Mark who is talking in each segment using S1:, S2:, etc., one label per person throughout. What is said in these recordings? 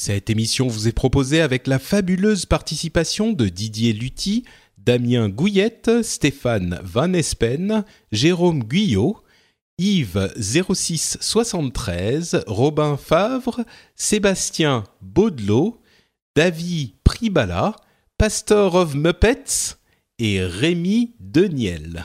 S1: Cette émission vous est proposée avec la fabuleuse participation de Didier Lutti, Damien Gouillette, Stéphane Van Espen, Jérôme Guyot, Yves 0673, Robin Favre, Sébastien Baudelot, David Pribala, Pastor of Muppets et Rémi Deniel.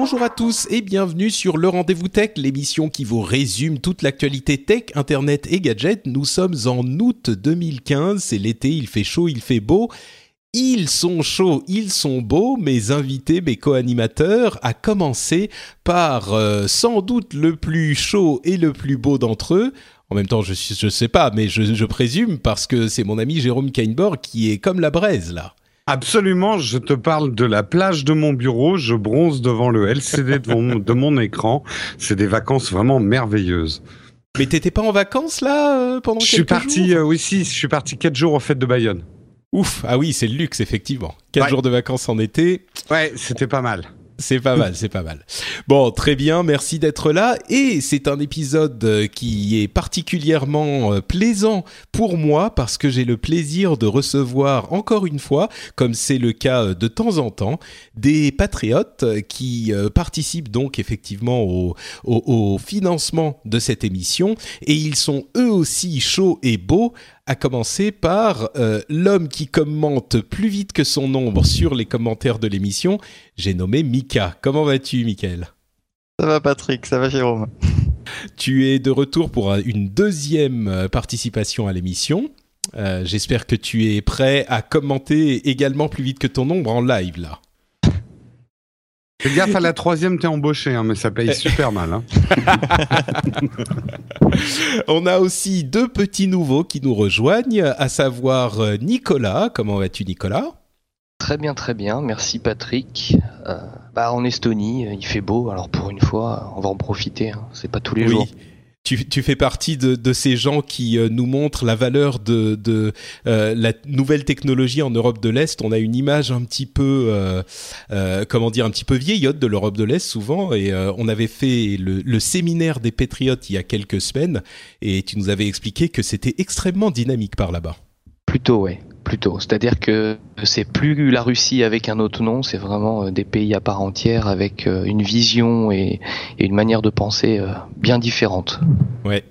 S1: Bonjour à tous et bienvenue sur le Rendez-vous Tech, l'émission qui vous résume toute l'actualité tech, internet et gadgets. Nous sommes en août 2015, c'est l'été, il fait chaud, il fait beau. Ils sont chauds, ils sont beaux, mes invités, mes co-animateurs, à commencer par euh, sans doute le plus chaud et le plus beau d'entre eux. En même temps, je ne sais pas, mais je, je présume parce que c'est mon ami Jérôme Kainborg qui est comme la braise là.
S2: Absolument, je te parle de la plage de mon bureau, je bronze devant le LCD de mon, de mon écran. C'est des vacances vraiment merveilleuses.
S1: Mais t'étais pas en vacances là euh, pendant
S2: Je
S1: quelques
S2: suis parti,
S1: jours
S2: euh, oui si, je suis parti quatre jours aux fêtes de Bayonne.
S1: Ouf, ah oui, c'est le luxe effectivement. Quatre
S2: Ouais.
S1: jours de vacances en été,
S2: Ouais, c'était pas mal.
S1: C'est pas mal, c'est pas mal. Bon, très bien, merci d'être là. Et c'est un épisode euh, qui est particulièrement euh, plaisant pour moi parce que j'ai le plaisir de recevoir encore une fois, comme c'est le cas euh, de temps en temps, des patriotes qui participent donc effectivement au financement de cette émission. Et ils sont eux aussi chauds et beaux à commencer par euh, l'homme qui commente plus vite que son ombre sur les commentaires de l'émission. J'ai nommé Mika. Comment vas-tu, Michael?
S3: Ça va Patrick, ça va Jérôme.
S1: Tu es de retour pour euh, une deuxième euh, participation à l'émission. Euh, J'espère que tu es prêt à commenter également plus vite que ton ombre en live là.
S2: Fais gaffe à la troisième, t'es embauché, hein, mais ça paye super mal. Hein.
S1: On a aussi deux petits nouveaux qui nous rejoignent, à savoir euh, Nicolas. Comment vas-tu, Nicolas?
S3: Très bien, très bien. Merci Patrick. Euh, bah, en Estonie, il fait beau, alors pour une fois, on va en profiter. hein. C'est pas tous les jours.
S1: Tu, tu fais partie de, de ces gens qui euh, nous montrent la valeur de, de euh, la nouvelle technologie en Europe de l'Est. On a une image un petit peu, euh, euh, comment dire, un petit peu vieillotte de l'Europe de l'Est souvent. Et euh, on avait fait le, le séminaire des Patriotes il y a quelques semaines, et tu nous avais expliqué que c'était extrêmement dynamique par là-bas.
S3: Plutôt, ouais. Plutôt. C'est-à-dire que c'est plus la Russie avec un autre nom, c'est vraiment euh, des pays à part entière avec euh, une vision et, une manière de penser euh, bien différente.
S1: Ouais.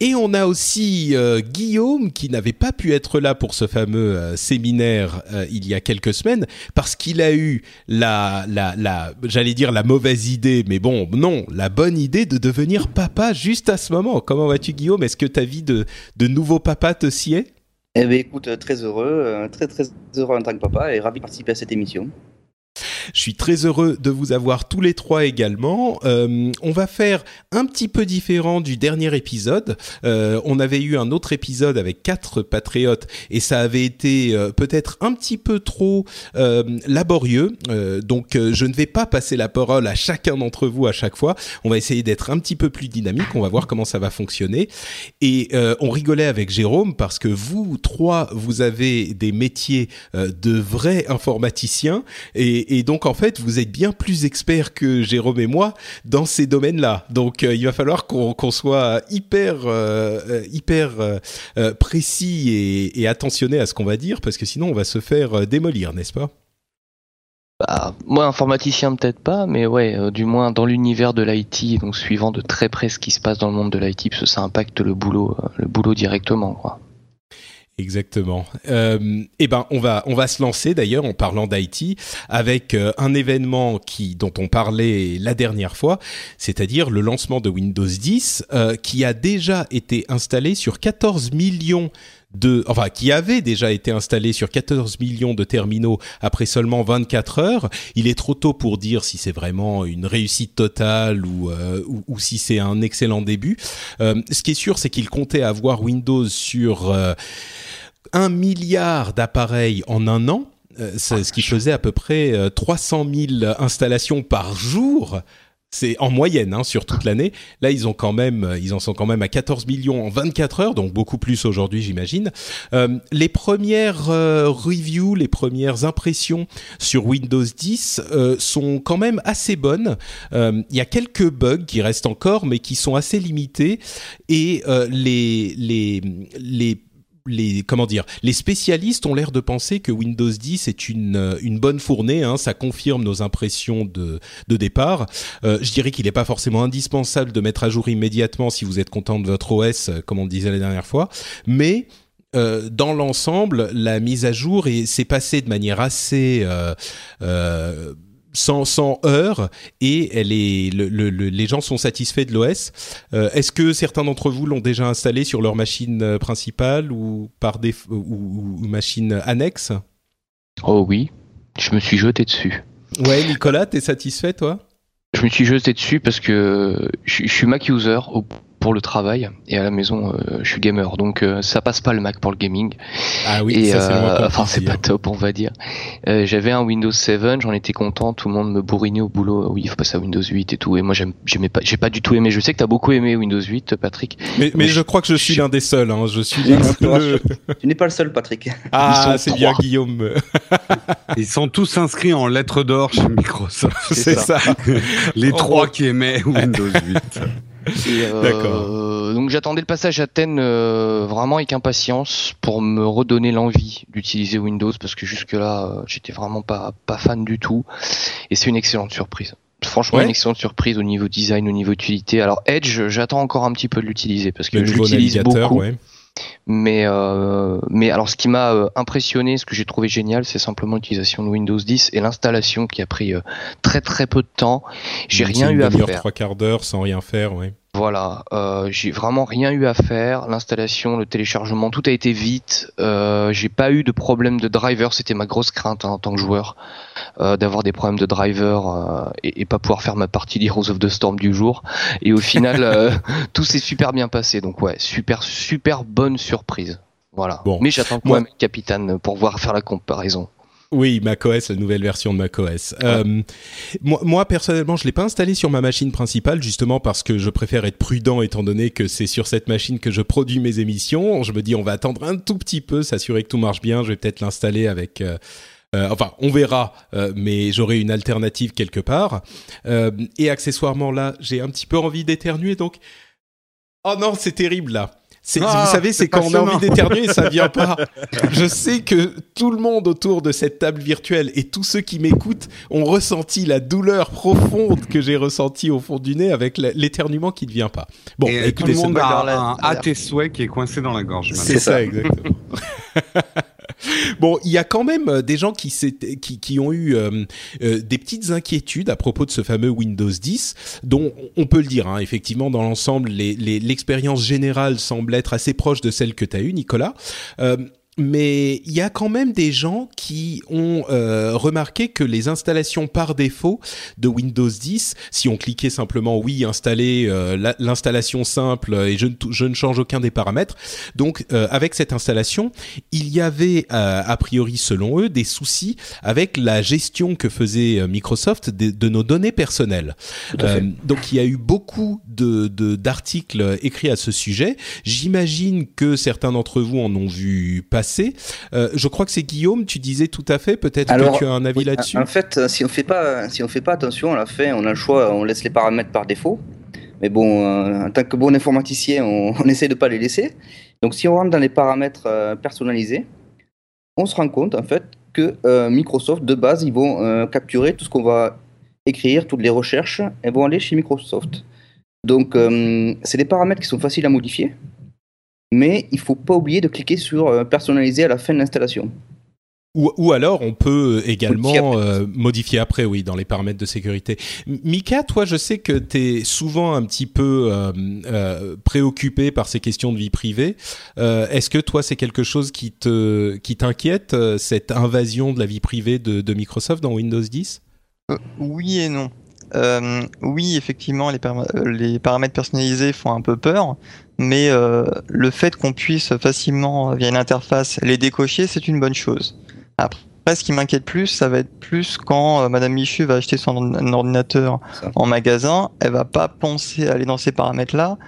S1: Et on a aussi Guillaume qui n'avait pas pu être là pour ce fameux séminaire il y a quelques semaines parce qu'il a eu la, la, la j'allais dire la mauvaise idée, mais bon, non, la bonne idée de devenir papa juste à ce moment. Comment vas-tu Guillaume? Est-ce que ta vie de, de nouveau papa te sied?
S4: Eh bien, écoute, euh, très heureux, euh, très très heureux en tant que papa et ravi de participer à cette émission.
S1: Je suis très heureux de vous avoir tous les trois également. Euh, on va faire un petit peu différent du dernier épisode. Euh, on avait eu un autre épisode avec quatre patriotes et ça avait été euh, peut-être un petit peu trop laborieux. Donc je ne vais pas passer la parole à chacun d'entre vous à chaque fois. On va essayer d'être un petit peu plus dynamique. On va voir comment ça va fonctionner. Et on rigolait avec Jérôme parce que vous trois, vous avez des métiers de vrais informaticiens et donc en fait, vous êtes bien plus experts que Jérôme et moi dans ces domaines-là. Donc euh, il va falloir qu'on soit hyper euh, euh, hyper précis et, attentionné à ce qu'on va dire parce que sinon on va se faire démolir, n'est-ce pas?
S3: Bah, moi, informaticien peut-être pas, mais ouais, du moins dans l'univers de l'IT, donc suivant de très près ce qui se passe dans le monde de l'IT, parce que ça impacte le boulot, le boulot directement, quoi.
S1: Exactement. Euh, eh ben, on va on va se lancer d'ailleurs en parlant d'IT avec euh, un événement qui dont on parlait la dernière fois, c'est-à-dire le lancement de Windows 10, euh, qui a déjà été installé sur 14 millions de, enfin, qui avait déjà été installé sur 14 millions de terminaux après seulement 24 heures. Il est trop tôt pour dire si c'est vraiment une réussite totale ou, euh, ou, ou si c'est un excellent début. Euh, ce qui est sûr, c'est qu'il comptait avoir Windows sur euh, un milliard d'appareils en un an. Ce qui faisait à peu près euh, 300 000 installations par jour. C'est en moyenne hein, sur toute l'année. Là, ils euh, en sont quand même à 14 millions en 24 heures, donc beaucoup plus aujourd'hui, j'imagine. Euh, les premières euh, reviews, les premières impressions sur Windows 10 euh, sont quand même assez bonnes. Il y a quelques bugs qui restent encore, mais qui sont assez limités et les les les les comment dire les spécialistes ont l'air de penser que Windows 10 est une euh, une bonne fournée hein, ça confirme nos impressions de de départ. Euh, je dirais qu'il n'est pas forcément indispensable de mettre à jour immédiatement si vous êtes content de votre OS euh, comme on le disait la dernière fois. Mais euh, dans l'ensemble, la mise à jour s'est passée de manière assez euh, euh, sans, sans heurts et le, le, les gens sont satisfaits de l'OS. Euh, Est-ce que certains d'entre vous l'ont déjà installé sur leur machine euh, principale ou par des ou, ou, ou machine annexe?
S3: Oh oui, je me suis jeté dessus.
S1: Ouais, Nicolas, t'es satisfait toi?
S3: Je me suis jeté dessus parce que je, je suis Mac user au pour le travail et à la maison euh, je suis gamer. Donc euh, ça passe pas le Mac pour le gaming.
S1: Ah oui
S3: et
S1: ça, c'est
S3: euh, enfin c'est pas top on va dire. Euh, j'avais un Windows 7 j'en étais content tout le monde me bourrinait au boulot. Oui il faut passer à Windows 8 et tout. Et moi j'aimais pas j'ai pas du tout aimé. Je sais que t'as beaucoup aimé Windows 8 Patrick.
S1: Mais, mais je, je, crois que je suis l'un des seuls hein. je suis
S4: le... tu n'es pas le seul Patrick.
S1: Ah c'est bien Guillaume.
S2: Ils sont tous inscrits en lettres d'or chez Microsoft.
S1: C'est ça, ça.
S2: les trois qui aimaient Windows 8
S3: euh, D'accord. Donc j'attendais le passage à Ten euh, vraiment avec impatience pour me redonner l'envie d'utiliser Windows parce que jusque là euh, j'étais vraiment pas pas fan du tout et c'est une excellente surprise. Franchement ouais. une excellente surprise au niveau design, au niveau utilité. Alors Edge, j'attends encore un petit peu de l'utiliser parce que je l'utilise beaucoup. Ouais. Mais euh, mais alors ce qui m'a euh, impressionné, ce que j'ai trouvé génial, c'est simplement l'utilisation de Windows 10 et l'installation qui a pris euh, très très peu de temps. J'ai rien eu à faire.
S1: Trois quarts d'heure sans rien faire, ouais.
S3: Voilà, euh, j'ai vraiment rien eu à faire. L'installation, le téléchargement, tout a été vite. Euh, j'ai pas eu de problème de driver, c'était ma grosse crainte hein, en tant que joueur, euh, d'avoir des problèmes de driver euh, et, et, pas pouvoir faire ma partie d'Heroes of the Storm du jour. Et au final, euh, tout s'est super bien passé. Donc ouais, super super bonne surprise. Voilà. Bon. Mais j'attends quand même Capitaine pour voir faire la comparaison.
S1: Oui, macOS, la nouvelle version de macOS. Ouais. Euh, moi, moi, personnellement, je l'ai pas installé sur ma machine principale, justement parce que je préfère être prudent, étant donné que c'est sur cette machine que je produis mes émissions. Je me dis, on va attendre un tout petit peu, s'assurer que tout marche bien. Je vais peut-être l'installer avec. Euh, euh, enfin, on verra, mais j'aurai une alternative quelque part. Et accessoirement, là, j'ai un petit peu envie d'éternuer, donc. Oh non, c'est terrible là. Ah, vous savez, c'est quand on a envie d'éternuer, ça vient pas. Je sais que tout le monde autour de cette table virtuelle et tous ceux qui m'écoutent ont ressenti la douleur profonde que j'ai ressentie au fond du nez avec l'éternuement qui ne vient pas.
S2: Bon, et écoutez, tout le monde a un à tes souhaits qui est coincé dans la gorge.
S1: C'est ça, exactement. bon, il y a quand même des gens qui, qui, qui ont eu euh, euh, des petites inquiétudes à propos de ce fameux Windows 10, dont on peut le dire, hein, effectivement, dans l'ensemble, l'expérience les, générale semble être assez proche de celle que tu as eue, Nicolas. Euh, mais il y a quand même des gens qui ont euh, remarqué que les installations par défaut de Windows 10, si on cliquait simplement oui installer euh, l'installation simple et je ne, je ne change aucun des paramètres, donc euh, avec cette installation, il y avait euh, a priori selon eux des soucis avec la gestion que faisait Microsoft de, de nos données personnelles. donc il y a eu beaucoup de d'articles écrits à ce sujet. J'imagine que certains d'entre vous en ont vu passer passé. Euh, je crois que c'est Guillaume, tu disais tout à fait, peut-être que tu as un avis
S4: oui,
S1: là-dessus.
S4: En fait, si on fait pas, si on fait pas attention à la fin, on a le choix, on laisse les paramètres par défaut. Mais bon, euh, en tant que bon informaticien, on, on essaie de pas les laisser. Donc, si on rentre dans les paramètres euh, personnalisés, on se rend compte en fait que euh, Microsoft de base, ils vont euh, capturer tout ce qu'on va écrire, toutes les recherches, elles vont aller chez Microsoft. Donc, euh, c'est des paramètres qui sont faciles à modifier. Mais il faut pas oublier de cliquer sur euh, personnaliser à la fin de l'installation.
S1: Ou, ou, alors on peut également euh, modifier après, oui, dans les paramètres de sécurité. Mika, toi, je sais que tu es souvent un petit peu euh, euh, préoccupé par ces questions de vie privée. Euh, Est-ce que toi, c'est quelque chose qui te qui t'inquiète, cette invasion de la vie privée de, de Microsoft dans Windows 10
S5: Oui et non. Oui, effectivement, les, les, paramètres personnalisés font un peu peur, mais le fait qu'on puisse facilement, via une interface, les décocher, c'est une bonne chose. Après, ce qui m'inquiète plus, ça va être plus quand euh, Madame Michu va acheter son ordinateur en magasin, elle va pas penser à aller dans ces paramètres-là,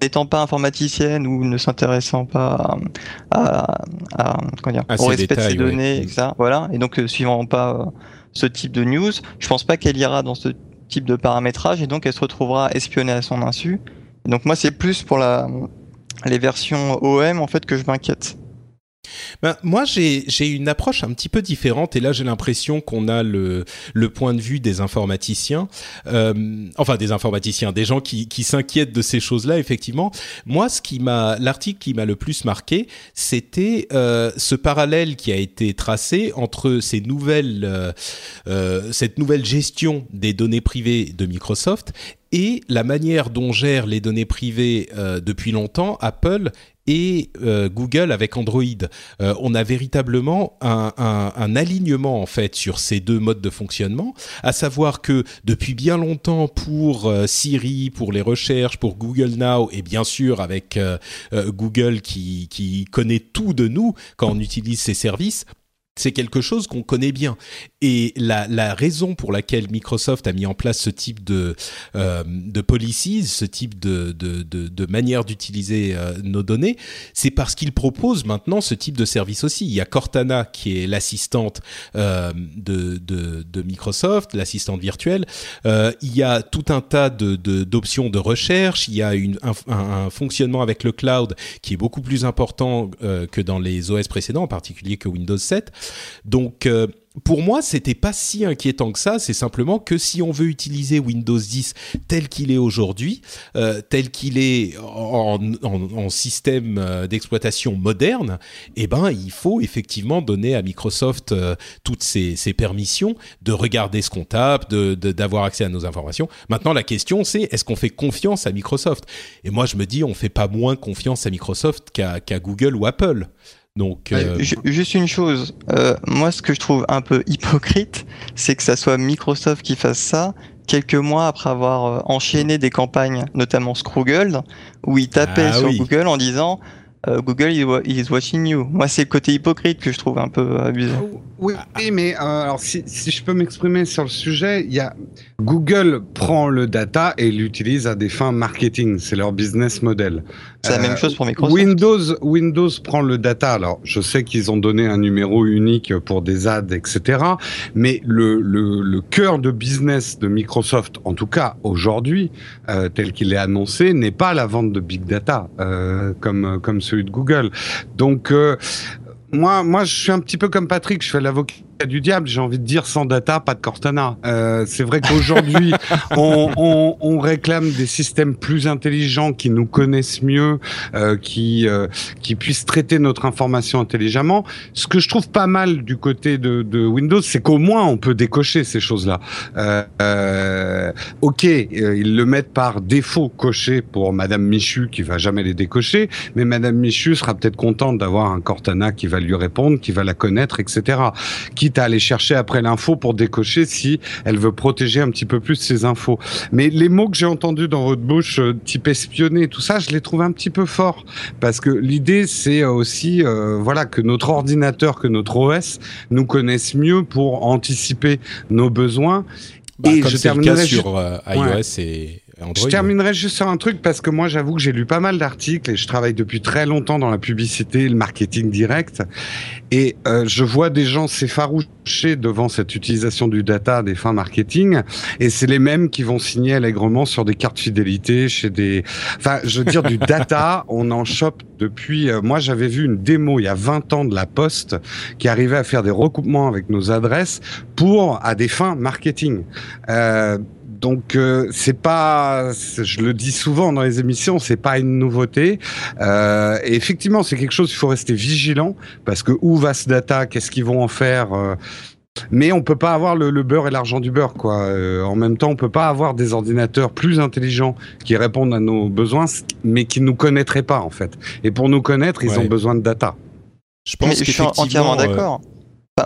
S5: n'étant pas informaticienne ou ne s'intéressant pas à, à, comment dire, au respect de ses données, ouais. etc. Voilà. Et donc, euh, suivant pas euh, ce type de news, je pense pas qu'elle ira dans ce type de paramétrage et donc elle se retrouvera espionnée à son insu. Donc moi, c'est plus pour la les versions OM en fait que je m'inquiète.
S1: Ben, moi, j'ai une approche un petit peu différente et là, j'ai l'impression qu'on a le, le point de vue des informaticiens, euh, enfin des informaticiens, des gens qui, qui s'inquiètent de ces choses-là, effectivement. Moi, ce qui m'a, l'article qui m'a le plus marqué, c'était euh, ce parallèle qui a été tracé entre ces nouvelles, euh, cette nouvelle gestion des données privées de Microsoft et la manière dont gère les données privées euh, depuis longtemps Apple et euh, Google avec Android. Euh, on a véritablement un, un, un, alignement en fait sur ces deux modes de fonctionnement, à savoir que depuis bien longtemps pour euh, Siri, pour les recherches, pour Google Now et bien sûr avec euh, euh, Google qui, qui connaît tout de nous quand on utilise ses services, c'est quelque chose qu'on connaît bien. Et la, raison pour laquelle Microsoft a mis en place ce type de, euh, policies, ce type de, de, de, manière d'utiliser euh, nos données, c'est parce qu'il propose maintenant ce type de service aussi. Il y a Cortana qui est l'assistante euh, de, Microsoft, l'assistante virtuelle. Il y a tout un tas de, d'options de, recherche. Il y a un, fonctionnement avec le cloud qui est beaucoup plus important que dans les OS précédents, en particulier que Windows 7. Donc euh, pour moi, c'était pas si inquiétant que ça. C'est simplement que si on veut utiliser Windows 10 tel qu'il est aujourd'hui, euh, tel qu'il est en, système euh, d'exploitation moderne, eh ben, il faut effectivement donner à Microsoft toutes ces, permissions de regarder ce qu'on tape, de, d'avoir accès à nos informations. Maintenant, la question, c'est est-ce qu'on fait confiance à Microsoft? Et moi, je me dis, on fait pas moins confiance à Microsoft qu'à Google ou Apple. Donc,
S5: euh... juste une chose, euh, moi ce que je trouve un peu hypocrite, c'est que ça soit Microsoft qui fasse ça quelques mois après avoir euh, enchaîné des campagnes, notamment Scroogle, où il tapait ah, sur oui. Google en disant euh, Google is watching you. Moi, c'est le côté hypocrite que je trouve un peu abusé.
S2: Oui, mais euh, alors si, si, je peux m'exprimer sur le sujet, il y a Google prend le data et l'utilise à des fins marketing. C'est leur business model.
S5: C'est la même chose pour Microsoft.
S2: Windows, Windows prend le data. Alors, je sais qu'ils ont donné un numéro unique pour des ads, etc. Mais le, le, le cœur de business de Microsoft, en tout cas aujourd'hui, euh, tel qu'il est annoncé, n'est pas la vente de big data euh, comme comme celui de Google. Donc euh, moi, moi, je suis un petit peu comme Patrick. Je fais l'avocat du diable, j'ai envie de dire sans data, pas de Cortana. Euh, c'est vrai qu'aujourd'hui, on, on, on, réclame des systèmes plus intelligents qui nous connaissent mieux, euh, qui euh, qui puissent traiter notre information intelligemment. Ce que je trouve pas mal du côté de, de Windows, c'est qu'au moins on peut décocher ces choses-là. Euh, euh, ok, ils le mettent par défaut coché pour Madame Michu qui va jamais les décocher, mais Madame Michu sera peut-être contente d'avoir un Cortana qui va lui répondre, qui va la connaître, etc. Qui à aller chercher après l'info pour décocher si elle veut protéger un petit peu plus ses infos. Mais les mots que j'ai entendus dans votre bouche, euh, type espionner, tout ça, je les trouve un petit peu forts parce que l'idée c'est aussi, euh, voilà, que notre ordinateur, que notre OS nous connaisse mieux pour anticiper nos besoins.
S1: Bah, et je terminerai sur euh, iOS ouais. et Android.
S2: Je terminerai juste sur un truc parce que moi j'avoue que j'ai lu pas mal d'articles et je travaille depuis très longtemps dans la publicité, le marketing direct et euh, je vois des gens s'effaroucher devant cette utilisation du data à des fins marketing et c'est les mêmes qui vont signer allègrement sur des cartes fidélité chez des enfin je veux dire du data, on en chope depuis euh, moi j'avais vu une démo il y a 20 ans de la Poste qui arrivait à faire des recoupements avec nos adresses pour à des fins marketing. Euh, donc euh, c'est pas, je le dis souvent dans les émissions, c'est pas une nouveauté. Euh, et effectivement, c'est quelque chose il faut rester vigilant parce que où va ce data, qu'est-ce qu'ils vont en faire? Euh, mais on peut pas avoir le, le beurre et l'argent du beurre, quoi. Euh, en même temps, on peut pas avoir des ordinateurs plus intelligents qui répondent à nos besoins, mais qui nous connaîtraient pas, en fait. Et pour nous connaître, ils
S1: Ouais.
S2: ont besoin de data.
S1: Je
S5: Mais
S1: pense
S5: je suis
S1: qu'effectivement,
S5: entièrement
S1: euh,
S5: d'accord.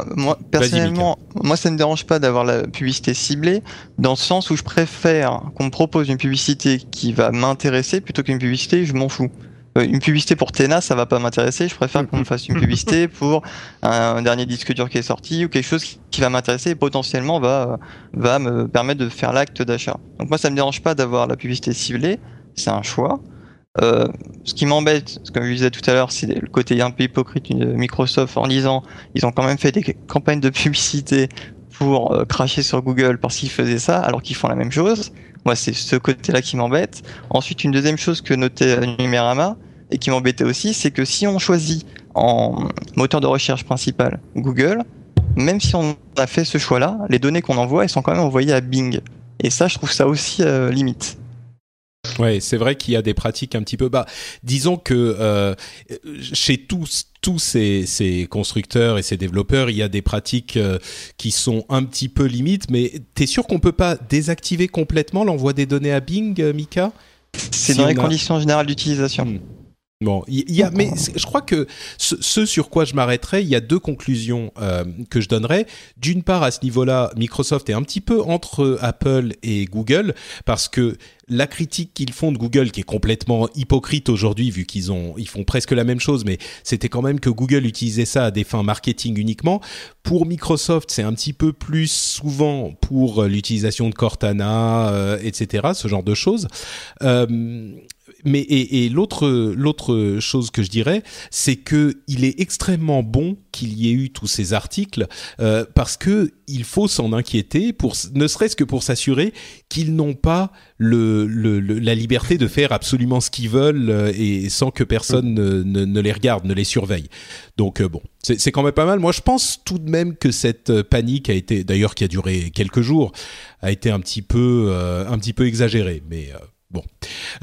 S5: Enfin, moi, personnellement, moi, ça ne me dérange pas d'avoir la publicité ciblée, dans le sens où je préfère qu'on me propose une publicité qui va m'intéresser plutôt qu'une publicité, je m'en fous. Euh, Une publicité pour Tena, ça va pas m'intéresser. Je préfère qu'on me fasse une publicité pour un dernier disque dur qui est sorti ou quelque chose qui- qui va m'intéresser et potentiellement va, va me permettre de faire l'acte d'achat. Donc moi, ça me dérange pas d'avoir la publicité ciblée. C'est un choix. Euh, ce qui m'embête, comme je disais tout à l'heure, c'est le côté un peu hypocrite de Microsoft en disant ils ont quand même fait des campagnes de publicité pour euh, cracher sur Google parce qu'ils faisaient ça alors qu'ils font la même chose. Moi, c'est ce côté-là qui m'embête. Ensuite, une deuxième chose que notait euh, Numérama et qui m'embêtait aussi, c'est que si on choisit en moteur de recherche principal Google, même si on a fait ce choix-là, les données qu'on envoie, elles sont quand même envoyées à Bing. Et ça, je trouve ça aussi limite.
S1: Ouais, c'est vrai qu'il y a des pratiques un petit peu. Bah, disons que euh, chez tous tous ces, ces constructeurs et ces développeurs, il y a des pratiques euh, qui sont un petit peu limites. Mais t'es sûr qu'on peut pas désactiver complètement l'envoi des données à Bing, euh, Mika?
S5: C'est
S1: Si
S5: dans les
S1: a-
S5: conditions générales d'utilisation.
S1: Hmm. Bon, il y, a, mais je crois que ce, sur quoi je m'arrêterai, il y a deux conclusions euh, que je donnerai. D'une part, à ce niveau-là, Microsoft est un petit peu entre Apple et Google parce que la critique qu'ils font de Google, qui est complètement hypocrite aujourd'hui vu qu'ils ont, ils font presque la même chose, mais c'était quand même que Google utilisait ça à des fins marketing uniquement. Pour Microsoft, c'est un petit peu plus souvent pour l'utilisation de Cortana, euh, etc., ce genre de choses. Euh, mais et, et l'autre l'autre chose que je dirais, c'est que il est extrêmement bon qu'il y ait eu tous ces articles euh, parce que il faut s'en inquiéter pour ne serait-ce que pour s'assurer qu'ils n'ont pas le, le- le- la liberté de faire absolument ce qu'ils veulent euh, et sans que personne ne, ne- les regarde, ne les surveille. Donc euh, bon, c'est c'est quand même pas mal. Moi, je pense tout de même que cette euh, panique a été, d'ailleurs, qui a duré quelques jours, a été un petit peu euh, un petit peu exagérée, mais. Bon,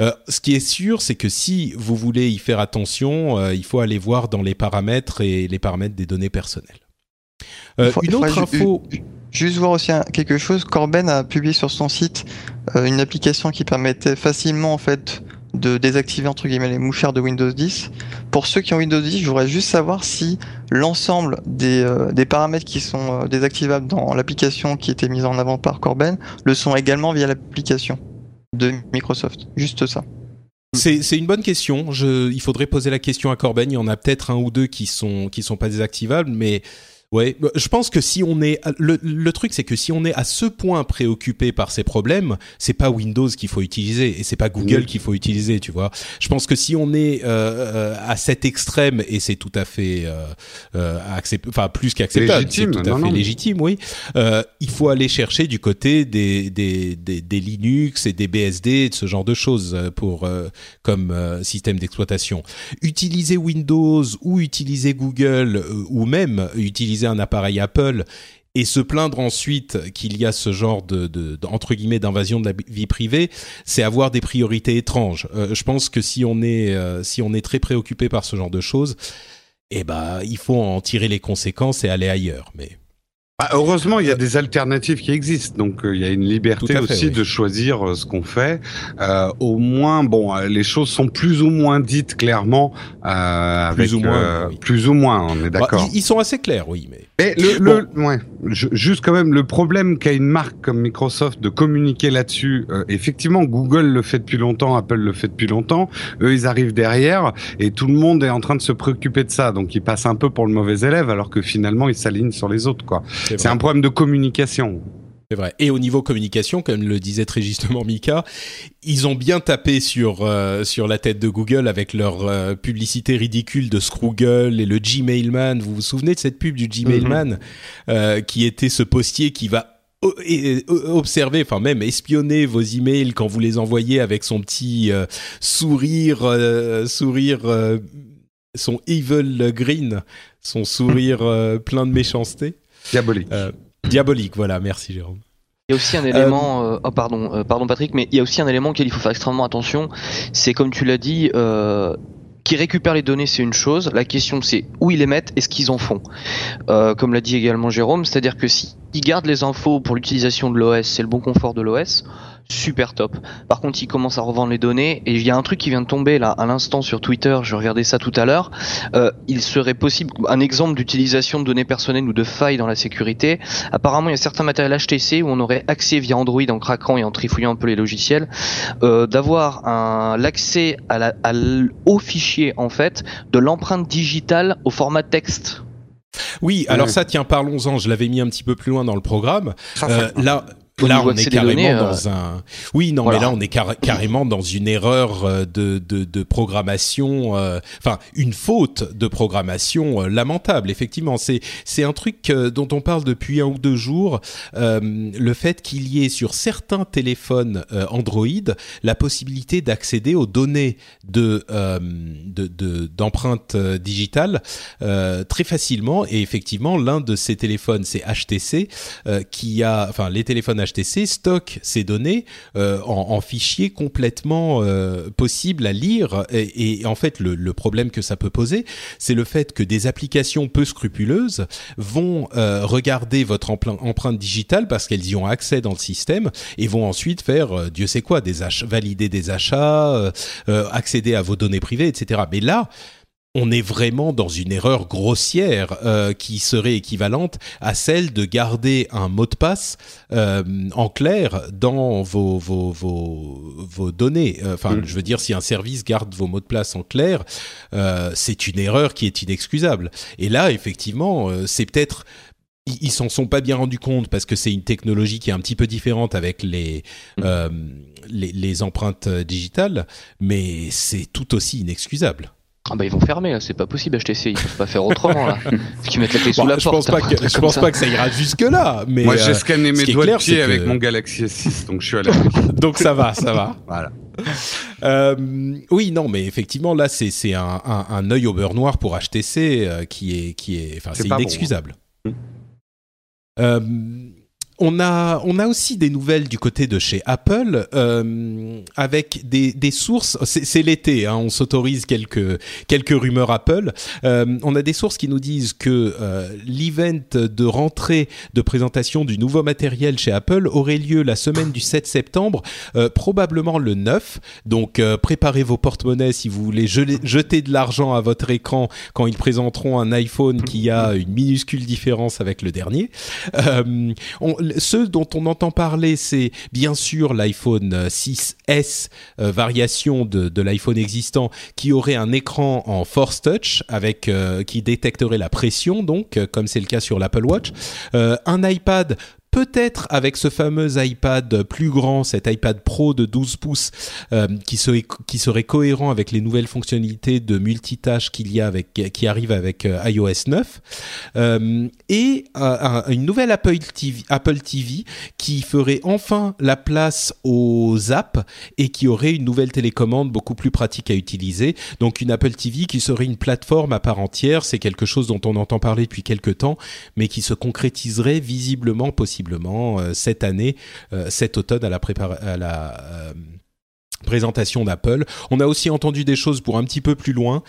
S1: Euh, ce qui est sûr, c'est que si vous voulez y faire attention, euh, il faut aller voir dans les paramètres et les paramètres des données personnelles. Euh,
S5: faut-
S1: une autre info.
S5: Juste voir aussi un- quelque chose. Corben a publié sur son site une application qui permettait facilement en fait de désactiver entre guillemets les mouchards de Windows 10. Pour ceux qui ont Windows 10, je voudrais juste savoir si l'ensemble des, euh, des paramètres qui sont euh, désactivables dans l'application qui était mise en avant par Corben le sont également via l'application de Microsoft. Juste ça.
S1: C'est une bonne question. Il faudrait poser la question à Corben. Il y en a peut-être un ou deux qui sont qui sont pas désactivables, mais ouais, je pense que si on est le, le truc, c'est que si on est à ce point préoccupé par ces problèmes, c'est pas Windows qu'il faut utiliser et c'est pas Google
S2: Oui.
S1: qu'il faut utiliser, tu vois. Je pense que si on est euh, euh, à cet extrême et c'est tout à fait euh, euh, accept- enfin plus qu'acceptable, c'est tout à
S2: non,
S1: fait
S2: non.
S1: légitime, oui. Euh, il faut aller chercher du côté des, des, des, des Linux et des BSD, de ce genre de choses pour comme système d'exploitation. Utiliser Windows ou utiliser Google ou même utiliser un appareil Apple et se plaindre ensuite qu'il y a ce genre de, entre guillemets d'invasion de la vie privée, c'est avoir des priorités étranges. Euh, je pense que si on est euh, si on est très préoccupé par ce genre de choses, eh ben il faut en tirer les conséquences et aller ailleurs. Mais
S2: Bah, heureusement, il y a des alternatives qui existent, donc euh, il y a une liberté
S1: fait,
S2: aussi
S1: oui.
S2: de choisir euh, ce qu'on fait. Euh, au moins, bon, les choses sont plus ou moins dites clairement. Euh,
S1: Plus
S2: avec,
S1: ou moins,
S2: euh,
S1: oui.
S2: Plus ou moins, on est
S1: Bah,
S2: d'accord.
S1: ils, ils sont assez clairs, oui, mais
S2: Et le, le- ouais, je- juste quand même, le problème qu'a une marque comme Microsoft de communiquer là-dessus, euh, effectivement, Google le fait depuis longtemps, Apple le fait depuis longtemps, eux ils arrivent derrière et tout le monde est en train de se préoccuper de ça, donc ils passent un peu pour le mauvais élève alors que finalement ils s'alignent sur les autres, quoi.
S1: c'est
S2: un problème de communication.
S1: C'est vrai. Et au niveau communication, comme le disait très justement Mika, ils ont bien tapé sur euh, sur la tête de Google avec leur euh, publicité ridicule de Scroogle et le Gmailman. Vous vous souvenez de cette pub du Gmailman euh, qui était ce postier qui va observer, enfin même espionner vos emails quand vous les envoyez avec son petit euh, sourire, euh, sourire, euh, son evil green, son sourire plein de méchanceté.
S2: Diabolique.
S1: Euh, diabolique, voilà, merci Jérôme.
S3: Il y a aussi un élément, euh, oh pardon, euh, pardon Patrick, mais il y a aussi un élément auquel il faut faire extrêmement attention. C'est comme tu l'as dit, euh, qui récupère les données, c'est une chose. La question, c'est où ils les mettent et ce qu'ils en font. Euh, comme l'a dit également Jérôme, c'est-à-dire que s'ils gardent les infos pour l'utilisation de l'OS, c'est le bon confort de l'OS super top. Par contre, ils commencent à revendre les données et il y a un truc qui vient de tomber là à l'instant sur Twitter. Je regardais ça tout à l'heure. Euh, il serait possible un exemple d'utilisation de données personnelles ou de failles dans la sécurité. Apparemment, il y a certains matériels HTC où on aurait accès via Android en craquant et en trifouillant un peu les logiciels, euh, d'avoir un l'accès à la, à au fichier en fait de l'empreinte digitale au format texte.
S1: Oui, alors ça, tiens, parlons-en. Je l'avais mis un petit peu plus loin dans le programme. Euh, là, là, on est carrément
S3: données, euh,
S1: dans un. Oui, non,
S3: voilà.
S1: mais là, on est car- carrément dans une erreur euh, de de, de programmation. euh, Enfin, une faute de programmation euh, lamentable. Effectivement, c'est un truc dont on parle depuis un ou deux jours. le fait qu'il y ait sur certains téléphones Android la possibilité d'accéder aux données de euh, de de- d'empreintes digitales très facilement. Et effectivement, l'un de ces téléphones, c'est HTC, qui a, enfin, les téléphones HTC stockent ces données euh, en, fichiers complètement euh, possibles à lire. Et, en fait, le, problème que ça peut poser, c'est le fait que des applications peu scrupuleuses vont euh, regarder votre empreinte digitale parce qu'elles y ont accès dans le système et vont ensuite faire, Dieu sait quoi, des valider des achats, accéder à vos données privées, etc. Mais là, on est vraiment dans une erreur grossière euh, qui serait équivalente à celle de garder un mot de passe euh, en clair dans vos, vos, vos, vos données. Euh, Enfin,
S2: Mm.
S1: je veux dire, si un service garde vos mots de passe en clair, euh, c'est une erreur qui est inexcusable. Et là, effectivement, euh, c'est peut-être ils s'en sont pas bien rendus compte parce que c'est une technologie qui est un petit peu différente avec les euh, les, les empreintes digitales, mais c'est tout aussi inexcusable.
S3: Ah bah ils vont fermer là, c'est pas possible HTC, ils peuvent pas faire autrement là. Faut qu'ils mettent la clé sous
S1: Bon,
S3: la
S1: je
S3: porte.
S1: pense pas que je pense
S3: ça.
S1: pas que ça ira jusque là, mais
S2: Moi,
S1: euh,
S2: j'ai scanné mes doigts
S1: clair,
S2: de pied avec
S1: que-
S2: mon Galaxy S6, donc je suis à l'abri.
S1: donc ça va, ça va.
S2: voilà.
S1: Euh, oui, non, mais effectivement, là, c'est c'est un, un, un œil au beurre noir pour HTC euh, qui est qui est, enfin,
S2: C'est bon,
S1: inexcusable.
S2: hein.
S1: Euh, on a, on a aussi des nouvelles du côté de chez Apple euh, avec des, des sources. C'est l'été, hein, on s'autorise quelques quelques rumeurs Apple. Euh, on a des sources qui nous disent que euh, l'event de rentrée de présentation du nouveau matériel chez Apple aurait lieu la semaine du 7 septembre, euh, probablement le 9. Donc euh, préparez vos porte-monnaies si vous voulez jeter, de l'argent à votre écran quand ils présenteront un iPhone qui a une minuscule différence avec le dernier. Euh, ceux dont on entend parler, c'est bien sûr l'iPhone 6S, euh, variation de, l'iPhone existant, qui aurait un écran en Force Touch avec euh, qui détecterait la pression, donc euh, comme c'est le cas sur l'Apple Watch, Euh, un iPad. Peut-être avec ce fameux iPad plus grand, cet iPad Pro de 12 pouces, euh, qui, serait, qui serait cohérent avec les nouvelles fonctionnalités de multitâche qu'il y a avec, qui arrivent avec euh, iOS 9. Euh, et un- une nouvelle Apple TV, Apple TV qui ferait enfin la place aux apps et qui aurait une nouvelle télécommande beaucoup plus pratique à utiliser. Donc une Apple TV qui serait une plateforme à part entière. C'est quelque chose dont on entend parler depuis quelques temps, mais qui se concrétiserait visiblement, possiblement euh, cette année, euh, cet automne à la, euh, présentation d'Apple. On a aussi entendu des choses pour un petit peu plus loin,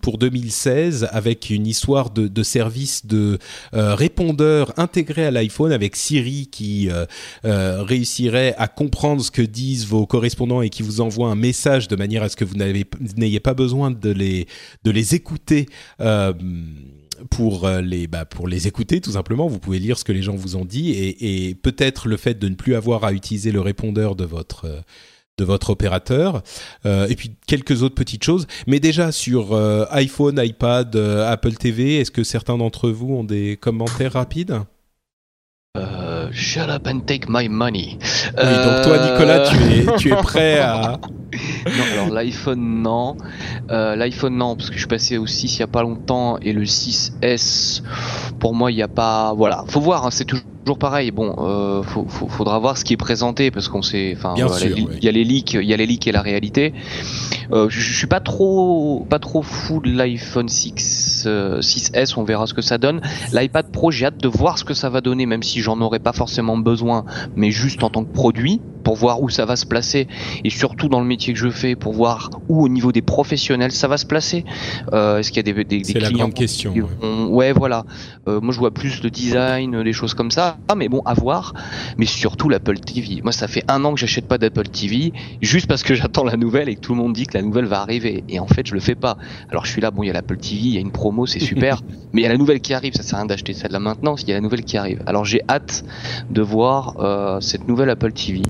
S1: pour 2016, avec une histoire de, service de euh, répondeur intégré à l'iPhone avec Siri qui réussirait à comprendre ce que disent vos correspondants et qui vous envoie un message de manière à ce que vous n'ayez pas besoin de les écouter. Pour euh, les bah, pour les écouter tout simplement. Vous pouvez lire ce que les gens vous ont dit et, peut-être le fait de ne plus avoir à utiliser le répondeur de votre euh, de votre opérateur Euh, et puis quelques autres petites choses. Mais déjà sur iPhone iPad Apple TV est-ce que certains d'entre vous ont des commentaires rapides?
S3: Shut up and take my money.
S1: oui donc toi
S3: Euh,
S1: Nicolas tu es tu es prêt à
S3: Non, alors l'iPhone non. Euh, L'iPhone non, parce que je suis passé au 6 il y a pas longtemps et le 6S, pour moi il n'y a pas. Voilà, faut voir, hein, c'est toujours pareil. Bon, euh, faut, faut- faudra voir ce qui est présenté parce qu'on sait. Enfin, voilà, il
S1: oui.
S3: y a les leaks, il y a les leaks et la réalité. Euh, je, je suis pas trop, pas trop fou de l'iPhone 6, euh, 6S. On verra ce que ça donne. L'iPad Pro, j'ai hâte de voir ce que ça va donner, même si j'en aurais pas forcément besoin, mais juste en tant que produit pour voir où ça va se placer et surtout dans le métier que je fais pour voir où au niveau des professionnels ça va se placer. Euh, Est-ce qu'il y a des, des,
S1: la
S3: clients
S1: grande question.
S3: qui
S1: ouais.
S3: voilà. Euh, moi, je vois plus le design, des choses comme ça. Ah, mais bon, à voir. Mais surtout l'Apple TV. Moi, ça fait un an que j'achète pas d'Apple TV, juste parce que j'attends la nouvelle et que tout le monde dit que la nouvelle va arriver. Et en fait, je le fais pas. Alors, je suis là. Bon, il y a l'Apple TV, il y a une promo, c'est super. mais il y a la nouvelle qui arrive. Ça sert à rien d'acheter celle-là maintenant. Il y a la nouvelle qui arrive. Alors, j'ai hâte de voir euh, cette nouvelle Apple TV.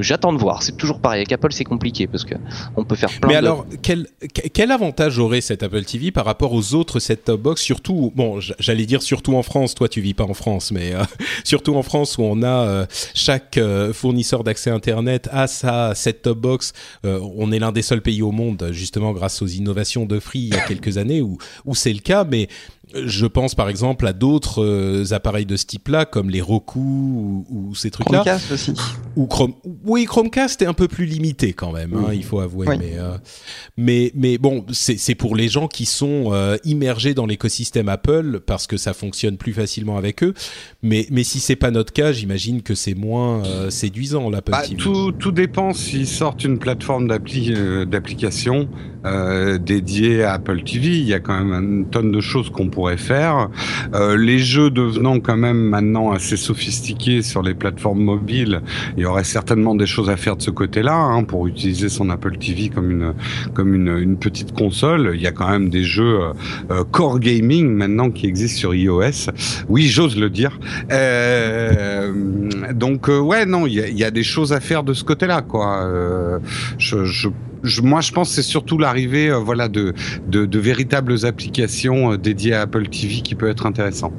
S3: J'attends de voir. C'est toujours pareil. Avec Apple, c'est compliqué parce que on peut faire plein
S1: Mais
S3: de
S1: alors, quel, quel avantage aurait cette Apple TV par rapport aux autres set-top box Surtout, bon, j'allais dire surtout en France. Toi, tu vis pas en France, mais euh, surtout en France où on a euh, chaque euh, fournisseur d'accès Internet a sa set-top box. On est l'un des seuls pays au monde, justement, grâce aux innovations de Free il y a quelques années, où, où c'est le cas. Mais je pense par exemple à d'autres euh, appareils de ce type-là, comme les Roku ou, ou ces trucs-là.
S5: Chromecast aussi.
S1: Ou Chrome. Oui, Chromecast est un peu plus limité quand même, hein, il faut avouer.
S5: Oui.
S1: Mais, euh, mais, mais bon, c'est pour les gens qui sont euh, immergés dans l'écosystème Apple parce que ça fonctionne plus facilement avec eux. Mais, mais si c'est pas notre cas, j'imagine que c'est moins euh, séduisant l'Apple
S2: Bah,
S1: TV.
S2: tout, tout dépend s'ils sortent une plateforme d'appli, euh, d'application euh, dédiée à Apple TV. Il y a quand même une tonne de choses qu'on faire. Euh, les jeux devenant quand même maintenant assez sophistiqués sur les plateformes mobiles, il y aurait certainement des choses à faire de ce côté-là hein, pour utiliser son Apple TV comme une comme une, petite console. Il y a quand même des jeux euh, euh, core gaming maintenant qui existent sur iOS. Oui, j'ose le dire. Donc ouais, non, il y a, des choses à faire de ce côté-là, quoi. Je, je- moi, je pense que c'est surtout l'arrivée, euh, voilà, de, de, de véritables applications euh, dédiées à Apple TV qui peut être intéressant.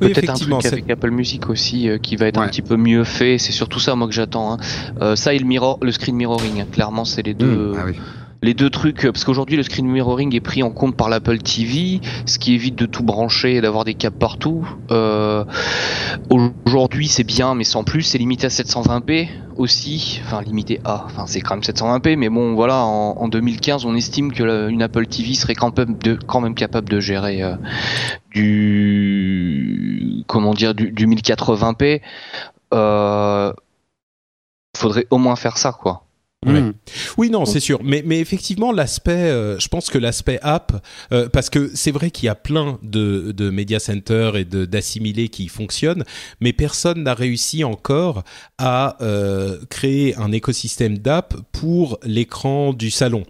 S1: Oui,
S3: Peut-être un truc avec Apple Music aussi euh, qui va être un petit peu mieux fait. C'est surtout ça moi que j'attends. hein. Euh, ça et le mirror, le screen mirroring. hein. Clairement, c'est les deux,
S2: Ah oui.
S3: Les deux trucs. Parce qu'aujourd'hui, le screen mirroring est pris en compte par l'Apple TV, ce qui évite de tout brancher et d'avoir des câbles partout. Euh, aujourd'hui, c'est bien, mais sans plus. C'est limité à 720p aussi. Enfin, limité à. Enfin, c'est quand même 720p, mais bon, voilà. En, en 2015, on estime que une Apple TV serait quand même, de, quand même capable de gérer euh, du comment dire du, du 1080p. Euh, faudrait au moins faire ça, quoi.
S1: Ouais.
S2: Mm.
S1: Oui, non, c'est sûr. Mais, mais effectivement, l'aspect, euh, je pense que l'aspect app, euh, parce que c'est vrai qu'il y a plein de, de media centers et d'assimilés qui fonctionnent, mais personne n'a réussi encore à euh, créer un écosystème d'app pour l'écran du salon.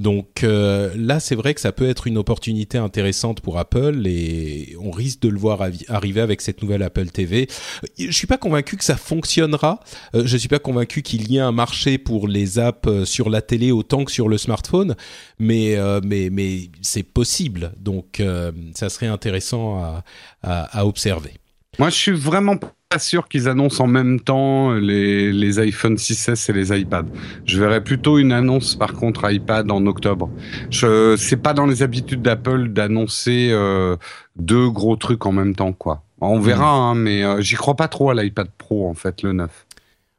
S1: Donc euh, là, c'est vrai que ça peut être une opportunité intéressante pour Apple et on risque de le voir arriver avec cette nouvelle Apple TV. Je suis pas convaincu que ça fonctionnera. Euh, je suis pas convaincu qu'il y ait un marché pour les apps euh, sur la télé autant que sur le smartphone, mais euh, mais mais c'est possible. Donc euh, ça serait intéressant à, à observer.
S2: Moi, je suis vraiment pas sûr qu'ils annoncent en même temps les, les iPhone 6S et les iPads. Je verrais plutôt une annonce, par contre, iPad en octobre. Je, c'est pas dans les habitudes d'Apple d'annoncer euh, deux gros trucs en même temps, quoi. On verra, hein, mais euh, j'y crois pas trop à l'iPad Pro, en fait, le 9.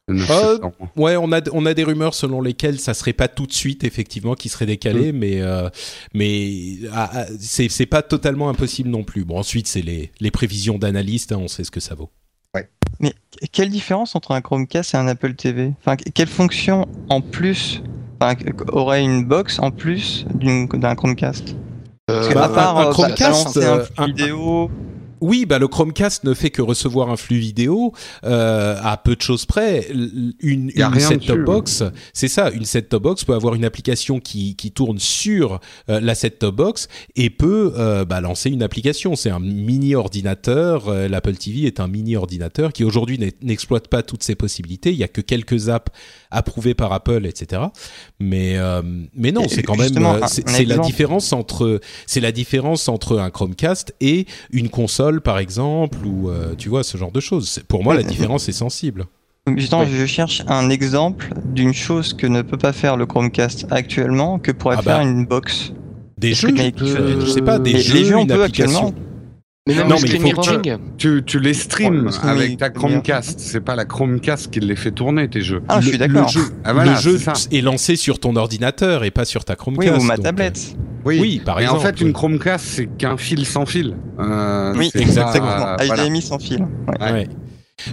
S2: Le 9
S1: Euh. Ouais, on a on a des rumeurs selon lesquelles ça serait pas tout de suite effectivement qui serait décalé, mais euh, mais ah, ah, c'est c'est pas totalement impossible non plus. Bon ensuite c'est les les prévisions d'analystes, hein, on sait ce que ça vaut.
S5: Mais quelle différence entre un Chromecast et un Apple TV Enfin, quelle fonction en plus enfin, aurait une box en plus d'un Chromecast? Parce que
S1: Bah,
S5: à part
S1: un- un
S5: euh,
S1: Chromecast, euh, un-
S5: vidéo,
S1: Oui, bah le Chromecast ne fait que recevoir un flux vidéo euh, à peu de choses près. Une, une set-top box, c'est ça. Une set-top box peut avoir une application qui, qui tourne sur euh, la set-top box et peut euh, bah, lancer une application. C'est un mini ordinateur. euh, L'Apple TV est un mini ordinateur qui aujourd'hui n'exploite pas toutes ses possibilités. Il y a que quelques apps approuvées par Apple, etc. Mais euh, mais non, c'est quand même euh,
S5: un-
S1: c'est la différence entre c'est la différence entre un Chromecast et une console par exemple ou euh, tu vois ce genre de choses. Pour moi la différence est sensible.
S5: Justement, je cherche un exemple d'une chose que ne peut pas faire le Chromecast actuellement, que pourrait
S1: Ah
S5: faire
S1: bah.
S5: une box.
S1: Des jeux,
S5: que-
S1: je sais pas, des
S5: Les-
S1: jeux,
S5: les jeux, on
S1: une
S5: peut
S1: application.
S5: actuellement.
S3: Mais même
S1: Non,
S3: le
S1: mais il
S3: screen
S1: faut que-
S3: mirroring.
S2: Tu, tu les streams avec
S5: oui,
S2: ta. Chromecast. C'est pas la Chromecast qui les fait tourner tes jeux.
S5: Ah, je suis d'accord.
S1: Le jeu,
S2: Ah, voilà,
S1: le jeu est lancé sur ton ordinateur et pas sur ta
S5: Oui,
S1: Chromecast.
S5: ou ma
S1: donc,
S5: tablette.
S1: Oui, par
S2: Mais
S1: exemple,
S2: en fait,
S1: oui.
S2: une Chromecast, c'est qu'un fil sans fil. Euh,
S5: Oui,
S1: exactement.
S2: pas- voilà.
S5: HDMI sans fil. Ouais.
S1: euh, ouais.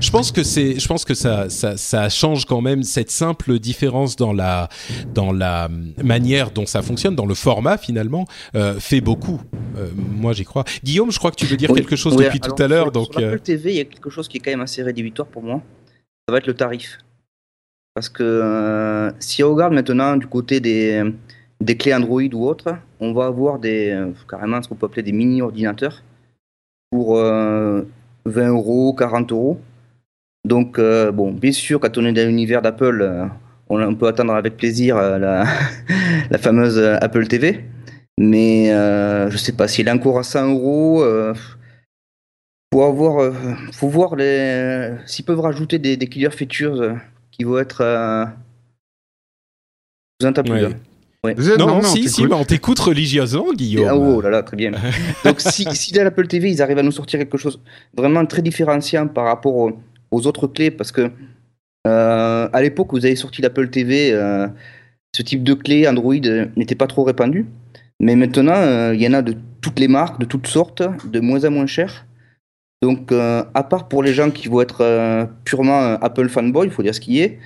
S1: Je pense que c'est, je pense que ça, ça, ça change quand même cette simple différence dans la, dans la manière dont ça fonctionne, dans le format finalement, euh, fait beaucoup. Euh, moi, j'y crois. Guillaume, je crois que tu veux dire
S4: Oui,
S1: quelque chose
S4: oui,
S1: depuis
S4: alors,
S1: tout à l'heure, donc.
S4: Sur l'Apple
S1: euh,
S4: TV, il y a quelque chose qui est quand même assez rédhibitoire pour moi. Ça va être le tarif. Parce que euh, si on regarde maintenant du côté des, des clés Android ou autres, on va avoir des, carrément ce qu'on peut appeler des mini-ordinateurs pour euh, 20 euros, 40 euros. Donc, euh, bon, bien sûr, quand on est dans l'univers d'Apple, euh, on, on peut attendre avec plaisir euh, la, la fameuse Apple TV. Mais euh, je sais pas, s'il est encore à 100 euros, faut avoir, euh, faut voir les, s'ils peuvent rajouter des, des killer features euh, qui vont être. Euh... Je vous.
S1: Ouais.
S2: Vous êtes-
S1: Non,
S2: non,
S1: non, si, si, mais on t'écoute religieusement, Guillaume.
S4: Ah, oh là là, très bien. Donc si, si dans l'Apple TV, ils arrivent à nous sortir quelque chose vraiment très différenciant par rapport aux, aux autres clés, parce que euh, à l'époque où vous avez sorti l'Apple TV, euh, ce type de clé Android euh, n'était pas trop répandu. Mais maintenant, il y en a de toutes les marques, de toutes sortes, de moins en moins cher. Donc, à part pour les gens qui vont être purement Apple fanboy, il faut dire ce qui est,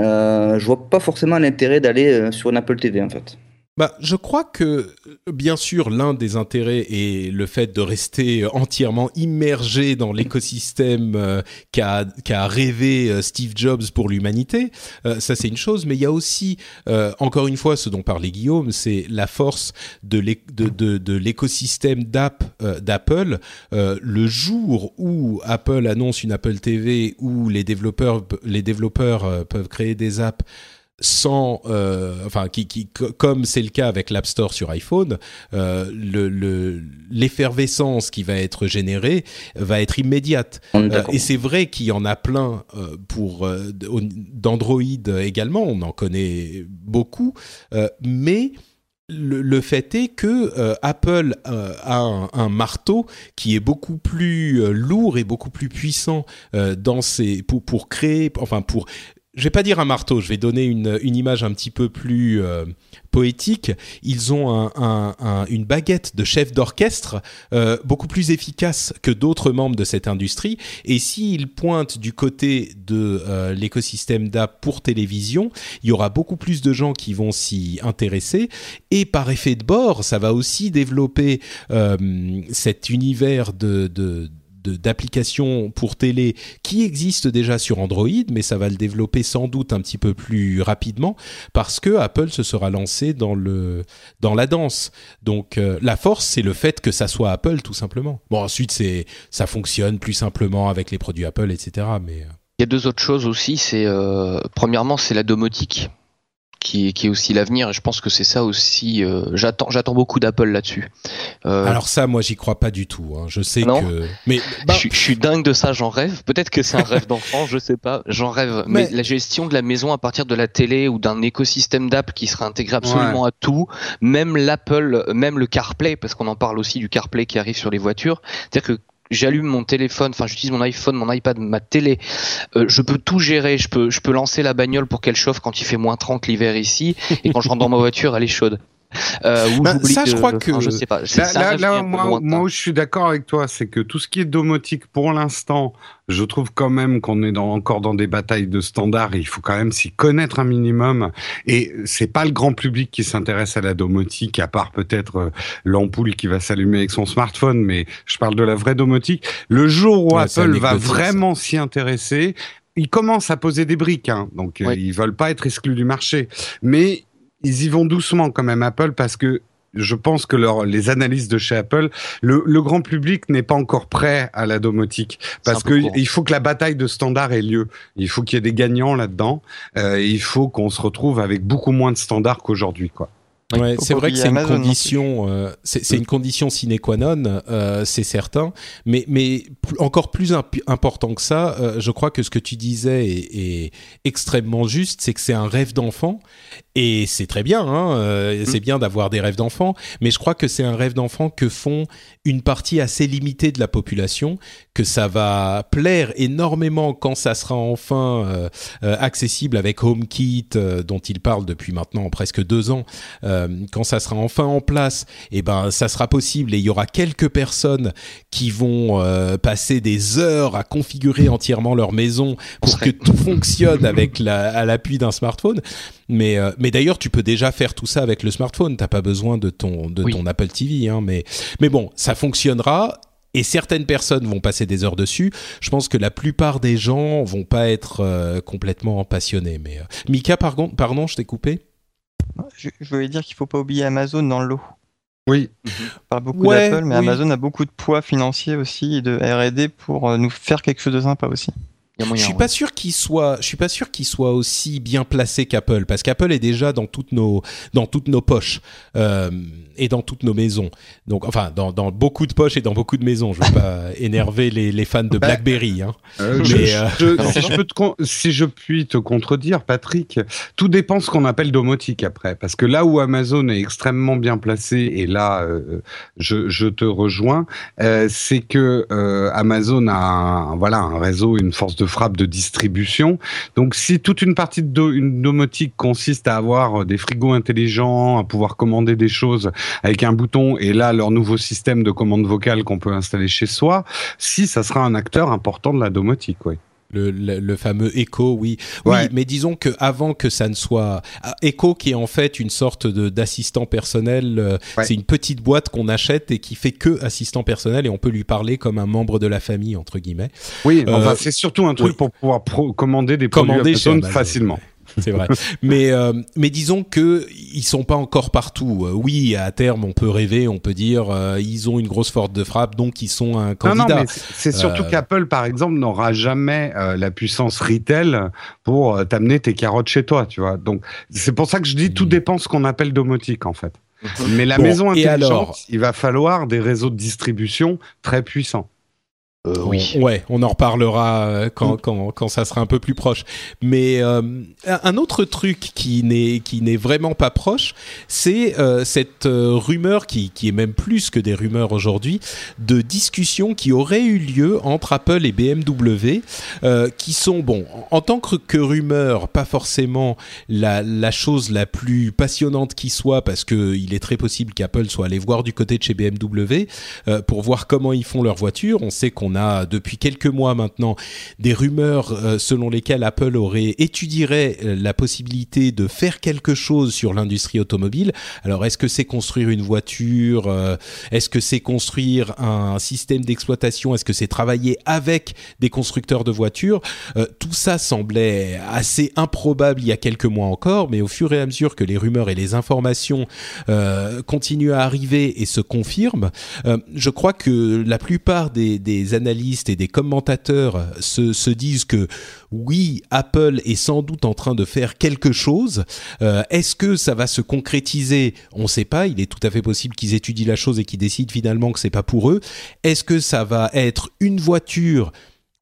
S4: je vois pas forcément l'intérêt d'aller sur une Apple TV en fait.
S1: Bah, je crois que, bien sûr, l'un des intérêts est le fait de rester entièrement immergé dans l'écosystème euh, qu'a rêvé euh, Steve Jobs pour l'humanité. Euh, ça, c'est une chose, mais il y a aussi, euh, encore une fois, ce dont parlait Guillaume, c'est la force de l'é- de- de- de l'écosystème d'app euh, d'Apple. Euh, le jour où Apple annonce une Apple TV où les développeurs, euh, peuvent créer des apps sans, euh, enfin, qui, qui, co- comme c'est le cas avec l'App Store sur iPhone, euh, le- le- l'effervescence qui va être générée va être immédiate. Euh, et c'est vrai qu'il y en a plein euh, pour d'Android également, on en connaît beaucoup, mais le, le fait est que euh, Apple euh, a un, un marteau qui est beaucoup plus euh, lourd et beaucoup plus puissant dans ses pour pour créer enfin pour je vais pas dire un marteau, je vais donner une, image un petit peu plus euh, poétique. Ils ont un- un- un- une baguette de chef d'orchestre euh, beaucoup plus efficace que d'autres membres de cette industrie. Et s'ils pointent du côté de euh, l'écosystème d'app pour télévision, il y aura beaucoup plus de gens qui vont s'y intéresser. Et par effet de bord, ça va aussi développer cet univers de- d'applications pour télé qui existe déjà sur Android, mais ça va le développer sans doute un petit peu plus rapidement parce que Apple se sera lancé dans le dans la danse. Donc euh, la force, c'est le fait que ça soit Apple tout simplement. Bon ensuite c'est ça fonctionne plus simplement avec les produits Apple, etc. Mais euh,
S3: Il y a deux autres choses aussi. C'est euh, premièrement, c'est la domotique qui est, qui est aussi l'avenir. Et je pense que c'est ça aussi. euh, j'attends, j'attends beaucoup d'Apple là-dessus. Euh,
S1: alors ça, moi j'y crois pas du tout. hein. Je sais
S3: Non.
S1: que mais bah,
S3: je, suis- je suis dingue de ça, j'en rêve. Peut-être que c'est un rêve d'enfant, je sais pas. J'en rêve. Mais...
S1: Mais-
S3: la gestion de la maison à partir de la télé ou d'un écosystème d'app qui sera intégré absolument à tout, même l'Apple, même le CarPlay, parce qu'on en parle aussi du CarPlay qui arrive sur les voitures. C'est-à-dire que J'allume mon téléphone, enfin j'utilise mon iPhone, mon iPad, ma télé. Euh, je peux tout gérer. Je peux, je peux lancer la bagnole pour qu'elle chauffe quand il fait moins 30 l'hiver ici, et quand je rentre dans ma voiture, elle est chaude. Euh, ou
S1: Bah, ça, je crois que-
S3: enfin, je sais pas.
S2: Là, moi, où je suis d'accord avec toi, c'est que tout ce qui est domotique, pour l'instant, je trouve quand même qu'on est dans, encore dans des batailles de standards. Il faut quand même s'y connaître un minimum. Et c'est pas le grand public qui s'intéresse à la domotique, à part peut-être euh, l'ampoule qui va s'allumer avec son smartphone. Mais je parle de la vraie domotique. Le jour où
S1: Ouais,
S2: Apple va vraiment s'y intéresser, ils commencent à poser des briques, hein, donc euh,
S3: Oui.
S2: ils veulent pas être exclus du marché. Mais ils y vont doucement quand même Apple parce que je pense que leur, les analyses de chez Apple, le, le grand public n'est pas encore prêt à la domotique parce que
S3: court.
S2: il faut que la bataille de standards ait lieu. Il faut qu'il y ait des gagnants là-dedans. Euh, il faut qu'on se retrouve avec beaucoup moins de standards qu'aujourd'hui, quoi.
S1: Ouais, c'est vrai que c'est une
S5: non
S1: condition, euh, c'est c'est une condition sine qua non, euh, c'est certain. Mais, mais encore plus imp- important que ça, euh, je crois que ce que tu disais est, est extrêmement juste, c'est que c'est un rêve d'enfant Et c'est très bien, hein, euh, c'est bien d'avoir des rêves d'enfant, mais je crois que c'est un rêve d'enfant que font une partie assez limitée de la population, que ça va plaire énormément quand ça sera enfin euh, euh, accessible avec HomeKit, dont il parle depuis maintenant presque deux ans. quand ça sera enfin en place, et eh ben ça sera possible et il y aura quelques personnes qui vont passer des heures à configurer entièrement leur maison pour que tout fonctionne avec la, à l'appui d'un smartphone. Mais, euh, mais d'ailleurs, tu peux déjà faire tout ça avec le smartphone. T'as pas besoin de ton, de ton Apple TV. Hein, mais, mais bon, ça fonctionnera. Et certaines personnes vont passer des heures dessus. Je pense que la plupart des gens vont pas être euh, complètement passionnés. Mais euh, Mika, pardon, pardon, je t'ai coupé.
S5: Je, voulais dire qu'il faut pas oublier Amazon dans l'eau.
S2: Oui.
S5: On parle beaucoup d'Apple, mais Amazon a beaucoup de poids financier aussi et de R&D pour nous faire quelque chose de sympa aussi
S1: je suis pas sûr qu'il soit, je suis pas sûr qu'il soit aussi bien placé qu'Apple, parce qu'Apple est déjà dans toutes nos, dans toutes nos poches euh, et dans toutes nos maisons. Donc, enfin, dans, dans, beaucoup de poches et dans beaucoup de maisons. Je veux pas énerver les, les, fans de BlackBerry. Hein.
S2: Euh, Mais, euh, si, je peux te, si je puis te contredire, Patrick, tout dépend ce qu'on appelle domotique après, parce que là où Amazon est extrêmement bien placé, et là, euh, je, je, te rejoins, c'est que Amazon a, un, voilà, un réseau, une force de frappe de distribution. Donc si toute une partie de domotique consiste à avoir des frigos intelligents, à pouvoir commander des choses avec un bouton et là leur nouveau système de commande vocale qu'on peut installer chez soi, si ça sera un acteur important de la domotique, oui.
S1: Le, le, fameux Echo, oui. Oui, mais disons que avant que ça ne soit Echo, qui est en fait une sorte de d'assistant personnel, euh, c'est une petite boîte qu'on achète et qui fait que assistant personnel et on peut lui parler comme un membre de la famille entre guillemets.
S2: Oui, enfin euh, c'est surtout un truc pour pouvoir commander des produits facilement
S1: c'est vrai. mais euh, mais disons que ils sont pas encore partout. Euh, oui, à terme, on peut rêver, on peut dire euh, ils ont une grosse force de frappe, donc ils sont un candidat. Non, non, mais
S2: c'est surtout qu'Apple, par exemple, n'aura jamais la puissance retail pour t'amener tes carottes chez toi, tu vois. Donc c'est pour ça que je dis tout hmm. dépend ce qu'on appelle domotique en fait. Mais la maison intelligente, il va falloir des réseaux de distribution très puissants.
S1: Euh, oui. ouais, on en reparlera euh, quand, mm. quand, quand, ça sera un peu plus proche. Mais euh, un autre truc qui n'est qui n'est vraiment pas proche, c'est cette rumeur qui, qui est même plus que des rumeurs aujourd'hui de discussions qui auraient eu lieu entre Apple et BMW, qui sont bon en tant que, que rumeur, pas forcément la, la chose la plus passionnante qui soit, parce que il est très possible qu'Apple soit allé voir du côté de chez BMW pour voir comment ils font leur voiture. On sait qu'on on a depuis quelques mois maintenant des rumeurs euh, selon lesquelles Apple aurait étudierait euh, la possibilité de faire quelque chose sur l'industrie automobile. Alors est-ce que c'est construire une voiture euh, Est-ce que c'est construire un système d'exploitation Est-ce que c'est travailler avec des constructeurs de voitures? Tout ça semblait assez improbable il y a quelques mois encore, mais au fur et à mesure que les rumeurs et les informations continuent à arriver et se confirment, je crois que la plupart des, des analystes et des commentateurs se, se disent que oui, Apple est sans doute en train de faire quelque chose. Euh, est-ce que ça va se concrétiser? On ne sait pas. Il est tout à fait possible qu'ils étudient la chose et qu'ils décident finalement que c'est pas pour eux. Est-ce que ça va être une voiture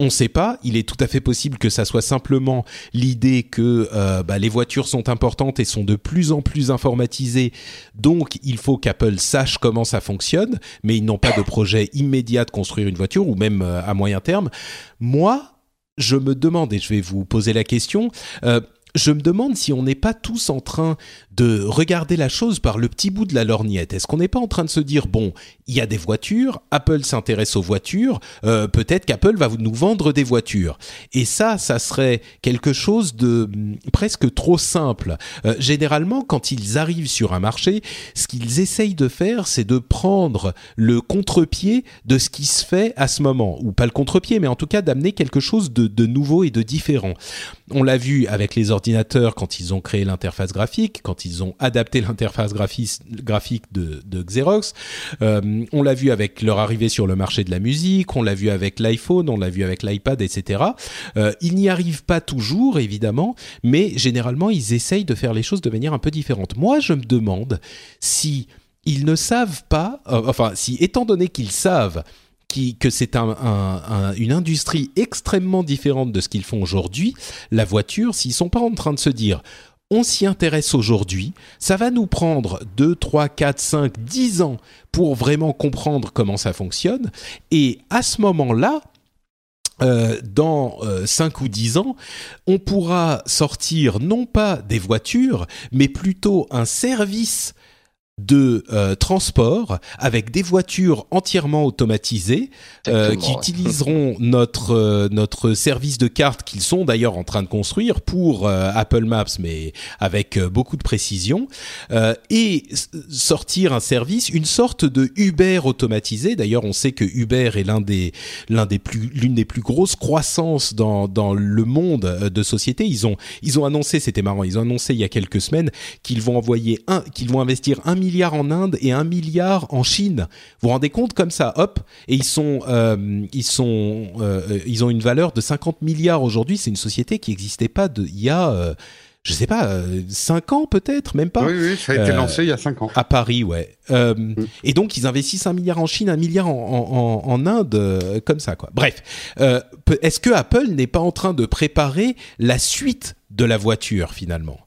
S1: on ne sait pas. Il est tout à fait possible que ça soit simplement l'idée que euh, bah, les voitures sont importantes et sont de plus en plus informatisées. Donc, il faut qu'Apple sache comment ça fonctionne, mais ils n'ont pas de projet immédiat de construire une voiture ou même euh, à moyen terme. Moi, je me demande, et je vais vous poser la question, euh, je me demande si on n'est pas tous en train de regarder la chose par le petit bout de la lorgnette. Est-ce qu'on n'est pas en train de se dire, bon, il y a des voitures, Apple s'intéresse aux voitures, euh, peut-être qu'Apple va nous vendre des voitures. Et ça, ça serait quelque chose de mm, presque trop simple. Euh, généralement, quand ils arrivent sur un marché, ce qu'ils essayent de faire, c'est de prendre le contre-pied de ce qui se fait à ce moment. Ou pas le contre-pied, mais en tout cas d'amener quelque chose de, de nouveau et de différent. On l'a vu avec les ordinateurs quand ils ont créé l'interface graphique, quand ils ont adapté l'interface graphique de, Xerox. Euh, on l'a vu avec leur arrivée sur le marché de la musique, on l'a vu avec l'iPhone, on l'a vu avec l'iPad, etc. Euh, ils n'y arrivent pas toujours, évidemment, mais généralement, ils essayent de faire les choses de manière un peu différente. Moi, je me demande si ils ne savent pas, euh, enfin, si étant donné qu'ils savent que c'est une industrie extrêmement différente de ce qu'ils font aujourd'hui, la voiture, s'ils sont pas en train de se dire on s'y intéresse aujourd'hui. Ça va nous prendre 2, 3, 4, 5, 10 ans pour vraiment comprendre comment ça fonctionne. Et à ce moment-là, euh, dans euh, 5 ou 10 ans, on pourra sortir non pas des voitures, mais plutôt un service de euh, transport avec des voitures entièrement automatisées euh, qui
S3: ouais.
S1: utiliseront notre euh, notre service de carte qu'ils sont d'ailleurs en train de construire pour Apple Maps mais avec beaucoup de précision et sortir un service une sorte de Uber automatisé d'ailleurs on sait que Uber est l'un des l'un des plus l'une des plus grosses croissances dans dans le monde de société ils ont ils ont annoncé c'était marrant ils ont annoncé il y a quelques semaines qu'ils vont envoyer un, qu'ils vont investir un milliard en Inde et un milliard en Chine. Vous vous rendez compte comme ça, hop, et ils sont, euh, ils sont, euh, ils ont une valeur de 50 milliards aujourd'hui. C'est une société qui n'existait pas de, il y a, euh, je sais pas, euh, 5 ans peut-être, même pas.
S2: Oui, oui, ça a été
S1: Euh,
S2: lancé il y a 5 ans.
S1: À Paris, ouais. Euh, Et donc ils investissent un milliard en Chine, un milliard en, en, en- en Inde, euh, comme ça, quoi. Bref, euh, est-ce que Apple n'est pas en train de préparer la suite de la voiture finalement?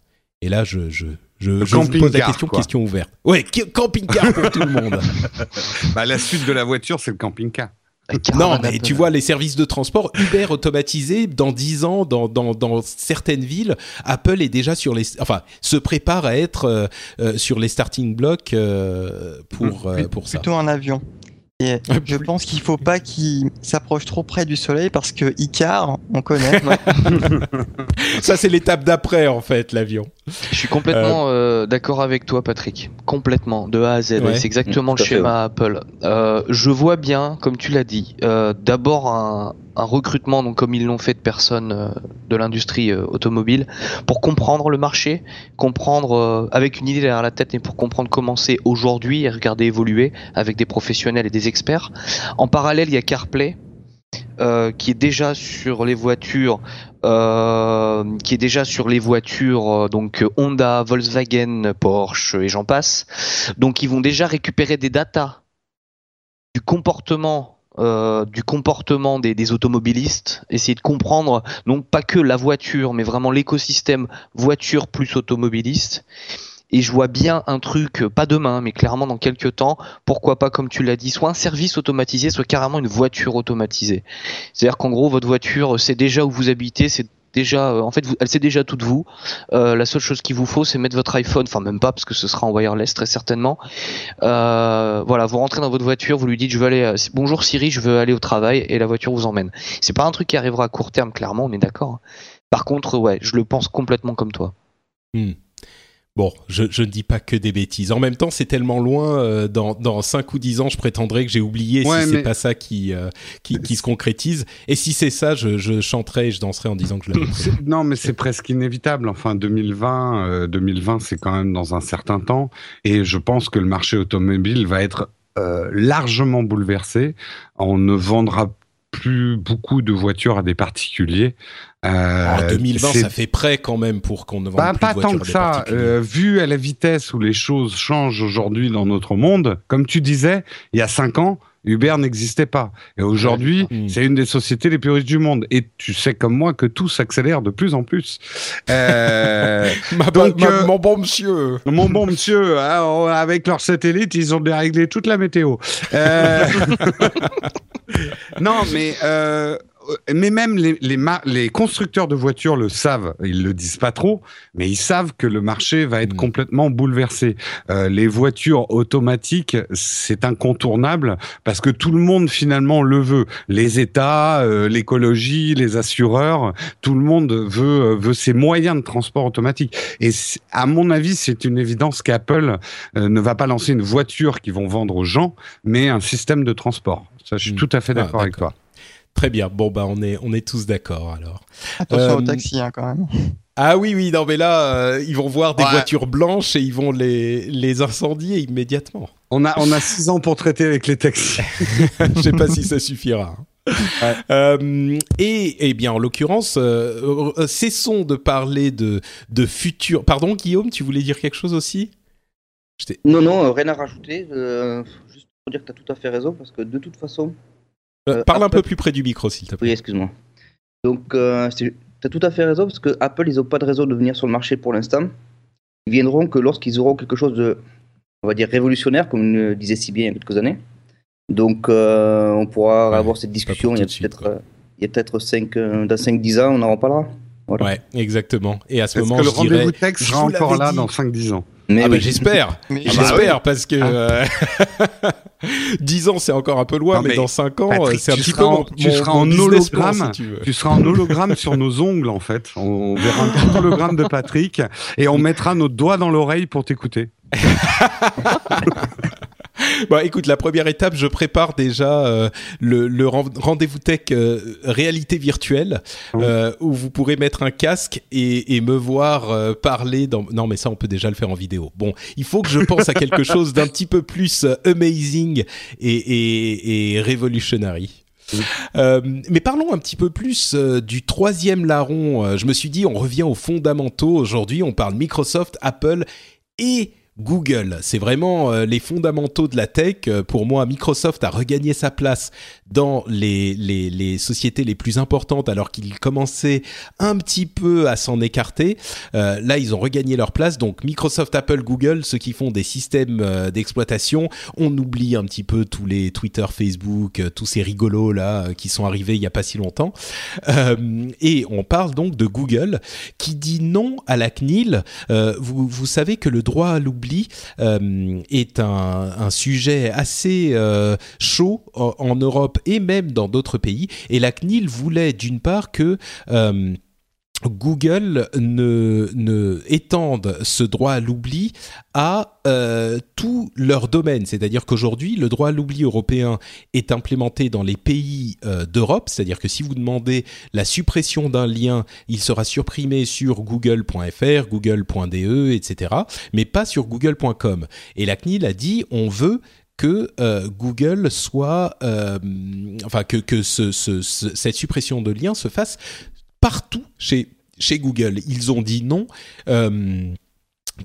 S1: Et là, je je je, je vous pose la question,
S2: quoi.
S1: question ouverte. Ouais, camping-car pour tout le monde.
S2: Bah, la suite de la voiture, c'est le camping-car.
S1: Non, mais tu vois les services de transport Uber automatisés dans 10 ans dans, dans, dans certaines villes, Apple est déjà sur les enfin se prépare à être euh, euh, sur les starting blocks euh, pour euh, pour ça.
S5: Plutôt un avion. Et je pense qu'il faut pas qu'il s'approche trop près du soleil parce que Icar, on connaît.
S1: Ça c'est l'étape d'après en fait l'avion.
S3: Je suis complètement euh, d'accord avec toi, Patrick. Complètement, de A à Z.
S1: Ouais.
S3: C'est exactement le schéma Apple. Euh, je vois bien, comme tu l'as dit, euh, d'abord un, un recrutement, donc comme ils l'ont fait de personnes euh, de l'industrie euh, automobile, pour comprendre le marché, comprendre euh, avec une idée derrière la tête, mais pour comprendre comment c'est aujourd'hui et regarder évoluer avec des professionnels et des experts. En parallèle, il y a CarPlay. Euh, qui est déjà sur les voitures euh, qui est déjà sur les voitures euh, donc Honda, Volkswagen, Porsche et j'en passe. Donc ils vont déjà récupérer des datas du comportement euh, du comportement des, des automobilistes, essayer de comprendre non pas que la voiture, mais vraiment l'écosystème voiture plus automobiliste. Et je vois bien un truc, euh, pas demain, mais clairement dans quelques temps, pourquoi pas, comme tu l'as dit, soit un service automatisé, soit carrément une voiture automatisée. C'est-à-dire qu'en gros, votre voiture sait déjà où vous habitez, c'est déjà, euh, en fait, elle sait déjà tout de vous. Euh, la seule chose qu'il vous faut, c'est mettre votre iPhone, enfin même pas, parce que ce sera en wireless très certainement. Euh, voilà, vous rentrez dans votre voiture, vous lui dites, je veux aller, euh, bonjour Siri, je veux aller au travail, et la voiture vous emmène. C'est pas un truc qui arrivera à court terme, clairement, on est d'accord. Par contre, ouais, je le pense complètement comme toi.
S1: Hmm. Bon, je, je ne dis pas que des bêtises. En même temps, c'est tellement loin. euh, dans, dans 5 ou 10 ans, je prétendrai que j'ai oublié
S2: Ouais,
S1: si c'est
S2: mais-
S1: pas ça qui, euh, qui, qui se concrétise. Et si c'est ça, je, je chanterai et je danserai en disant que je l'avais.
S2: C'est- Non, mais c'est presque inévitable. Enfin, 2020, euh, 2020, c'est quand même dans un certain temps, et je pense que le marché automobile va être euh, largement bouleversé. On ne vendra plus beaucoup de voitures à des particuliers. Euh,
S1: En 2020,
S2: c'est-
S1: ça fait près quand même pour qu'on ne vende
S2: Bah,
S1: plus
S2: pas
S1: de voitures
S2: tant que ça. Euh, vu à la vitesse où les choses changent aujourd'hui dans notre monde, comme tu disais, il y a cinq ans, Uber n'existait pas. Et aujourd'hui,
S1: Mm.
S2: c'est une des sociétés les plus riches du monde. Et tu sais comme moi que tout s'accélère de plus en plus. Euh,
S1: Ma-
S2: donc,
S1: ma-
S2: euh,
S1: mon bon monsieur.
S2: mon bon monsieur, hein, avec leur satellite, ils ont déréglé toute la météo. Euh, non, mais euh, mais même les, les, ma- les constructeurs de voitures le savent. Ils le disent pas trop, mais ils savent que le marché va être
S1: Mm.
S2: complètement bouleversé. Euh, les voitures automatiques, c'est incontournable parce que tout le monde finalement le veut. Les États, euh, l'écologie, les assureurs, tout le monde veut euh, veut ces moyens de transport automatique. Et à mon avis, c'est une évidence qu'Apple euh, ne va pas lancer une voiture qu'ils vont vendre aux gens, mais un système de transport. Ça, je suis
S1: Mm.
S2: tout à fait
S1: Ah,
S2: d'accord avec toi.
S1: Très bien. Bon, bah, on est, on est tous d'accord alors.
S5: Attention
S1: Euh,
S5: au taxi hein, quand même.
S1: Ah oui, oui, non, mais là, euh, ils vont voir des
S2: Ouais.
S1: voitures blanches et ils vont les, les incendier immédiatement.
S2: On a, on a six ans pour traiter avec les taxis.
S1: Je sais pas si ça suffira. Euh, et, eh bien, en l'occurrence, euh, cessons de parler de, de futur. Pardon, Guillaume, tu voulais dire quelque chose aussi?
S4: Non, non, euh, rien à rajouter. euh, juste pour dire que tu as tout à fait raison, parce que de toute façon.
S1: Euh,
S4: Euh,
S1: Parle un peu plus près du micro, s'il te
S4: Oui,
S1: plaît.
S4: excuse-moi. Donc, euh, tu as tout à fait raison, parce que Apple, ils n'ont pas de raison de venir sur le marché pour l'instant. Ils viendront que lorsqu'ils auront quelque chose de, on va dire, révolutionnaire, comme le disait si bien il y a quelques années. Donc, euh, on pourra
S1: Ouais,
S4: avoir cette discussion il y a peut-être
S1: quoi.
S4: euh, il y a peut-être 5, dans 5-10 ans, on en reparlera. Voilà.
S1: Ouais, exactement. Et à ce moment,
S2: que le
S1: je dirais,
S2: rendez-vous tech sera encore là
S1: dit.
S2: dans 5-10 ans?
S4: Mais
S1: Ah bah,
S4: oui.
S1: j'espère.
S5: Mais
S2: Ah bah
S1: J'espère parce que
S2: Ah.
S1: euh, 10 ans c'est encore un peu loin,
S2: Non,
S1: mais,
S2: mais
S1: dans 5 ans
S2: Patrick,
S1: c'est un
S2: tu
S1: petit
S2: seras
S1: peu
S2: en-
S1: mon,
S2: tu
S1: mon-
S2: seras
S1: mon
S2: en
S1: business plan,
S2: hologramme.
S1: si tu veux.
S2: Tu seras en hologramme sur nos ongles en fait. On verra un petit hologramme de Patrick et on mettra notre doigt dans l'oreille pour t'écouter.
S1: Bon, écoute, la première étape, je prépare déjà euh, le, le ren- rendez-vous tech euh, réalité virtuelle,
S2: Oui.
S1: euh, où vous pourrez mettre un casque et, et me voir parler. Dans... Non, mais ça, on peut déjà le faire en vidéo. Bon, il faut que je pense à quelque chose d'un petit peu plus amazing et, et. Euh, mais parlons un petit peu plus euh, du troisième larron. Euh, je me suis dit, on revient aux fondamentaux. Aujourd'hui, on parle Microsoft, Apple et Google. C'est vraiment euh, les fondamentaux de la tech. Euh, pour moi, Microsoft a regagné sa place dans les, les, sociétés les plus importantes alors qu'il commençait un petit peu à s'en écarter. Euh, là, ils ont regagné leur place. Donc, Microsoft, Apple, Google, ceux qui font des systèmes d'exploitation, on oublie un petit peu tous les Twitter, Facebook, tous ces rigolos là qui sont arrivés il y a pas si longtemps. Et on parle donc de Google qui dit non à la CNIL. Vous, vous savez que le droit à l'oubli euh, est un, sujet assez euh, chaud en, en Europe et même dans d'autres pays. Et la CNIL voulait d'une part que euh, Google ne, ne étende ce droit à l'oubli à euh, tous leurs domaines. C'est-à-dire qu'aujourd'hui, le droit à l'oubli européen est implémenté dans les pays euh, d'Europe. C'est-à-dire que si vous demandez la suppression d'un lien, il sera supprimé sur google.fr, google.de, etc. Mais pas sur google.com. Et la CNIL a dit, on veut que euh, Google soit, euh, enfin que, que ce, ce- ce- cette suppression de liens se fasse partout chez, Google. Ils ont dit non. euh,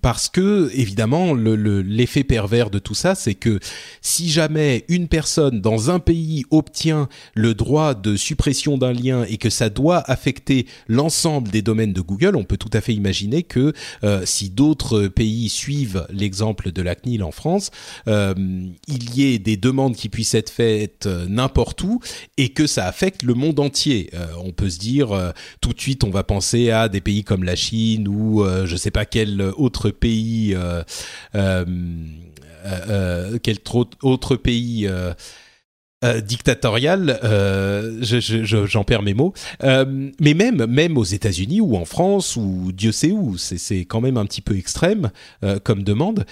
S1: parce que, évidemment, le- le- l'effet pervers de tout ça, c'est que si jamais une personne dans un pays obtient le droit de suppression d'un lien et que ça doit affecter l'ensemble des domaines de Google, on peut tout à fait imaginer que euh, si d'autres pays suivent l'exemple de la CNIL en France, euh, il y ait des demandes qui puissent être faites euh, n'importe où et que ça affecte le monde entier. On peut se dire tout de suite, on va penser à des pays comme la Chine ou je sais pas quel autre pays, euh, euh, euh, quel autre pays. Euh, euh, dictatorial, euh, je- je- je- j'en perds mes mots. Euh, mais même, même aux États-Unis ou en France ou Dieu sait où, c'est quand même un petit peu extrême euh, comme demande.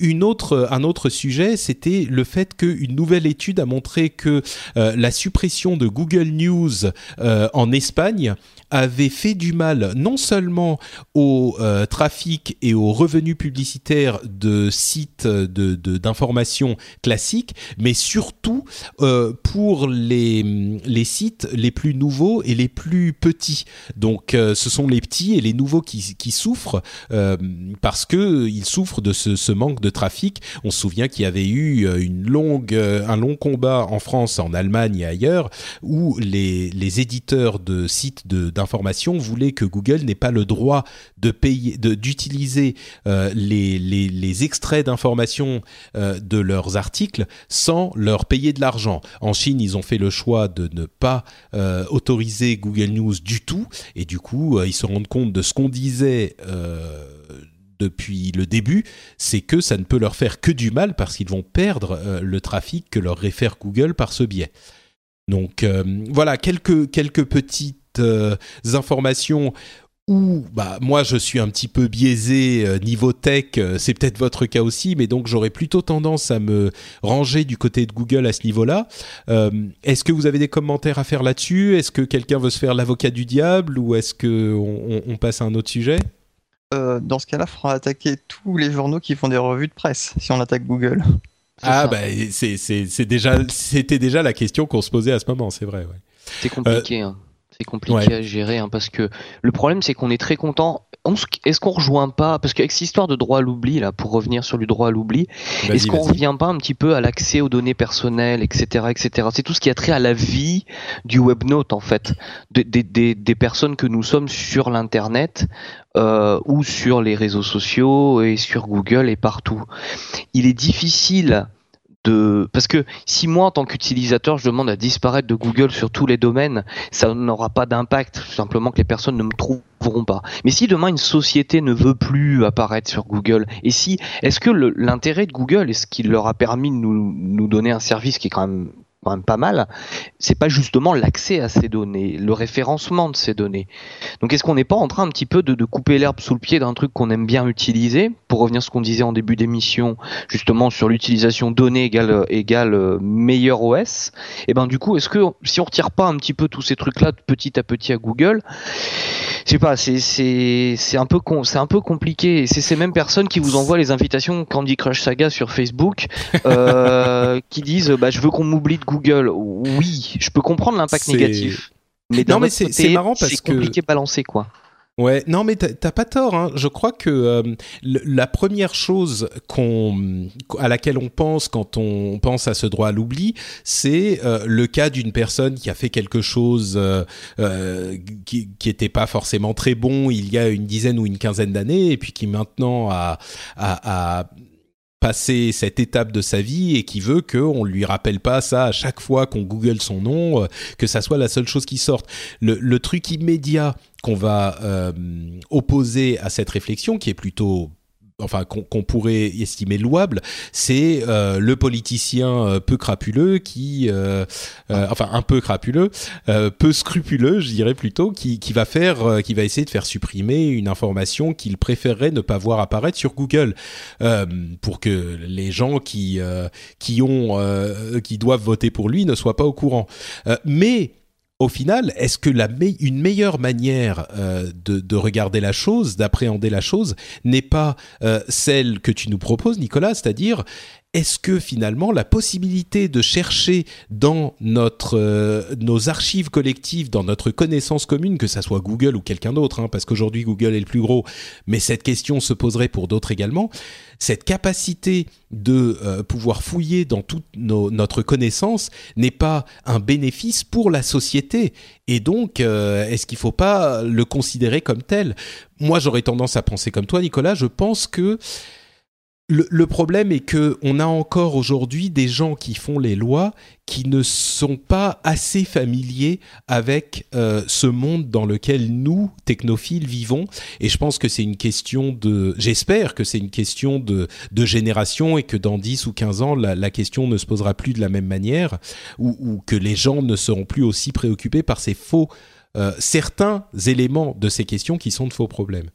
S1: Une autre, un autre sujet, c'était le fait qu'une nouvelle étude a montré que la suppression de Google News en Espagne avait fait du mal non seulement au trafic et aux revenus publicitaires de sites de de- d'information classiques, mais surtout euh, pour les, les sites les plus nouveaux et les plus petits. Donc euh, ce sont les petits et les nouveaux qui, qui souffrent euh, parce que ils souffrent de ce, ce manque de trafic. On se souvient qu'il y avait eu euh, une longue, euh, un long combat en France, en Allemagne et ailleurs où les, les éditeurs de sites d'information voulaient que Google n'ait pas le droit de payer, de- d'utiliser euh, les, les, extraits d'informations euh, de leurs articles sans leur payer de l'argent. En Chine, ils ont fait le choix de ne pas euh, autoriser Google News du tout, et du coup, ils se rendent compte de ce qu'on disait. depuis le début, c'est que ça ne peut leur faire que du mal parce qu'ils vont perdre le trafic que leur réfère Google par ce biais. Donc voilà quelques quelques petites informations où bah moi je suis un petit peu biaisé euh, niveau tech, euh, c'est peut-être votre cas aussi, mais donc j'aurais plutôt tendance à me ranger du côté de Google à ce niveau-là. Euh, est-ce que vous avez des commentaires à faire là-dessus? Est-ce que quelqu'un veut se faire l'avocat du diable ou est-ce que on, on- on passe à un autre sujet?
S5: Euh, dans ce cas-là, il faudra attaquer tous les journaux qui font des revues de presse si on attaque Google.
S1: Ah
S3: ça.
S1: bah c'est c'est c'est déjà c'était déjà la question qu'on se posait à ce moment, c'est vrai. Ouais.
S3: C'est compliqué. hein. C'est compliqué
S1: Ouais.
S3: à gérer hein, parce que le problème c'est qu'on est très content. est-ce qu'on rejoint pas parce qu'avec cette histoire de droit à l'oubli là, pour revenir sur le droit à l'oubli, est-ce qu'on revient pas un petit peu à l'accès aux données personnelles, etc., etc. C'est tout ce qui a trait à la vie du webnote en fait, des, des, des personnes que nous sommes sur l'internet euh, ou sur les réseaux sociaux et sur Google et partout. Il est difficile de parce que si moi en tant qu'utilisateur je demande à disparaître de Google sur tous les domaines, ça n'aura pas d'impact, simplement que les personnes ne me trouveront pas. Mais si demain une société ne veut plus apparaître sur Google, et si est-ce que l'intérêt de Google est ce qui leur a permis de nous, nous donner un service qui est quand même quand même pas mal, c'est pas justement l'accès à ces données, le référencement de ces données. Donc est-ce qu'on n'est pas en train un petit peu de, couper l'herbe sous le pied d'un truc qu'on aime bien utiliser, pour revenir à ce qu'on disait en début d'émission, justement sur l'utilisation données égale, égale euh, meilleur OS, et eh ben du coup, est-ce que si on retire pas un petit peu tous ces trucs-là petit à petit à Google, je sais pas, c'est c'est c'est un peu con, c'est un peu compliqué. C'est ces mêmes personnes qui vous envoient les invitations Candy Crush Saga sur Facebook, euh, qui disent bah je veux qu'on m'oublie de Google. Oui, je peux comprendre l'impact négatif.
S1: Mais non mais c'est marrant parce que
S3: c'est compliqué balancer quoi.
S1: Ouais, non, mais t'as pas tort. Hein. Je crois que euh, la première chose qu'on, à laquelle on pense quand on pense à ce droit à l'oubli, c'est euh, le cas d'une personne qui a fait quelque chose euh, qui, qui était pas forcément très bon il y a une dizaine ou une quinzaine d'années, et puis qui maintenant a, a, a passé cette étape de sa vie et qui veut qu'on lui rappelle pas ça à chaque fois qu'on google son nom, que ça soit la seule chose qui sorte. Le, le truc immédiat qu'on va euh, opposer à cette réflexion, qui est plutôt enfin qu'on pourrait estimer louable, c'est euh, le politicien euh, peu crapuleux qui, enfin un peu crapuleux, peu scrupuleux, je dirais plutôt, qui, qui va faire, qui va essayer de faire supprimer une information qu'il préférerait ne pas voir apparaître sur Google, pour que les gens qui qui ont, qui doivent voter pour lui ne soient pas au courant. mais au final, est-ce que la une meilleure manière euh, de, regarder la chose, d'appréhender la chose, n'est pas euh, celle que tu nous proposes, Nicolas, c'est-à-dire est-ce que finalement la possibilité de chercher dans notre euh, nos archives collectives, dans notre connaissance commune, que ça soit Google ou quelqu'un d'autre, hein, parce qu'aujourd'hui Google est le plus gros, mais cette question se poserait pour d'autres également, cette capacité de euh, pouvoir fouiller dans toute notre connaissance n'est pas un bénéfice pour la société. Et donc, euh, est-ce qu'il ne faut pas le considérer comme tel? Moi, j'aurais tendance à penser comme toi, Nicolas. Je pense que le, problème est que on a encore aujourd'hui des gens qui font les lois qui ne sont pas assez familiers avec euh, ce monde dans lequel nous technophiles vivons et je pense que c'est une question de j'espère que c'est une question de, génération et que dans 10 ou 15 ans la, question ne se posera plus de la même manière ou, que les gens ne seront plus aussi préoccupés par ces faux euh, certains éléments de ces questions qui sont de faux problèmes.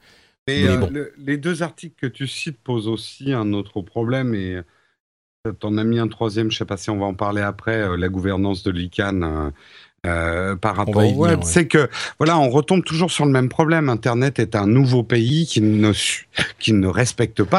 S2: Euh, les deux articles que tu cites posent aussi un autre problème et euh, tu en as mis un troisième, je ne sais pas si on va en parler après, euh, la gouvernance de l'ICANN. par rapport au web, c'est que voilà, on retombe toujours sur le même problème. Internet est un nouveau pays qui ne qui ne respecte pas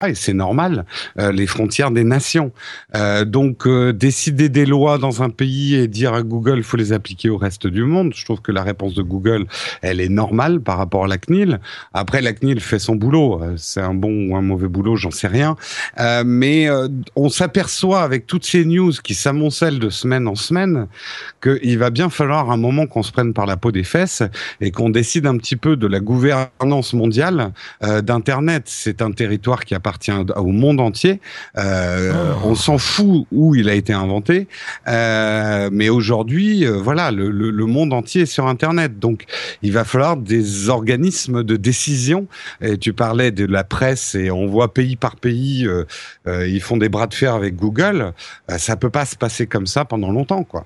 S2: Ah, et c'est normal, euh, les frontières des nations. Euh, donc, euh, décider des lois dans un pays et dire à Google, faut les appliquer au reste du monde, je trouve que la réponse de Google, elle est normale par rapport à la CNIL. Après, la CNIL fait son boulot. Euh, c'est un bon ou un mauvais boulot, j'en sais rien. Euh, mais euh, on s'aperçoit avec toutes ces news qui s'amoncellent de semaine en semaine qu'il va bien falloir un moment qu'on se prenne par la peau des fesses et qu'on décide un petit peu de la gouvernance mondiale d'Internet. C'est un territoire qui appartient au monde entier. Euh,
S1: Oh.
S2: On s'en fout où il a été inventé, euh, mais aujourd'hui, euh, voilà, le, le- le monde entier est sur Internet. Donc, il va falloir des organismes de décision. Et tu parlais de la presse et on voit pays par pays, ils font des bras de fer avec Google. Ça peut pas se passer comme ça pendant longtemps, quoi.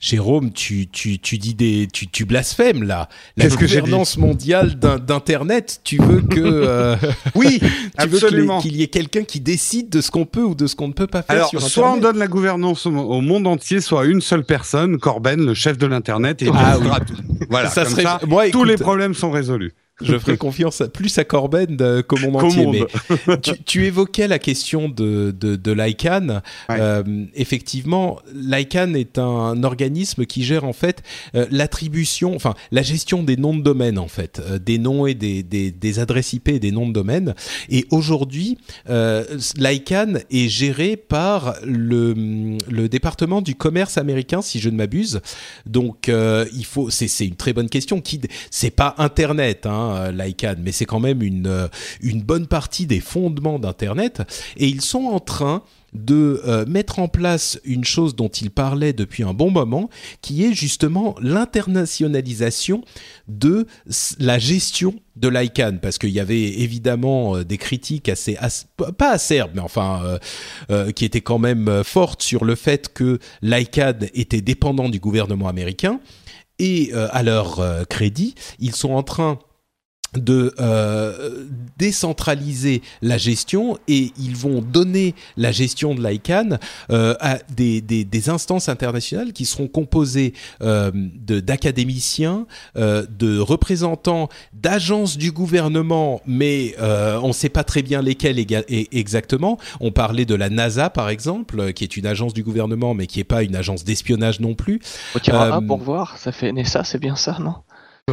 S1: Jérôme, tu, tu, tu dis des, tu, tu blasphèmes là. La
S2: Qu'est-ce que j'ai
S1: gouvernance mondiale d'in- d'internet, tu veux que, euh,
S2: Oui,
S1: tu veux qu'il y ait-
S2: absolument.
S1: qu'il y ait quelqu'un qui décide de ce qu'on peut ou de ce qu'on ne peut pas faire
S2: Alors,
S1: sur
S2: soit on donne la gouvernance au, au monde entier, soit une seule personne, Corben, le chef de l'internet, et
S1: Ah
S2: décidera tout. Voilà,
S1: Ça
S2: comme
S1: serait-
S2: ça,
S1: moi,
S2: tous les problèmes sont résolus.
S1: Je ferai confiance à- plus à Corben euh, qu'au monde entier.
S2: monde.
S1: Mais tu, tu évoquais la question de, de, de l'ICANN.
S2: Ouais.
S1: Euh, effectivement, l'ICANN est un organisme qui gère en fait euh, l'attribution, enfin la gestion des noms de domaine en fait, euh, des noms et des, des, des adresses IP et des noms de domaine. Et aujourd'hui, euh, l'ICANN est géré par le, le département du commerce américain, si je ne m'abuse. Donc, euh, il faut, c'est c'est une très bonne question. Qui, c'est pas Internet, hein, l'ICANN, mais c'est quand même une euh, une bonne partie des fondements d'Internet. Et ils sont en train de euh, mettre en place une chose dont il parlait depuis un bon moment, qui est justement l'internationalisation de la gestion de l'ICANN, parce qu'il y avait évidemment euh, des critiques assez, as- pas acerbes, mais enfin, euh, euh, qui étaient quand même euh, fortes sur le fait que l'ICANN était dépendant du gouvernement américain. Et euh, à leur euh, crédit, ils sont en train de euh, décentraliser la gestion et ils vont donner la gestion de l'ICANN euh, à des, des, des instances internationales qui seront composées euh, de- d'académiciens, euh, de représentants d'agences du gouvernement, mais euh, on ne sait pas très bien lesquelles exactement. On parlait de la NASA par exemple, euh, qui est une agence du gouvernement, mais qui n'est pas une agence d'espionnage non plus.
S3: Tirer un pour voir, ça fait NSA, c'est bien ça, non?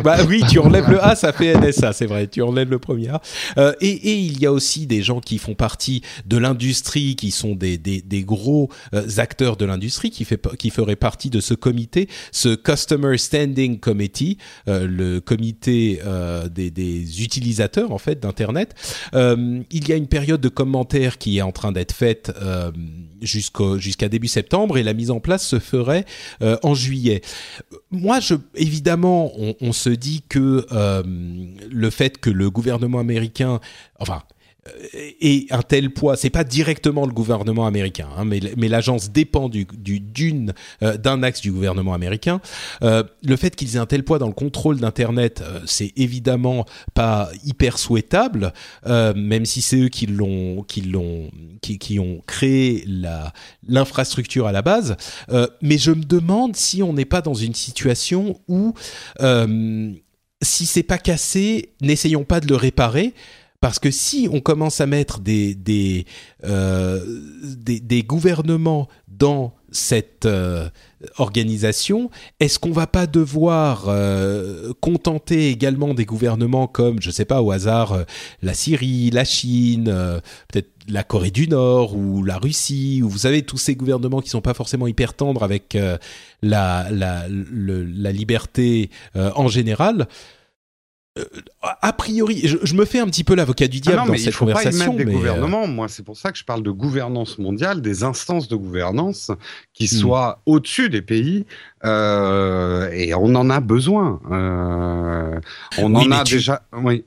S1: Bah oui, tu enlèves le A, ça fait NSA, c'est vrai. Tu enlèves le premier A. Euh, et, et il y a aussi des gens qui font partie de l'industrie, qui sont des, des, des gros euh, acteurs de l'industrie, qui, fait, qui feraient partie de ce comité, ce Customer Standing Committee, euh, le comité euh, des, des utilisateurs en fait d'Internet. Euh, il y a une période de commentaires qui est en train d'être faite jusqu'à début septembre et la mise en place se ferait euh, en juillet. Moi, je, évidemment, on, on se dit que euh, le fait que le gouvernement américain, enfin, euh, ait un tel poids, c'est pas directement le gouvernement américain, hein, mais, l'agence dépend euh, d'un axe du gouvernement américain. Euh, le fait qu'ils aient un tel poids dans le contrôle d'internet, euh, c'est évidemment pas hyper souhaitable, même si c'est eux qui l'ont, qui ont créé l'infrastructure à la base. Mais je me demande si on n'est pas dans une situation où si c'est pas cassé, n'essayons pas de le réparer. Parce que si on commence à mettre des, des, euh, gouvernements dans cette euh, organisation, est-ce qu'on va pas devoir euh, contenter également des gouvernements comme, je sais pas, au hasard, la Syrie, la Chine, peut-être la Corée du Nord ou la Russie, ou vous savez, tous ces gouvernements qui sont pas forcément hyper tendres avec la, la, la liberté en général. Euh, a priori, je, je me fais un petit peu l'avocat du
S2: Ah
S1: diable
S2: non,
S1: dans
S2: mais il
S1: cette
S2: faut pas
S1: conversation,
S2: mettre des
S1: mais euh,
S2: gouvernements. Moi, c'est pour ça que je parle de gouvernance mondiale, des instances de gouvernance qui
S1: Hmm.
S2: soient au-dessus des pays. euh, et on en a besoin. Euh, on
S1: Oui,
S2: en
S1: mais
S2: a
S1: tu-
S2: déjà. Oui.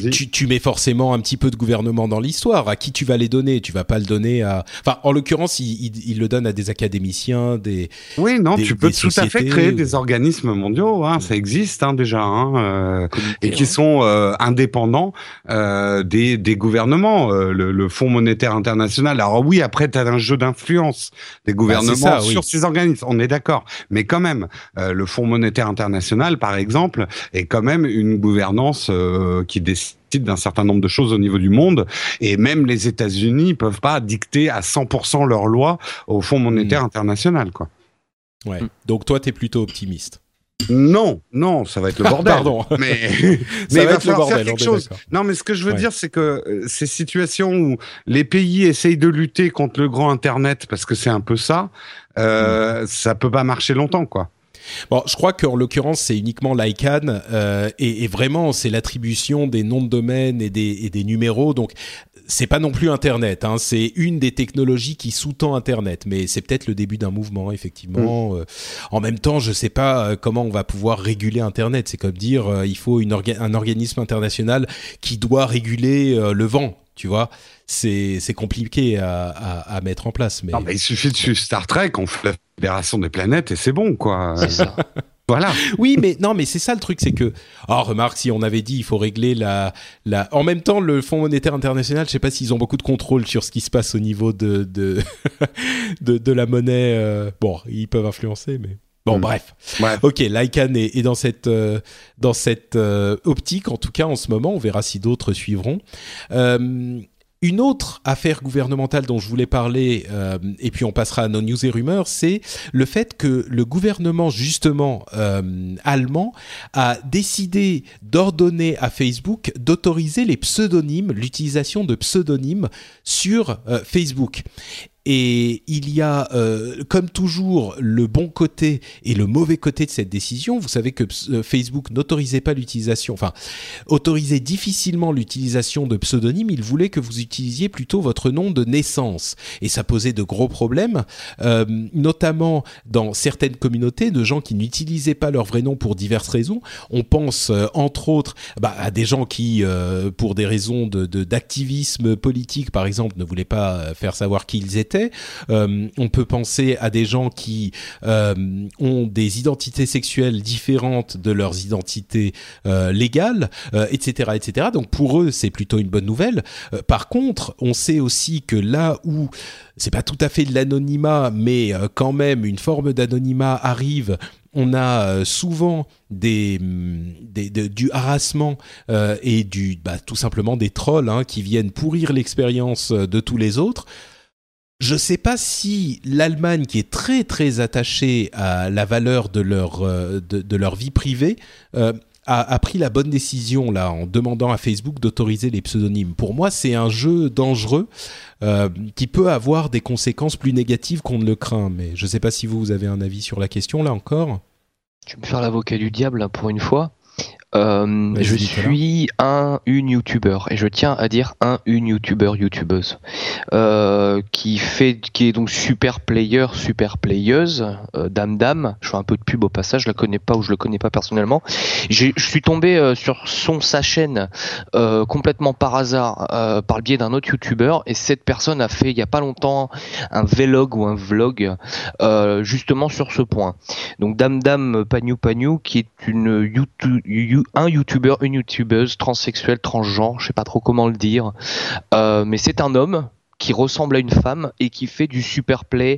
S1: Tu, tu, tu mets forcément un petit peu de gouvernement dans l'histoire. À qui tu vas les donner Tu vas pas le donner à. Enfin, en l'occurrence, il, il, il le donne à des académiciens, des.
S2: Oui, non,
S1: des-
S2: tu peux tout à fait créer
S1: ou-
S2: des organismes mondiaux. Hein, ça existe hein, déjà. Hein, euh, et qui sont euh, indépendants euh, des, des gouvernements. Euh, le, le Fonds monétaire international. Alors oui, après, tu as un jeu d'influence des gouvernements
S1: ça, oui.
S2: sur ces organismes. On est d'accord. Mais quand même, euh, le Fonds monétaire international, par exemple, est quand même une gouvernance euh, qui décide décide d'un certain nombre de choses au niveau du monde. Et même les États-Unis peuvent pas dicter à 100% leurs lois au Fonds monétaire international, quoi.
S1: Ouais. Donc toi, tu es plutôt optimiste.
S2: Non, non, ça va être le bordel.
S1: Pardon.
S2: Mais,
S1: Ça
S2: mais
S1: va
S2: va
S1: être le bordel,
S2: quelque chose. Non, mais ce que je veux
S1: Ouais.
S2: dire, c'est que euh, ces situations où les pays essayent de lutter contre le grand Internet, parce que c'est un peu ça, euh, ça peut pas marcher longtemps, quoi.
S1: Bon, je crois qu'en l'occurrence, c'est uniquement l'ICANN euh, et, et vraiment, c'est l'attribution des noms de domaine et des, et des numéros. Donc, c'est pas non plus Internet. Hein, c'est une des technologies qui sous-tend Internet, mais c'est peut-être le début d'un mouvement, effectivement. Euh, en même temps, je sais pas euh, comment on va pouvoir réguler Internet. C'est comme dire, euh, il faut une orga- un organisme international qui doit réguler le vent. Tu vois, c'est compliqué à, à, à mettre en place. Mais
S2: Non, mais il suffit de suivre Star Trek, on fait la Fédération des planètes et c'est bon, quoi.
S3: C'est ça.
S2: Voilà.
S1: Oui, mais non, mais c'est ça le truc, c'est que, oh, remarque, si on avait dit, il faut régler la, la. En même temps, le Fonds monétaire international, je sais pas s'ils ont beaucoup de contrôle sur ce qui se passe au niveau de de de, de la monnaie. euh, Bon, ils peuvent influencer, mais bon,
S2: Mm.
S1: bref.
S2: Ouais.
S1: Ok, l'ICANN est, est dans cette euh, dans cette euh, optique, en tout cas en ce moment. On verra si d'autres suivront. Euh, une autre affaire gouvernementale dont je voulais parler, euh, et puis on passera à nos news et rumeurs, c'est le fait que le gouvernement justement euh, allemand a décidé d'ordonner à Facebook d'autoriser les pseudonymes, l'utilisation de pseudonymes sur euh, Facebook. Et il y a, euh, comme toujours, le bon côté et le mauvais côté de cette décision. Vous savez que euh, Facebook n'autorisait pas l'utilisation, enfin, autorisait difficilement l'utilisation de pseudonymes. Il voulait que vous utilisiez plutôt votre nom de naissance. Et ça posait de gros problèmes, euh, notamment dans certaines communautés de gens qui n'utilisaient pas leur vrai nom pour diverses raisons. On pense, entre autres, bah, à des gens qui, pour des raisons d'activisme politique, par exemple, ne voulaient pas faire savoir qui ils étaient. Euh, on peut penser à des gens qui euh, ont des identités sexuelles différentes de leurs identités euh, légales, etc., etc. Donc pour eux, c'est plutôt une bonne nouvelle. Par contre, on sait aussi que là où c'est pas tout à fait de l'anonymat, mais quand même une forme d'anonymat arrive. On a souvent de- du harassement et du bah, tout simplement des trolls hein, qui viennent pourrir l'expérience de tous les autres. Je ne sais pas si l'Allemagne, qui est très très attachée à la valeur de leur, euh, vie privée, euh, a, pris la bonne décision là en demandant à Facebook d'autoriser les pseudonymes. Pour moi, c'est un jeu dangereux euh, qui peut avoir des conséquences plus négatives qu'on ne le craint. Mais je ne sais pas si vous, avez un avis sur la question là encore.
S3: Vais me faire l'avocat du diable pour une fois. Euh, je suis un une youtubeur et je tiens à dire un une youtubeur youtubeuse euh, qui fait qui est donc super player super playeuse euh, dame dame. Je fais un peu de pub au passage je la connais pas ou je le connais pas personnellement. Je suis tombé euh, sur son sa chaîne euh, complètement par hasard euh, par le biais d'un autre youtubeur et cette personne a fait il y a pas longtemps un vlog ou un vlog euh, justement sur ce point. Donc Dame Dame Pagnou Pagnou qui est une YouTube, you- un youtubeur, une youtubeuse transsexuelle, transgenre, je sais pas trop comment le dire, Euh, mais c'est un homme qui ressemble à une femme et qui fait du super play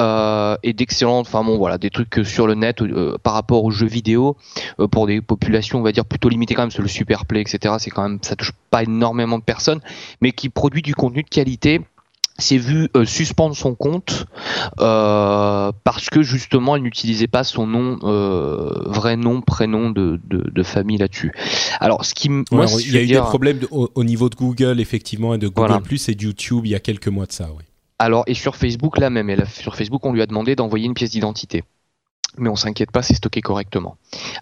S3: euh, et d'excellentes, enfin bon voilà, des trucs euh, sur le net euh, par rapport aux jeux vidéo pour des populations on va dire plutôt limitées quand même, que le super play etc. C'est quand même ça touche pas énormément de personnes, mais qui produit du contenu de qualité s'est vu euh, suspendre son compte euh, parce que justement elle n'utilisait pas son nom euh, vrai nom prénom de, de, de famille là-dessus. Alors ce qui moi
S1: Ouais,
S3: je
S1: il y a eu
S3: dire-
S1: des problèmes de- au, au niveau de Google effectivement et de Google
S3: Voilà.
S1: Plus et de YouTube il y a quelques mois de ça. Ouais.
S3: Alors, et sur Facebook, là même, elle a- sur Facebook, on lui a demandé d'envoyer une pièce d'identité. Mais on s'inquiète pas, c'est stocké correctement.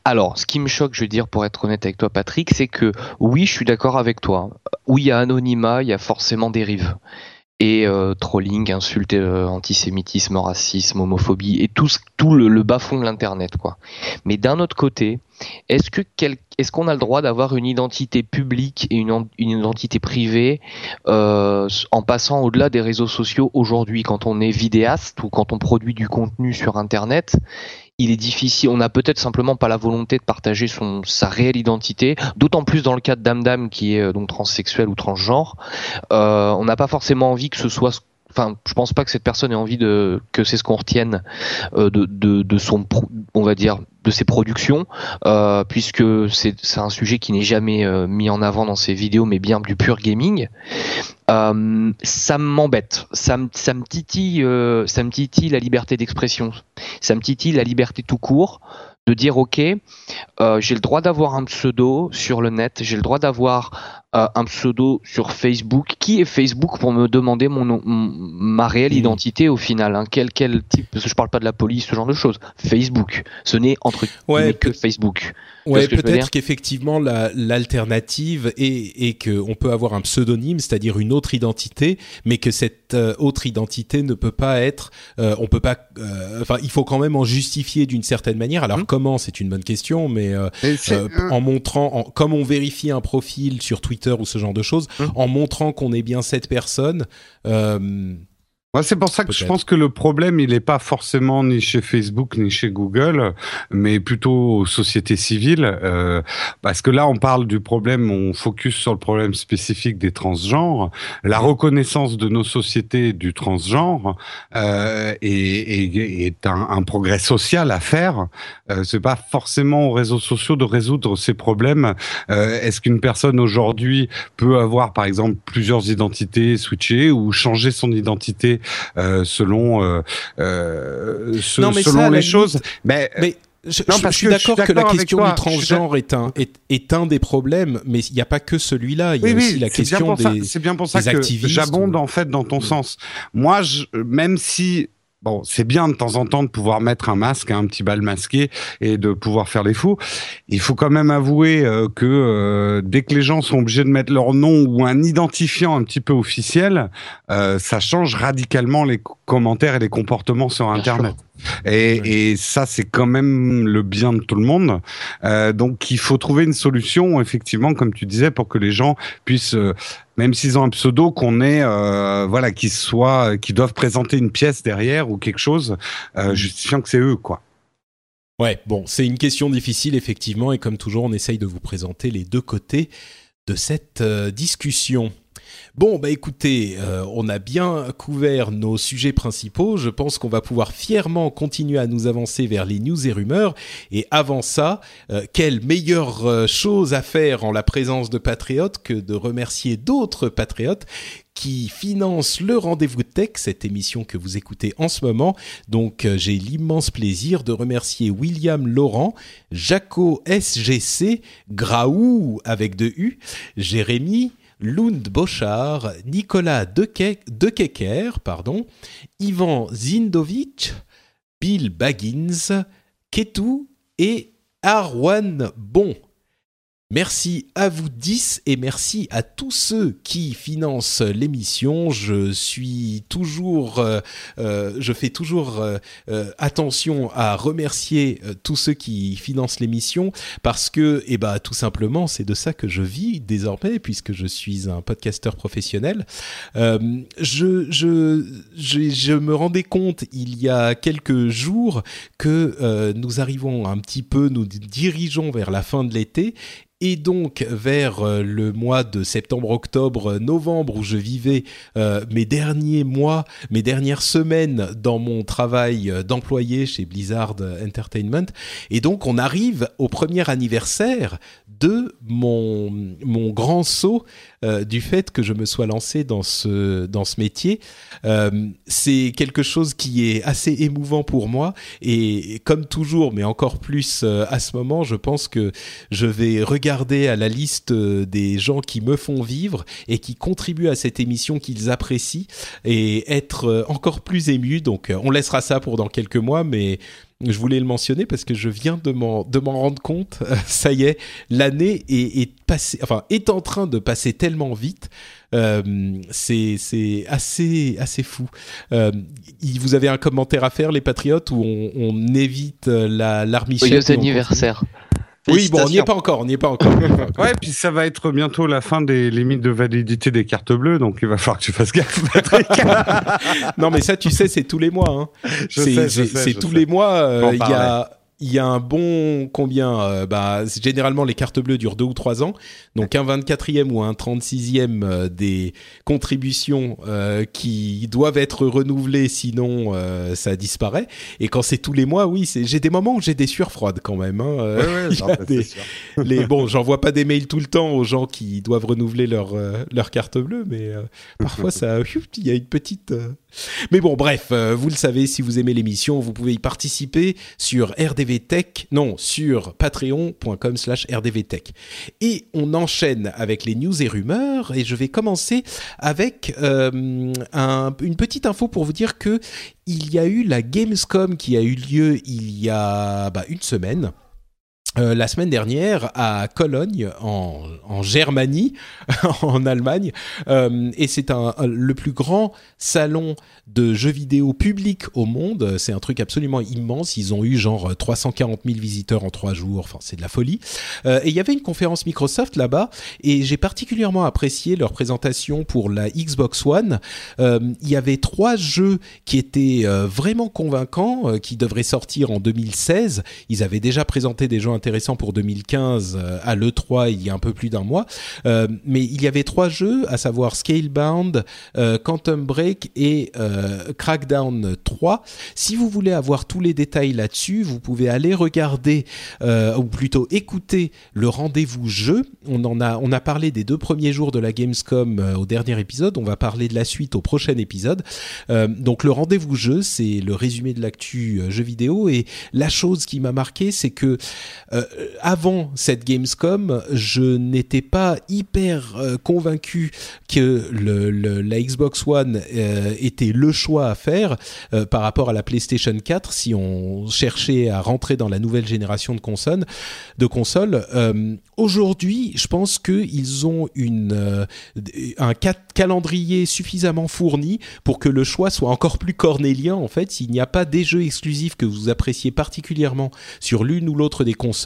S3: Alors, ce qui me choque, je veux dire, pour être honnête avec toi, Patrick, c'est que oui, je suis d'accord avec toi. Oui, il y a anonymat, il y a forcément dérive. Et euh, trolling, insultes, euh, antisémitisme, racisme, homophobie, et tout, tout le, le bas-fond de l'Internet, quoi. Mais d'un autre côté, est-ce qu'on a le droit d'avoir une identité publique et une, en- une identité privée euh, en passant au-delà des réseaux sociaux aujourd'hui? Quand on est vidéaste ou quand on produit du contenu sur internet il est difficile on n'a peut-être simplement pas la volonté de partager sa réelle identité d'autant plus dans le cas de Dame Dame qui est euh, donc transsexuel ou transgenre. Euh, on n'a pas forcément envie que ce soit Enfin, je pense pas que cette personne ait envie de que c'est ce qu'on retienne de, son on va dire de ses productions, euh, puisque c'est un sujet qui n'est jamais euh, mis en avant dans ses vidéos, mais bien du pur gaming. Euh, ça m'embête, ça me, ça me titille, euh, ça me titille la liberté d'expression, ça me titille la liberté tout court de dire ok, euh, j'ai le droit d'avoir un pseudo sur le net, j'ai le droit d'avoir euh, un pseudo sur Facebook. Qui est Facebook pour me demander mon, nom- ma réelle
S1: Mhm.
S3: identité au final hein? Quel, quel type? Parce que je parle pas de la police, ce genre de choses. Facebook, ce n'est entre
S1: Ouais,
S3: que Facebook.
S1: Ouais, peut-être qu'effectivement la- l'alternative est, est qu'on peut avoir un pseudonyme, c'est-à-dire une autre identité, mais que cette euh, autre identité ne peut pas être, euh, on peut pas, euh, enfin, il faut quand même en justifier d'une certaine manière. Alors
S2: Mhm.
S1: comment, c'est une bonne question, mais euh, euh, en montrant, en- comme on vérifie un profil sur Twitter ou ce genre de choses,
S2: Mhm.
S1: en montrant qu'on est bien cette personne. euh,
S2: Moi, c'est pour ça que je pense que le problème, il n'est pas forcément ni chez Facebook ni chez Google, mais plutôt aux sociétés civiles, euh, parce que là, on parle du problème, on focus sur le problème spécifique des transgenres, la reconnaissance de nos sociétés du transgenre euh, est, est- est un, un progrès social à faire. Euh, c'est pas forcément aux réseaux sociaux de résoudre ces problèmes. Euh, Est-ce qu'une personne aujourd'hui peut avoir, par exemple, plusieurs identités switchées ou changer son identité euh, selon euh, euh, ce-
S1: Non, mais
S2: selon
S1: ça,
S2: les
S1: limite,
S2: choses. Mais,
S1: Mais je,
S2: non,
S1: je-
S2: parce
S1: je suis d'accord que la question du transgenre est un, est, est un des problèmes, mais il n'y a pas que celui-là. Il y a
S2: oui,
S1: aussi la
S2: c'est bien
S1: question
S2: pour
S1: des.
S2: C'est bien pour ça que j'abonde
S1: ou-
S2: en fait dans ton sens. Moi, je, même si bon, c'est bien de temps en temps de pouvoir mettre un masque, un petit bal masqué et de pouvoir faire les fous. Il faut quand même avouer euh, que euh, dès que les gens sont obligés de mettre leur nom ou un identifiant un petit peu officiel, euh, ça change radicalement les co- commentaires et les comportements sur Internet. Et, ça, c'est quand même le bien de tout le monde. Donc, il faut trouver une solution, effectivement, comme tu disais, pour que les gens puissent, même s'ils ont un pseudo, qu'on ait, euh, voilà, qu'ils soient, qu'ils doivent présenter une pièce derrière ou quelque chose euh, justifiant que c'est eux, quoi.
S1: Ouais, bon, c'est une question difficile effectivement, et comme toujours, on essaye de vous présenter les deux côtés de cette euh, discussion. Bon, bah écoutez, euh, on a bien couvert nos sujets principaux. Je pense qu'on va pouvoir fièrement continuer à nous avancer vers les news et rumeurs. Et avant ça, euh, quelle meilleure euh, chose à faire en la présence de patriotes que de remercier d'autres patriotes qui financent le rendez-vous tech, cette émission que vous écoutez en ce moment. Donc j'ai l'immense plaisir de remercier William Laurent, Jaco SGC, Graou avec deux U, Jérémy, Lund Bochard, Nicolas Deke- Dekeker, pardon, Ivan Zindovic, Bill Baggins, Ketou et Arwan Bon. Merci à vous 10 et merci à tous ceux qui financent l'émission. Je suis toujours, euh, euh, je fais toujours euh, euh, attention à remercier euh, tous ceux qui financent l'émission parce que, eh ben, tout simplement, c'est de ça que je vis désormais puisque je suis un podcasteur professionnel. Je, je, je, je me rendais compte il y a quelques jours que nous arrivons un petit peu, nous dirigeons vers la fin de l'été et donc vers euh, le mois de septembre, octobre, novembre où je vivais euh, mes derniers mois, mes dernières semaines dans mon travail euh, d'employé chez Blizzard Entertainment. Et donc on arrive au premier anniversaire de mon, mon grand saut euh, du fait que je me sois lancé dans ce, dans ce métier. Euh, c'est quelque chose qui est assez émouvant pour moi et, comme toujours, mais encore plus euh, à ce moment, je pense que je vais regarder à la liste euh, des gens qui me font vivre et qui contribuent à cette émission qu'ils apprécient et être euh, encore plus ému. Donc euh, on laissera ça pour dans quelques mois, mais je voulais le mentionner parce que je viens de m'en rendre compte. ça y est, l'année est, est passée, enfin est en train de passer tellement vite. Euh, c'est assez assez fou. Euh, vous avez un commentaire à faire, les patriotes, où on, on évite la l'armichette
S3: Joyeux
S1: continue?
S3: anniversaire.
S1: Oui, bon, on n'y est pas encore, on n'y est pas encore.
S2: Ouais, puis ça va être bientôt la fin des limites de validité des cartes bleues, donc il va falloir que tu fasses gaffe, Patrick.
S1: non, mais ça, tu sais, c'est tous les mois. Hein.
S2: Je
S1: C'est- tous
S2: sais.
S1: les mois. euh, Il y a il y a un bon combien euh, bah, Généralement, les cartes bleues durent deux ou trois ans. Donc, un 24e ou un 36e euh, des contributions euh, qui doivent être renouvelées, sinon ça disparaît. Et quand c'est tous les mois, oui, j'ai des moments où j'ai des sueurs froides quand même. Hein. Ouais, les, bon, j'envoie pas des mails tout le temps aux gens qui doivent renouveler leur, leur carte bleue, mais parfois, ça, il y a une petite mais bon, bref, vous le savez, si vous aimez l'émission, vous pouvez y participer sur RDV Non, sur patreon.com slash rdvtech. Et on enchaîne avec les news et rumeurs, et je vais commencer avec euh, une petite info pour vous dire que il y a eu la Gamescom qui a eu lieu il y a bah, une semaine. Euh, la semaine dernière à Cologne, en, en Germanie, en Allemagne, euh, et c'est un, le plus grand salon de jeux vidéo public au monde. C'est un truc absolument immense. Ils ont eu genre 340 000 visiteurs en trois jours. Enfin, c'est de la folie. Euh, et il y avait une conférence Microsoft là-bas, et j'ai particulièrement apprécié leur présentation pour la Xbox One. Il y avait trois jeux qui étaient vraiment convaincants, qui devraient sortir en 2016. Ils avaient déjà présenté des jeux intéressant pour 2015 euh, à l'E3 il y a un peu plus d'un mois. Euh, mais il y avait trois jeux, à savoir Scalebound, euh, Quantum Break et Crackdown 3. Si vous voulez avoir tous les détails là-dessus, vous pouvez aller regarder ou plutôt écouter le rendez-vous jeu. On en a, on a parlé des deux premiers jours de la Gamescom au dernier épisode. On va parler de la suite au prochain épisode. donc le rendez-vous jeu, c'est le résumé de l'actu jeu vidéo et la chose qui m'a marqué, c'est que euh, avant cette Gamescom, je n'étais pas hyper euh, convaincu que la Xbox One euh, était le choix à faire par rapport à la PlayStation 4 si on cherchait à rentrer dans la nouvelle génération de consoles. Aujourd'hui, je pense qu'ils ont un calendrier suffisamment fourni pour que le choix soit encore plus cornélien. En fait, s'il n'y a pas des jeux exclusifs que vous appréciez particulièrement sur l'une ou l'autre des consoles,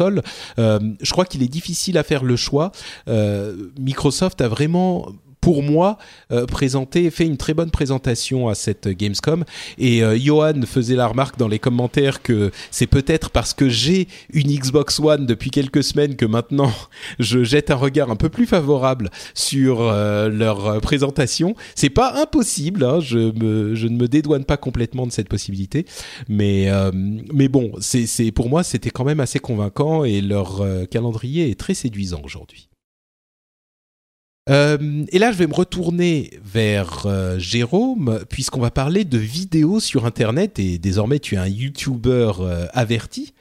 S1: euh, je crois qu'il est difficile à faire le choix. Euh, Microsoft a vraiment pour moi, euh, présenté, fait une très bonne présentation à cette Gamescom. Et Johan faisait la remarque dans les commentaires que c'est peut-être parce que j'ai une Xbox One depuis quelques semaines que maintenant je jette un regard un peu plus favorable sur leur présentation. C'est pas impossible, hein, je, me, je ne me dédouane pas complètement de cette possibilité, mais mais bon, c'est pour moi c'était quand même assez convaincant et leur calendrier est très séduisant aujourd'hui. Euh, et là, je vais me retourner vers euh, Jérôme, puisqu'on va parler de vidéos sur Internet, et désormais tu es un YouTuber euh, averti.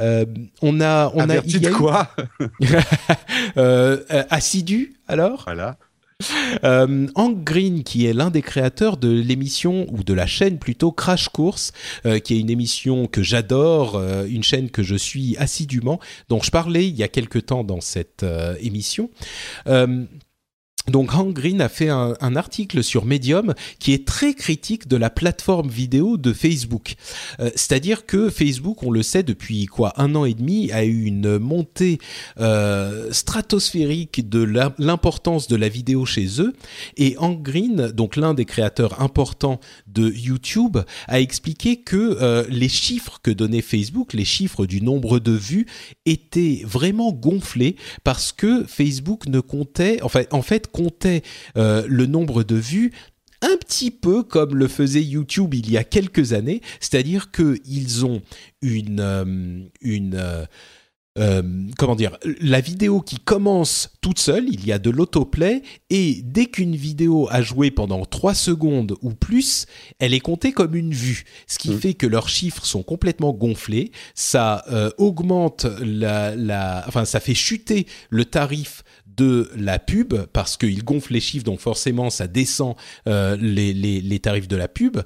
S1: on a, on
S2: averti de quoi
S1: Assidu, alors?
S2: Voilà.
S1: Hank Green, qui est l'un des créateurs de l'émission, ou de la chaîne plutôt, Crash Course, qui est une émission que j'adore, une chaîne que je suis assidûment, dont je parlais il y a quelque temps dans cette émission. Donc Hank Green a fait un, article sur Medium qui est très critique de la plateforme vidéo de Facebook. Euh, c'est-à-dire que Facebook, on le sait depuis quoi un an et demi, a eu une montée euh, stratosphérique de l'importance de la vidéo chez eux. Et Hank Green, donc l'un des créateurs importants de YouTube, a expliqué que euh, les chiffres que donnait Facebook, les chiffres du nombre de vues, étaient vraiment gonflés parce que Facebook ne comptait, en fait comptait euh, le nombre de vues un petit peu comme le faisait YouTube il y a quelques années, c'est-à-dire qu'ils ont une, euh, une euh, comment dire, la vidéo qui commence toute seule, il y a de l'autoplay, et dès qu'une vidéo a joué pendant 3 secondes ou plus, elle est comptée comme une vue, ce qui mmh. fait que leurs chiffres sont complètement gonflés, ça augmente la, la, enfin ça fait chuter le tarif de la pub parce qu'il gonfle les chiffres, donc forcément ça descend euh, les, les, tarifs de la pub.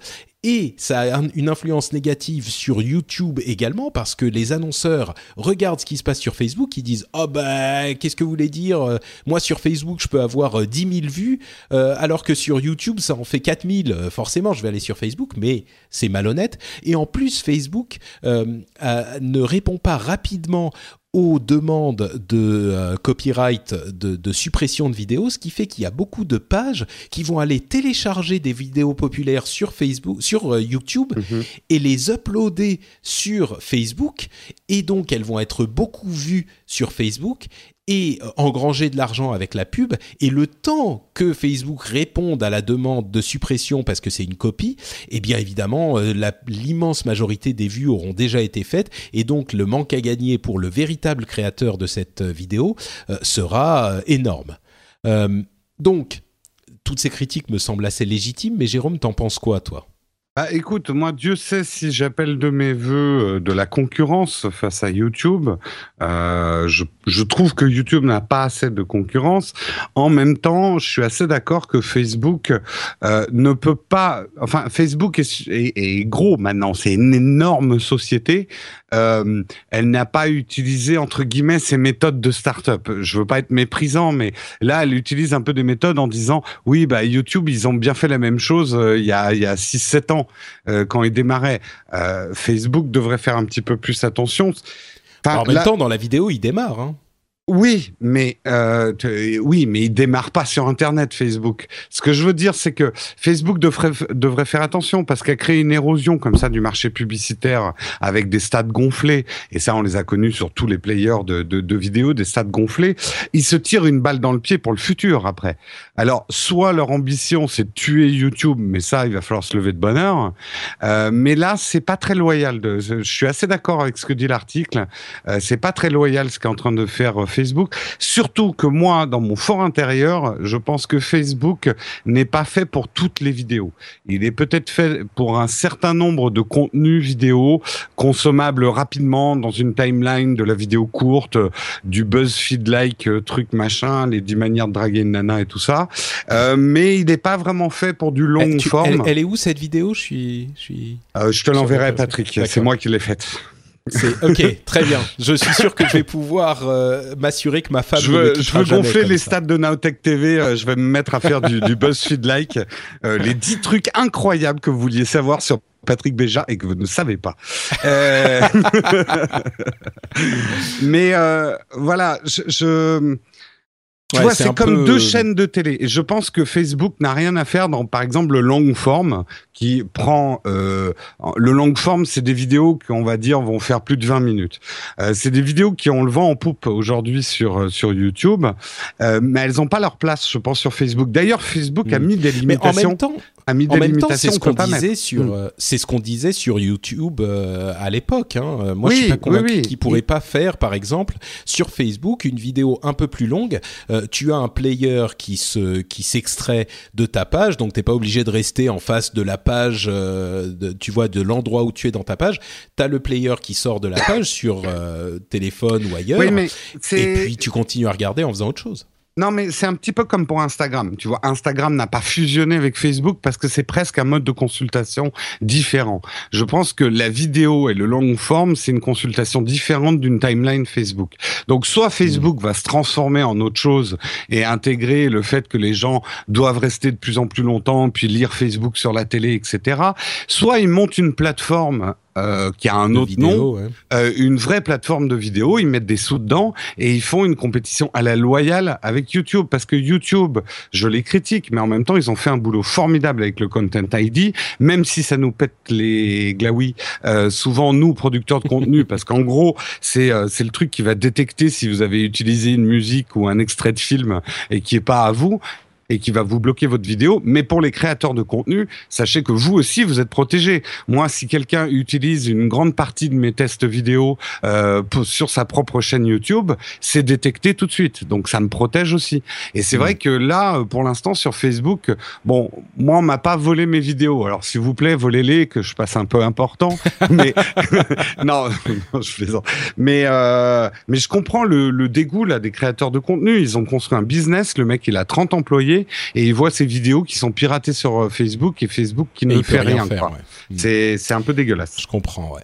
S1: Et ça a une influence négative sur YouTube également parce que les annonceurs regardent ce qui se passe sur Facebook, ils disent oh bah qu'est-ce que vous voulez dire euh, Moi sur Facebook je peux avoir 10 euh, 000 vues alors que sur YouTube ça en fait 4 000. Forcément je vais aller sur Facebook, mais c'est malhonnête. Et en plus Facebook ne répond pas rapidement aux demandes de euh, copyright, de, de, suppression de vidéos, ce qui fait qu'il y a beaucoup de pages qui vont aller télécharger des vidéos populaires sur Facebook, sur euh, YouTube
S2: Mhm.
S1: et les uploader sur Facebook, et donc elles vont être beaucoup vues sur Facebook et euh, engranger de l'argent avec la pub. Et le temps que Facebook réponde à la demande de suppression parce que c'est une copie, eh bien évidemment, euh, l'immense majorité des vues auront déjà été faites. Et donc le manque à gagner pour le véritable créateur de cette euh, vidéo sera énorme. Donc, toutes ces critiques me semblent assez légitimes, mais Jérôme, t'en penses quoi, toi?
S2: Bah écoute, moi Dieu sait si j'appelle de mes voeux euh, de la concurrence face à YouTube. Euh, je, je trouve que YouTube n'a pas assez de concurrence. En même temps, je suis assez d'accord que Facebook euh, ne peut pas. Enfin, Facebook est, est- est gros maintenant. C'est une énorme société. Euh, elle n'a pas utilisé entre guillemets ses méthodes de start-up. Je veux pas être méprisant, mais là, elle utilise un peu des méthodes en disant oui, bah YouTube, ils ont bien fait la même chose euh, il y a il y a 6-7 ans euh, quand ils démarraient. Euh, Facebook devrait faire un petit peu plus attention. Enfin,
S1: En même
S2: là-
S1: temps, dans la vidéo, il démarre. Hein.
S2: Oui, mais euh, oui, mais il démarre pas sur Internet, Facebook. Ce que je veux dire, c'est que Facebook devrait devrait faire attention parce qu'elle crée une érosion comme ça du marché publicitaire avec des stades gonflés. Et ça, on les a connus sur tous les players de, de, de vidéos, des stades gonflés. Ils se tirent une balle dans le pied pour le futur après. Alors, soit leur ambition, c'est de tuer YouTube, mais ça, il va falloir se lever de bonne heure. Euh, mais là, c'est pas très loyal. De, je suis assez d'accord avec ce que dit l'article. Euh, c'est pas très loyal ce qu'est en train de faire euh, Facebook. Surtout que moi, dans mon fort intérieur, je pense que Facebook n'est pas fait pour toutes les vidéos. Il est peut-être fait pour un certain nombre de contenus vidéo consommables rapidement dans une timeline de la vidéo courte, du BuzzFeed-like euh, truc machin, les 10 manières de draguer une nana et tout ça. Euh, mais il n'est pas vraiment fait pour du long
S1: Eh, tu-
S2: forme.
S1: elle, elle est où cette vidéo? Je suis, je suis.
S2: Euh, je te l'enverrai,
S1: le-
S2: Patrick. C'est moi qui l'ai faite.
S1: C'est ok, très bien. Je suis sûr que je vais pouvoir euh, m'assurer que ma femme.
S2: Je veux, je veux gonfler les stats de Nowtech TV. euh, je vais me mettre à faire du, du BuzzFeed-like. Euh, les 10 trucs incroyables que vous vouliez savoir sur Patrick Béja et que vous ne savez pas. Euh, Mais euh, voilà, je... je... Tu
S1: Ouais,
S2: vois,
S1: c'est
S2: comme
S1: peu-
S2: deux chaînes de télé. Et je pense que Facebook n'a rien à faire dans, par exemple, le long form, qui prend euh, le long form, c'est des vidéos qu'on va dire vont faire plus de 20 minutes. Euh, c'est des vidéos qui ont le vent en poupe aujourd'hui sur euh, sur YouTube, euh, mais elles n'ont pas leur place, je pense, sur Facebook. D'ailleurs, Facebook a
S1: Mm.
S2: mis des
S1: Mais en
S2: limitations.
S1: même temps,
S2: a mis
S1: en
S2: des
S1: même temps,
S2: limitations
S1: c'est ce
S2: qu'on
S1: disait sur,
S2: Mm.
S1: c'est ce qu'on disait sur YouTube à l'époque. Hein. Moi, je
S2: Oui,
S1: suis pas
S2: oui,
S1: convaincu
S2: oui.
S1: qu'ils pourraient pas faire, par exemple, sur Facebook, une vidéo un peu plus longue. Euh, tu as un player qui se, qui s'extrait de ta page, donc t'es pas obligé de rester en face de la page, euh, de- tu vois, de l'endroit où tu es dans ta page. T'as le player qui sort de la page sur euh, téléphone ou ailleurs.
S2: Oui, mais
S1: et puis tu continues à regarder en faisant autre chose.
S2: Non, mais c'est un petit peu comme pour Instagram. Tu vois, Instagram n'a pas fusionné avec Facebook parce que c'est presque un mode de consultation différent. Je pense que la vidéo et le long form, c'est une consultation différente d'une timeline Facebook. Donc, soit Facebook va se transformer en autre chose et intégrer le fait que les gens doivent rester de plus en plus longtemps, puis lire Facebook sur la télé, etc. Soit ils montent une plateforme euh, qui a un
S1: de
S2: autre nom,
S1: ouais.
S2: euh, une vraie plateforme de vidéo, ils mettent des sous dedans et ils font une compétition à la loyale avec YouTube parce que YouTube, je les critique, mais en même temps ils ont fait un boulot formidable avec le Content ID, même si ça nous pète les glaouis. Euh, souvent nous producteurs de contenu, parce qu'en gros c'est euh, c'est le truc qui va détecter si vous avez utilisé une musique ou un extrait de film et qui est pas à vous et qui va vous bloquer votre vidéo. Mais pour les créateurs de contenu, sachez que vous aussi, vous êtes protégés. Moi, si quelqu'un utilise une grande partie de mes tests vidéo euh, pour- sur sa propre chaîne YouTube, c'est détecté tout de suite. Donc, ça me protège aussi. Et c'est vrai que là, euh, pour l'instant, sur Facebook, bon, moi, on m'a pas volé mes vidéos. Alors, s'il vous plaît, volez-les, que je passe un peu important. mais non, non, je plaisante. Mais euh, mais je comprends le, le dégoût là des créateurs de contenu. Ils ont construit un business. Le mec, il a 30 employés et il voit ces vidéos qui sont piratées sur euh, Facebook et Facebook qui
S1: Et
S2: ne fait rien.
S1: faire.
S2: quoi.
S1: ouais. Mm.
S2: C'est c'est un peu dégueulasse.
S1: Je comprends, ouais.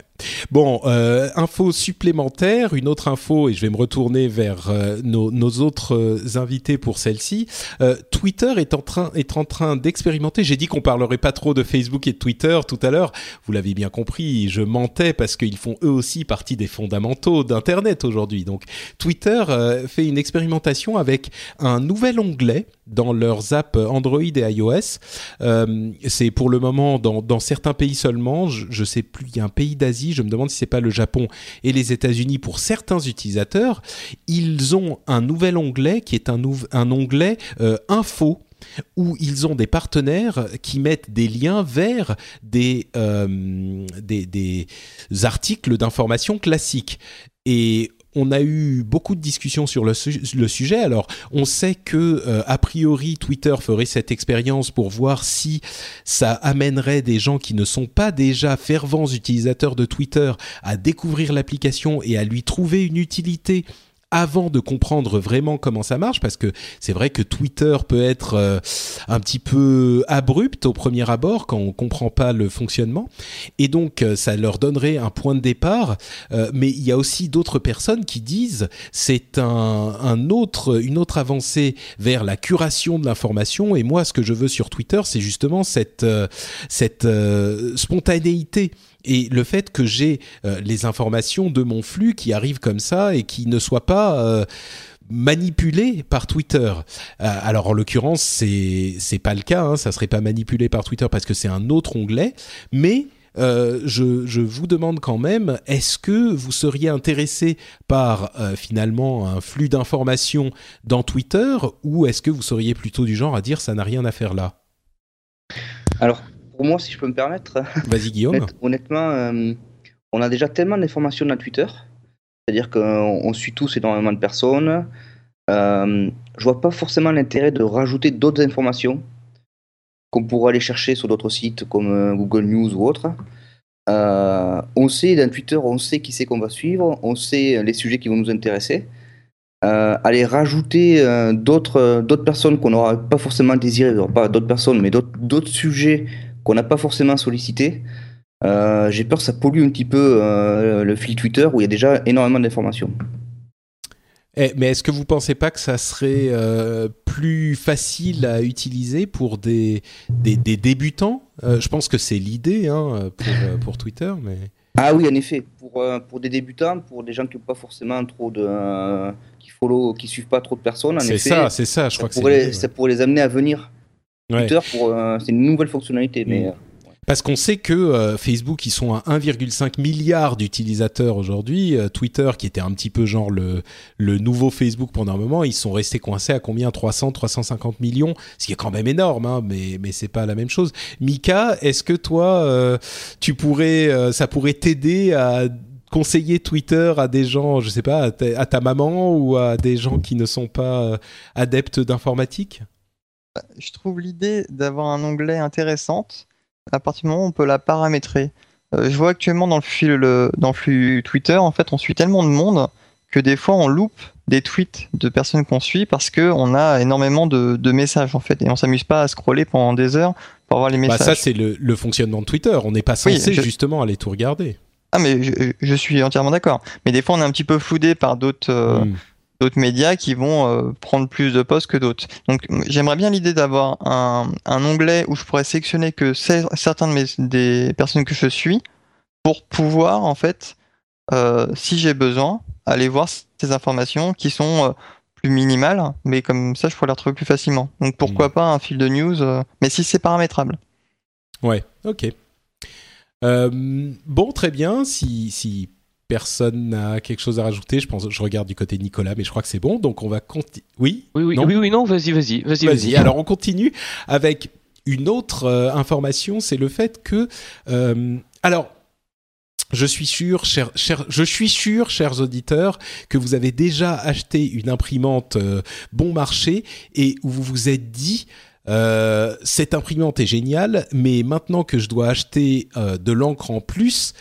S1: Bon, euh, info supplémentaire, une autre info, et je vais me retourner vers euh, nos, nos, autres euh, invités pour celle-ci. Twitter est en train est en train d'expérimenter. J'ai dit qu'on parlerait pas trop de Facebook et de Twitter tout à l'heure. Vous l'avez bien compris, je mentais parce qu'ils font eux aussi partie des fondamentaux d'Internet aujourd'hui. Donc Twitter fait une expérimentation avec un nouvel onglet dans leurs apps Android et iOS. C'est pour le moment dans, dans, certains pays seulement. Je, je sais plus, il y a un pays d'Asie. Je me demande si c'est pas le Japon et les États-Unis pour certains utilisateurs. Ils ont un nouvel onglet qui est un, un onglet euh, info où ils ont des partenaires qui mettent des liens vers des, euh, des, des articles d'information classiques. Et on a eu beaucoup de discussions sur le, sujet. Alors, on sait que euh, a priori Twitter ferait cette expérience pour voir si ça amènerait des gens qui ne sont pas déjà fervents utilisateurs de Twitter à découvrir l'application et à lui trouver une utilité avant de comprendre vraiment comment ça marche, parce que c'est vrai que Twitter peut être euh, un petit peu abrupt au premier abord quand on comprend pas le fonctionnement, et donc euh, ça leur donnerait un point de départ. Euh, mais il y a aussi d'autres personnes qui disent c'est un, un, autre, une autre avancée vers la curation de l'information. Et moi, ce que je veux sur Twitter, c'est justement cette cette spontanéité et le fait que j'ai euh, les informations de mon flux qui arrivent comme ça et qui ne soient pas euh, manipulées par Twitter. Euh, alors en l'occurrence, c'est c'est pas le cas, hein, ça serait pas manipulé par Twitter parce que c'est un autre onglet, mais je, je, vous demande quand même, est-ce que vous seriez intéressé par finalement un flux d'informations dans Twitter ou est-ce que vous seriez plutôt du genre à dire ça n'a rien à faire là?
S4: Alors pour moi, si je peux me permettre.
S1: Vas-y, Guillaume.
S4: honnêtement, euh, on a déjà tellement d'informations dans Twitter. C'est-à-dire qu'on suit tous énormément de personnes. Euh, je vois pas forcément l'intérêt de rajouter d'autres informations qu'on pourrait aller chercher sur d'autres sites comme euh, Google News ou autre. Euh, on sait dans Twitter, on sait qui c'est qu'on va suivre, on sait les sujets qui vont nous intéresser. Euh, aller rajouter euh, d'autres d'autres personnes qu'on n'aura pas forcément désiré, pas d'autres personnes, mais d'autres sujets qu'on n'a pas forcément sollicité. Euh, j'ai peur que ça pollue un petit peu euh, le fil Twitter où il y a déjà énormément d'informations.
S1: Eh, mais est-ce que vous pensez pas que ça serait euh, plus facile à utiliser pour des, des, des débutants? Je pense que c'est l'idée hein, pour, pour Twitter, mais...
S4: Ah oui, en effet, pour, pour des débutants, pour des gens qui n'ont pas forcément trop de... qui follow, qui suivent pas trop de personnes, en
S1: C'est ça, c'est ça, je crois que c'est
S4: ça pourrait les amener à venir.
S1: Ouais.
S4: Twitter, pour, euh, c'est une nouvelle fonctionnalité, mais...
S1: Mm.
S4: euh,
S1: Parce qu'on sait que euh, Facebook, ils sont à 1,5 milliard d'utilisateurs aujourd'hui. Euh, Twitter, qui était un petit peu genre le, le nouveau Facebook pendant un moment, ils sont restés coincés à combien? 300, 350 millions, ce qui est quand même énorme, hein, mais, mais c'est pas la même chose. Mika, est-ce que toi, euh, tu pourrais, euh, ça pourrait t'aider à conseiller Twitter à des gens, je sais pas, à ta, à ta maman ou à des gens qui ne sont pas adeptes d'informatique?
S5: Je trouve l'idée d'avoir un onglet intéressante à partir du moment où on peut la paramétrer. Euh, je vois actuellement dans le, flux, le, dans le flux Twitter, en fait, on suit tellement de monde que des fois on loupe des tweets de personnes qu'on suit parce que on a énormément de, de messages en fait et on s'amuse pas à scroller pendant des heures pour voir les
S1: bah,
S5: messages.
S1: Ça, c'est le, le fonctionnement de Twitter. On n'est pas
S5: Oui,
S1: censé
S5: je-
S1: justement aller tout regarder.
S5: Ah mais je, je suis entièrement d'accord. Mais des fois on est un petit peu floudé par d'autres euh,
S1: Mm.
S5: D'autres médias qui vont euh, prendre plus de postes que d'autres. Donc j'aimerais bien l'idée d'avoir un, un onglet où je pourrais sélectionner que cer- certains de mes des personnes que je suis pour pouvoir en fait, euh, si j'ai besoin, aller voir ces informations qui sont euh, plus minimales, mais comme ça je pourrais les retrouver plus facilement. Donc pourquoi pas un fil de news, mais si c'est paramétrable.
S1: Ouais, ok. Euh, bon, très bien. Si, si personne n'a quelque chose à rajouter, je pense, je regarde du côté de Nicolas, mais je crois que c'est bon. Donc on va continuer. Oui?
S3: Oui, oui,
S1: Non?
S3: oui, oui, non, vas-y, vas-y, vas-y,
S1: Vas-y. Alors on continue avec une autre euh, information, c'est le fait que, euh, alors. Je suis sûr, cher, cher- je suis sûr, chers auditeurs, que vous avez déjà acheté une imprimante euh, bon marché et où vous vous êtes dit, cette imprimante est géniale, mais maintenant que je dois acheter de l'encre en plus,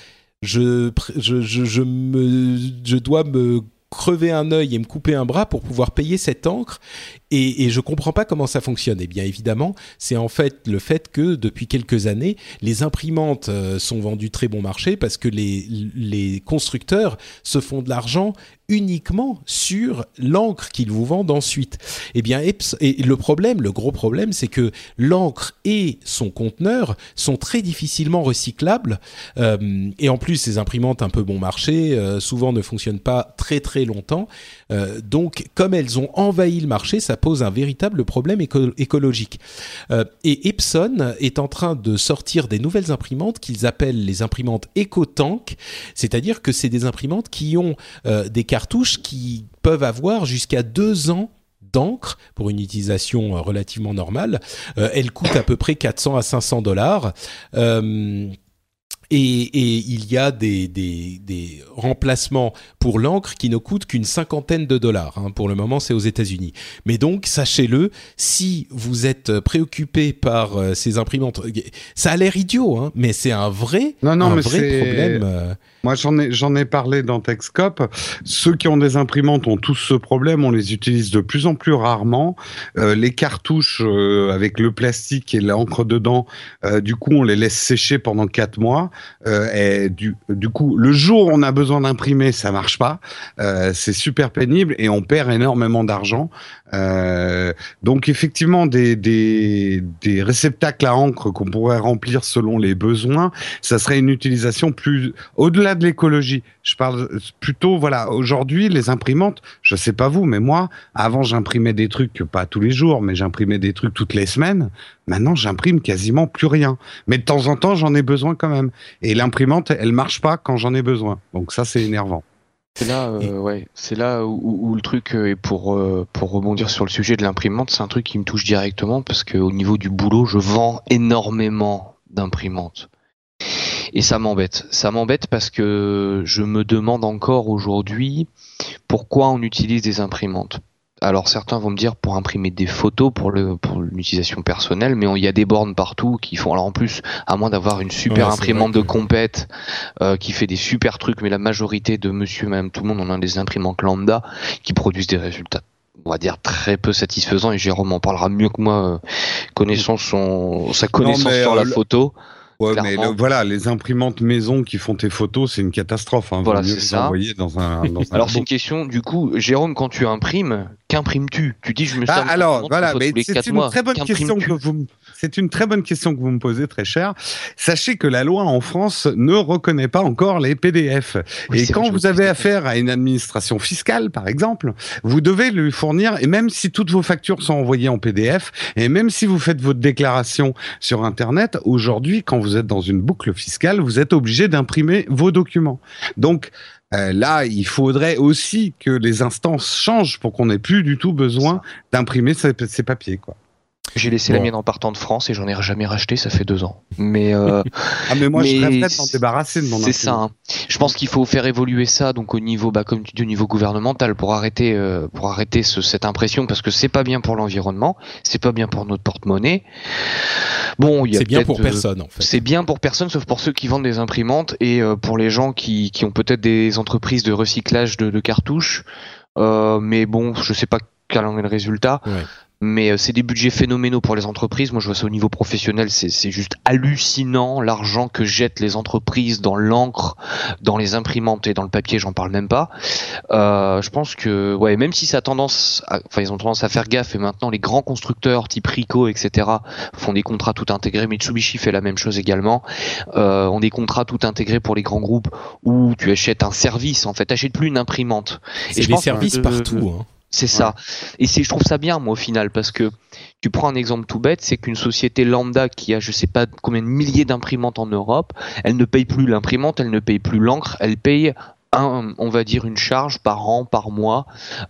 S1: je, je, je, je dois me crever un œil et me couper un bras pour pouvoir payer cette encre. Et, et je comprends pas comment ça fonctionne. Eh bien, évidemment, c'est en fait le fait que depuis quelques années, les imprimantes euh, sont vendues très bon marché parce que les, les constructeurs se font de l'argent uniquement sur l'encre qu'ils vous vendent ensuite. Eh bien, et le problème, le gros problème, c'est que l'encre et son conteneur sont très difficilement recyclables. Euh, et en plus, ces imprimantes un peu bon marché, euh, souvent ne fonctionnent pas très très longtemps. Euh, donc, comme elles ont envahi le marché, ça pose un véritable problème écologique. Euh, et Epson est en train de sortir des nouvelles imprimantes qu'ils appellent les imprimantes EcoTank, c'est-à-dire que c'est des imprimantes qui ont euh, des cartouches qui peuvent avoir jusqu'à deux ans d'encre pour une utilisation relativement normale. elle coûte à peu près 400 à 500 dollars. Et, il y a des, des, remplacements pour l'encre qui ne coûtent qu'une cinquantaine de dollars. Hein. Pour le moment, c'est aux États-Unis. Mais donc, sachez-le, si vous êtes préoccupé par euh, ces imprimantes, ça a l'air idiot, hein, mais c'est un vrai,
S2: non, non,
S1: un
S2: mais
S1: vrai problème.
S2: Euh. Moi, j'en ai, ai parlé dans Techscope. Ceux qui ont des imprimantes ont tous ce problème. On les utilise de plus en plus rarement. Euh, les cartouches avec le plastique et l'encre dedans, du coup, on les laisse sécher pendant quatre mois. Euh, et du, du coup, le jour où on a besoin d'imprimer, ça marche pas. Euh, c'est super pénible et on perd énormément d'argent. Euh, donc effectivement, des, des, des réceptacles à encre qu'on pourrait remplir selon les besoins, ça serait une utilisation plus au-delà de l'écologie. Je parle plutôt, voilà, aujourd'hui les imprimantes, je sais pas vous, mais moi, avant j'imprimais des trucs pas tous les jours, mais j'imprimais des trucs toutes les semaines. Maintenant, j'imprime quasiment plus rien. Mais de temps en temps, j'en ai besoin quand même. Et l'imprimante, elle marche pas quand j'en ai besoin. Donc ça, c'est énervant.
S3: C'est là, euh, ouais, c'est là où, le truc est pour euh, pour rebondir sur le sujet de l'imprimante, c'est un truc qui me touche directement parce que au niveau du boulot, je vends énormément d'imprimantes et ça m'embête. Ça m'embête parce que je me demande encore aujourd'hui pourquoi on utilise des imprimantes alors certains vont me dire pour imprimer des photos pour le pour l'utilisation personnelle, mais il y a des bornes partout qui font. Alors en plus, à moins d'avoir une super imprimante de compète euh, qui fait des super trucs, mais la majorité de monsieur, même tout le monde, on a des imprimantes lambda qui produisent des résultats on va dire très peu satisfaisants et Jérôme en parlera mieux que moi euh, connaissant son sa connaissance sur la euh, photo
S2: Ouais, mais voilà, les imprimantes maison qui font tes photos, c'est une catastrophe. Hein.
S3: Voilà, c'est ça.
S2: Dans un, dans un
S3: alors c'est une question. Du coup, Jérôme, quand tu imprimes, qu'imprimes-tu? Tu dis, je me.
S2: Ah, alors voilà, mais c'est une très bonne question que vous c'est une très bonne question que vous me posez, très cher. Sachez que la loi en France ne reconnaît pas encore les PDF. et quand vous avez affaire à une administration fiscale, par exemple, vous devez lui fournir, et même si toutes vos factures sont envoyées en PDF, et même si vous faites votre déclaration sur Internet, aujourd'hui, quand vous êtes dans une boucle fiscale, vous êtes obligé d'imprimer vos documents. Donc, euh, là, il faudrait aussi que les instances changent pour qu'on n'ait plus du tout besoin d'imprimer ces, ces papiers, quoi.
S3: J'ai laissé la mienne en partant de France et j'en ai jamais racheté, ça fait deux ans. Mais euh,
S2: ah mais moi je rêverais de débarrasser de mon
S3: C'est ça. Hein. Je pense qu'il faut faire évoluer ça donc au niveau bah comme tu dis au niveau gouvernemental pour arrêter euh, pour arrêter ce, cette impression parce que c'est pas bien pour l'environnement, c'est pas bien pour notre porte-monnaie.
S1: Bon, c'est bien pour personne en fait.
S3: C'est bien pour personne sauf pour ceux qui vendent des imprimantes et euh, pour les gens qui, qui ont peut-être des entreprises de recyclage de, de cartouches. Euh, mais bon, je sais pas quel en est le résultat. Ouais mais euh, c'est des budgets phénoménaux pour les entreprises. Moi, je vois ça au niveau professionnel, c'est juste hallucinant l'argent que jettent les entreprises dans l'encre, dans les imprimantes et dans le papier. J'en parle même pas. Euh, je pense que, ouais, même si ça a tendance, enfin, ils ont tendance à faire gaffe et maintenant les grands constructeurs type Ricoh, etc., font des contrats tout intégrés. Mitsubishi fait la même chose également. Euh, ont des contrats tout intégrés pour les grands groupes où tu achètes un service. En fait, t'achètes plus une imprimante.
S1: Et des services partout. Hein.
S3: C'est ça. Et c'est, je trouve ça bien, moi, au final, parce que tu prends un exemple tout bête, c'est qu'une société lambda qui a, je sais pas combien de milliers d'imprimantes en Europe, elle ne paye plus l'imprimante, elle ne paye plus l'encre, elle paye un, on va dire une charge par an, par mois,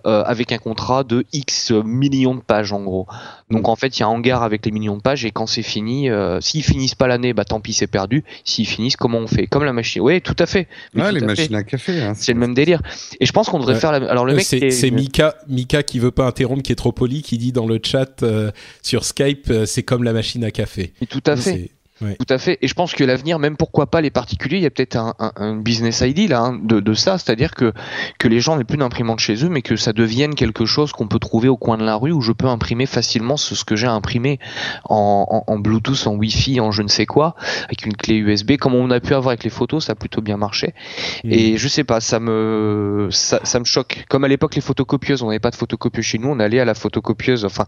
S3: euh, avec un contrat de X millions de pages en gros. Donc en fait, il y a un hangar avec les millions de pages et quand c'est fini, euh, s'ils finissent pas l'année, bah tant pis, c'est perdu. S'ils finissent, comment on fait? Comme la machine. Oui, tout à fait.
S2: Ouais, les machines à café. Hein,
S3: c'est le même délire. Et je pense qu'on devrait faire. La... Alors le mec,
S1: c'est Mika, Mika qui veut pas interrompre, qui est trop poli, qui dit dans le chat euh, sur Skype, c'est comme la machine à café.
S3: tout à fait. Tout à fait. Et je pense que l'avenir, même pourquoi pas les particuliers, il y a peut-être un, un, un, business ID là hein, de, de, ça, c'est-à-dire que que les gens n'aient plus d'imprimante chez eux, mais que ça devienne quelque chose qu'on peut trouver au coin de la rue où je peux imprimer facilement ce, ce que j'ai imprimé en, en, en, Bluetooth, en Wi-Fi, en je ne sais quoi, avec une clé USB, comme on a pu avoir avec les photos, ça a plutôt bien marché. Mmh. Et je sais pas, ça me ça, ça me choque. Comme à l'époque les photocopieuses, on n'avait pas de photocopieuse chez nous, on allait à la photocopieuse, enfin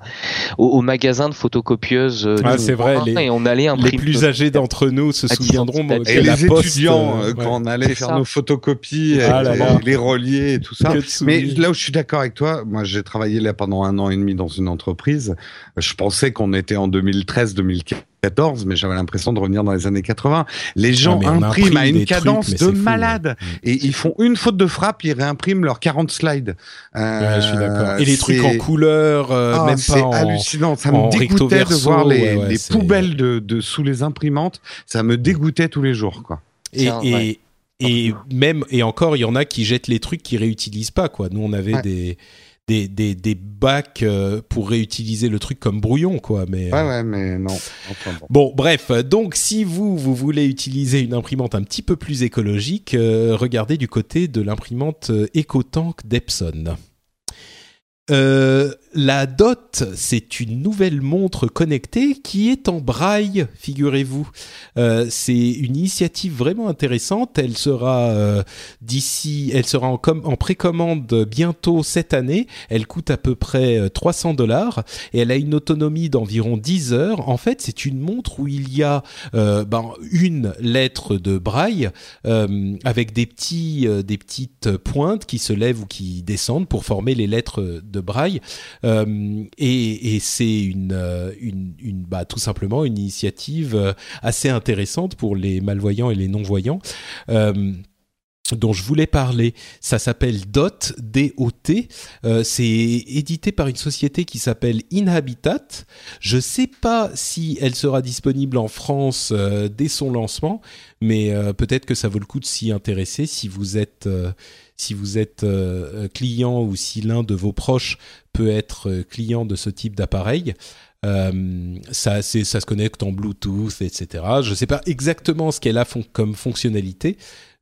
S3: au, au magasin de photocopieuses. Euh,
S1: ah, c'est vrai. Les,
S3: et on allait
S1: les plus âgés d'entre nous se souviendront.
S2: Et les étudiants, euh, quand on allait faire ça. nos photocopies, ah les relier et tout ça. Mais là où je suis d'accord avec toi, moi j'ai travaillé là pendant un an et demi dans une entreprise. Je pensais qu'on était en 2013-2014 14, mais j'avais l'impression de revenir dans les années 80. Les gens ah, impriment à une cadence trucs, de malade. Fou, ouais. Et ils font une faute de frappe, ils réimpriment leurs 40 slides.
S1: Euh, ouais, je suis d'accord. Et les trucs en couleur, euh,
S2: oh,
S1: même pas en
S2: C'est hallucinant. Ça me dégoûtait de voir les, ouais, les poubelles de, de, sous les imprimantes. Ça me dégoûtait tous les jours, quoi.
S1: Et, et, et même, et encore, il y en a qui jettent les trucs qu'ils réutilisent pas, quoi. Nous, on avait des des, des, des bacs euh, pour réutiliser le truc comme brouillon, quoi. Mais,
S2: ouais, ouais, mais non. Enfin,
S1: bon. bon. bref, donc si vous, vous voulez utiliser une imprimante un petit peu plus écologique, euh, regardez du côté de l'imprimante EcoTank d'Epson. Euh, la DOT, c'est une nouvelle montre connectée qui est en braille, figurez-vous. Euh, c'est une initiative vraiment intéressante. Elle sera euh, d'ici, elle sera en, précommande bientôt cette année. Elle coûte à peu près 300 euh, dollars et elle a une autonomie d'environ 10 heures. En fait, c'est une montre où il y a ben, une lettre de braille avec des petites pointes qui se lèvent ou qui descendent pour former les lettres de braille. Euh, et, c'est une, euh, bah, tout simplement une initiative euh, assez intéressante pour les malvoyants et les non-voyants. Dont je voulais parler. Ça s'appelle DOT, D-O-T. C'est édité par une société qui s'appelle Inhabitat. Je ne sais pas si elle sera disponible en France dès son lancement, mais peut-être que ça vaut le coup de s'y intéresser si vous êtes si vous êtes euh, client ou si l'un de vos proches peut être euh, client de ce type d'appareil. Euh, ça, se connecte en Bluetooth, etc. Je ne sais pas exactement ce qu'elle a comme fonctionnalité,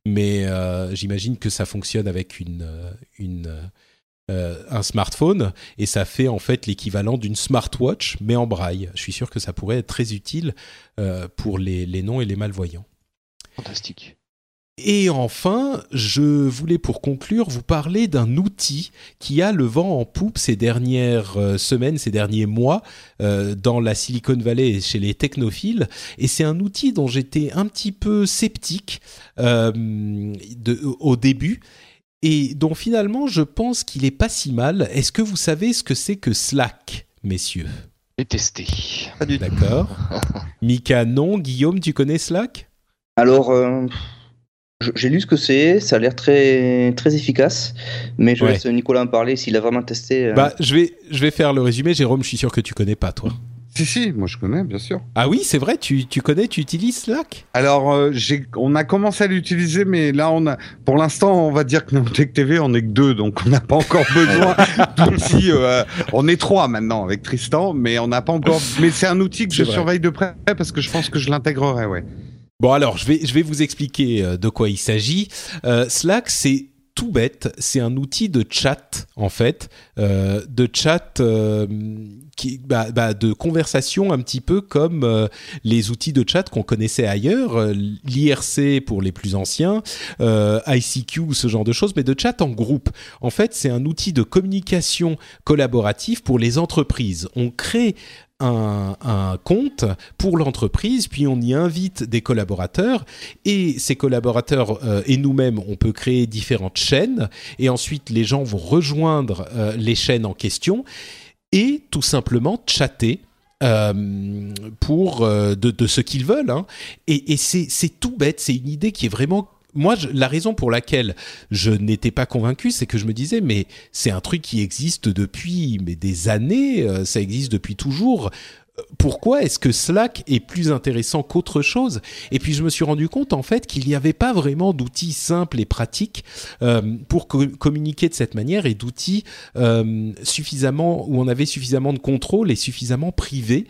S1: mais euh, j'imagine que ça fonctionne avec euh, un smartphone et ça fait en fait l'équivalent d'une smartwatch, mais en braille. Je suis sûr que ça pourrait être très utile euh, pour les, les non et les malvoyants.
S3: Fantastique.
S1: Et enfin, je voulais pour conclure vous parler d'un outil qui a le vent en poupe ces dernières euh, semaines, ces derniers mois euh, dans la Silicon Valley et chez les technophiles. Et c'est un outil dont j'étais un petit peu sceptique euh, de, au début et dont finalement je pense qu'il est pas si mal. Est-ce que vous savez ce que c'est que Slack, messieurs?
S3: J'ai testé.
S1: D'accord. Mika, non. Guillaume, tu connais Slack?
S4: Alors... Euh j'ai lu ce que c'est, ça a l'air très, très efficace, mais je ouais. laisse Nicolas en parler s'il a vraiment testé. Euh...
S1: Bah, je vais, je vais faire le résumé. Jérôme, je suis sûr que tu connais pas, toi.
S2: Si, si, moi je connais, bien sûr.
S1: Ah oui, c'est vrai, tu, tu connais, tu utilises Slack?
S2: Alors, euh, on a commencé à l'utiliser, mais là, on a, pour l'instant, on va dire que dans Tech TV, on est que deux, donc on n'a pas encore besoin d'outils. Euh, on est trois maintenant avec Tristan, mais on n'a pas encore. Mais c'est un outil que je vrai. surveille de près parce que je pense que je l'intégrerai, ouais.
S1: Bon alors, je vais, je vais vous expliquer euh, de quoi il s'agit. Euh, Slack, c'est tout bête, c'est un outil de chat en fait, euh, de chat bah, bah, de conversation un petit peu comme les outils de chat qu'on connaissait ailleurs, l'IRC pour les plus anciens, ICQ ce genre de choses, mais de chat en groupe. En fait, c'est un outil de communication collaborative pour les entreprises. On crée un, compte pour l'entreprise, puis on y invite des collaborateurs, et ces collaborateurs euh, et nous-mêmes, on peut créer différentes chaînes, et ensuite les gens vont rejoindre euh, les chaînes en question, et tout simplement chatter. Euh, pour de, ce qu'ils veulent hein. et c'est tout bête c'est une idée qui est vraiment moi, la raison pour laquelle je n'étais pas convaincu, c'est que je me disais, mais c'est un truc qui existe depuis des années, euh, ça existe depuis toujours. Pourquoi est-ce que Slack est plus intéressant qu'autre chose? Et puis je me suis rendu compte en fait qu'il n'y avait pas vraiment d'outils simples et pratiques euh, pour co communiquer de cette manière et d'outils euh, suffisamment où on avait suffisamment de contrôle et suffisamment privés.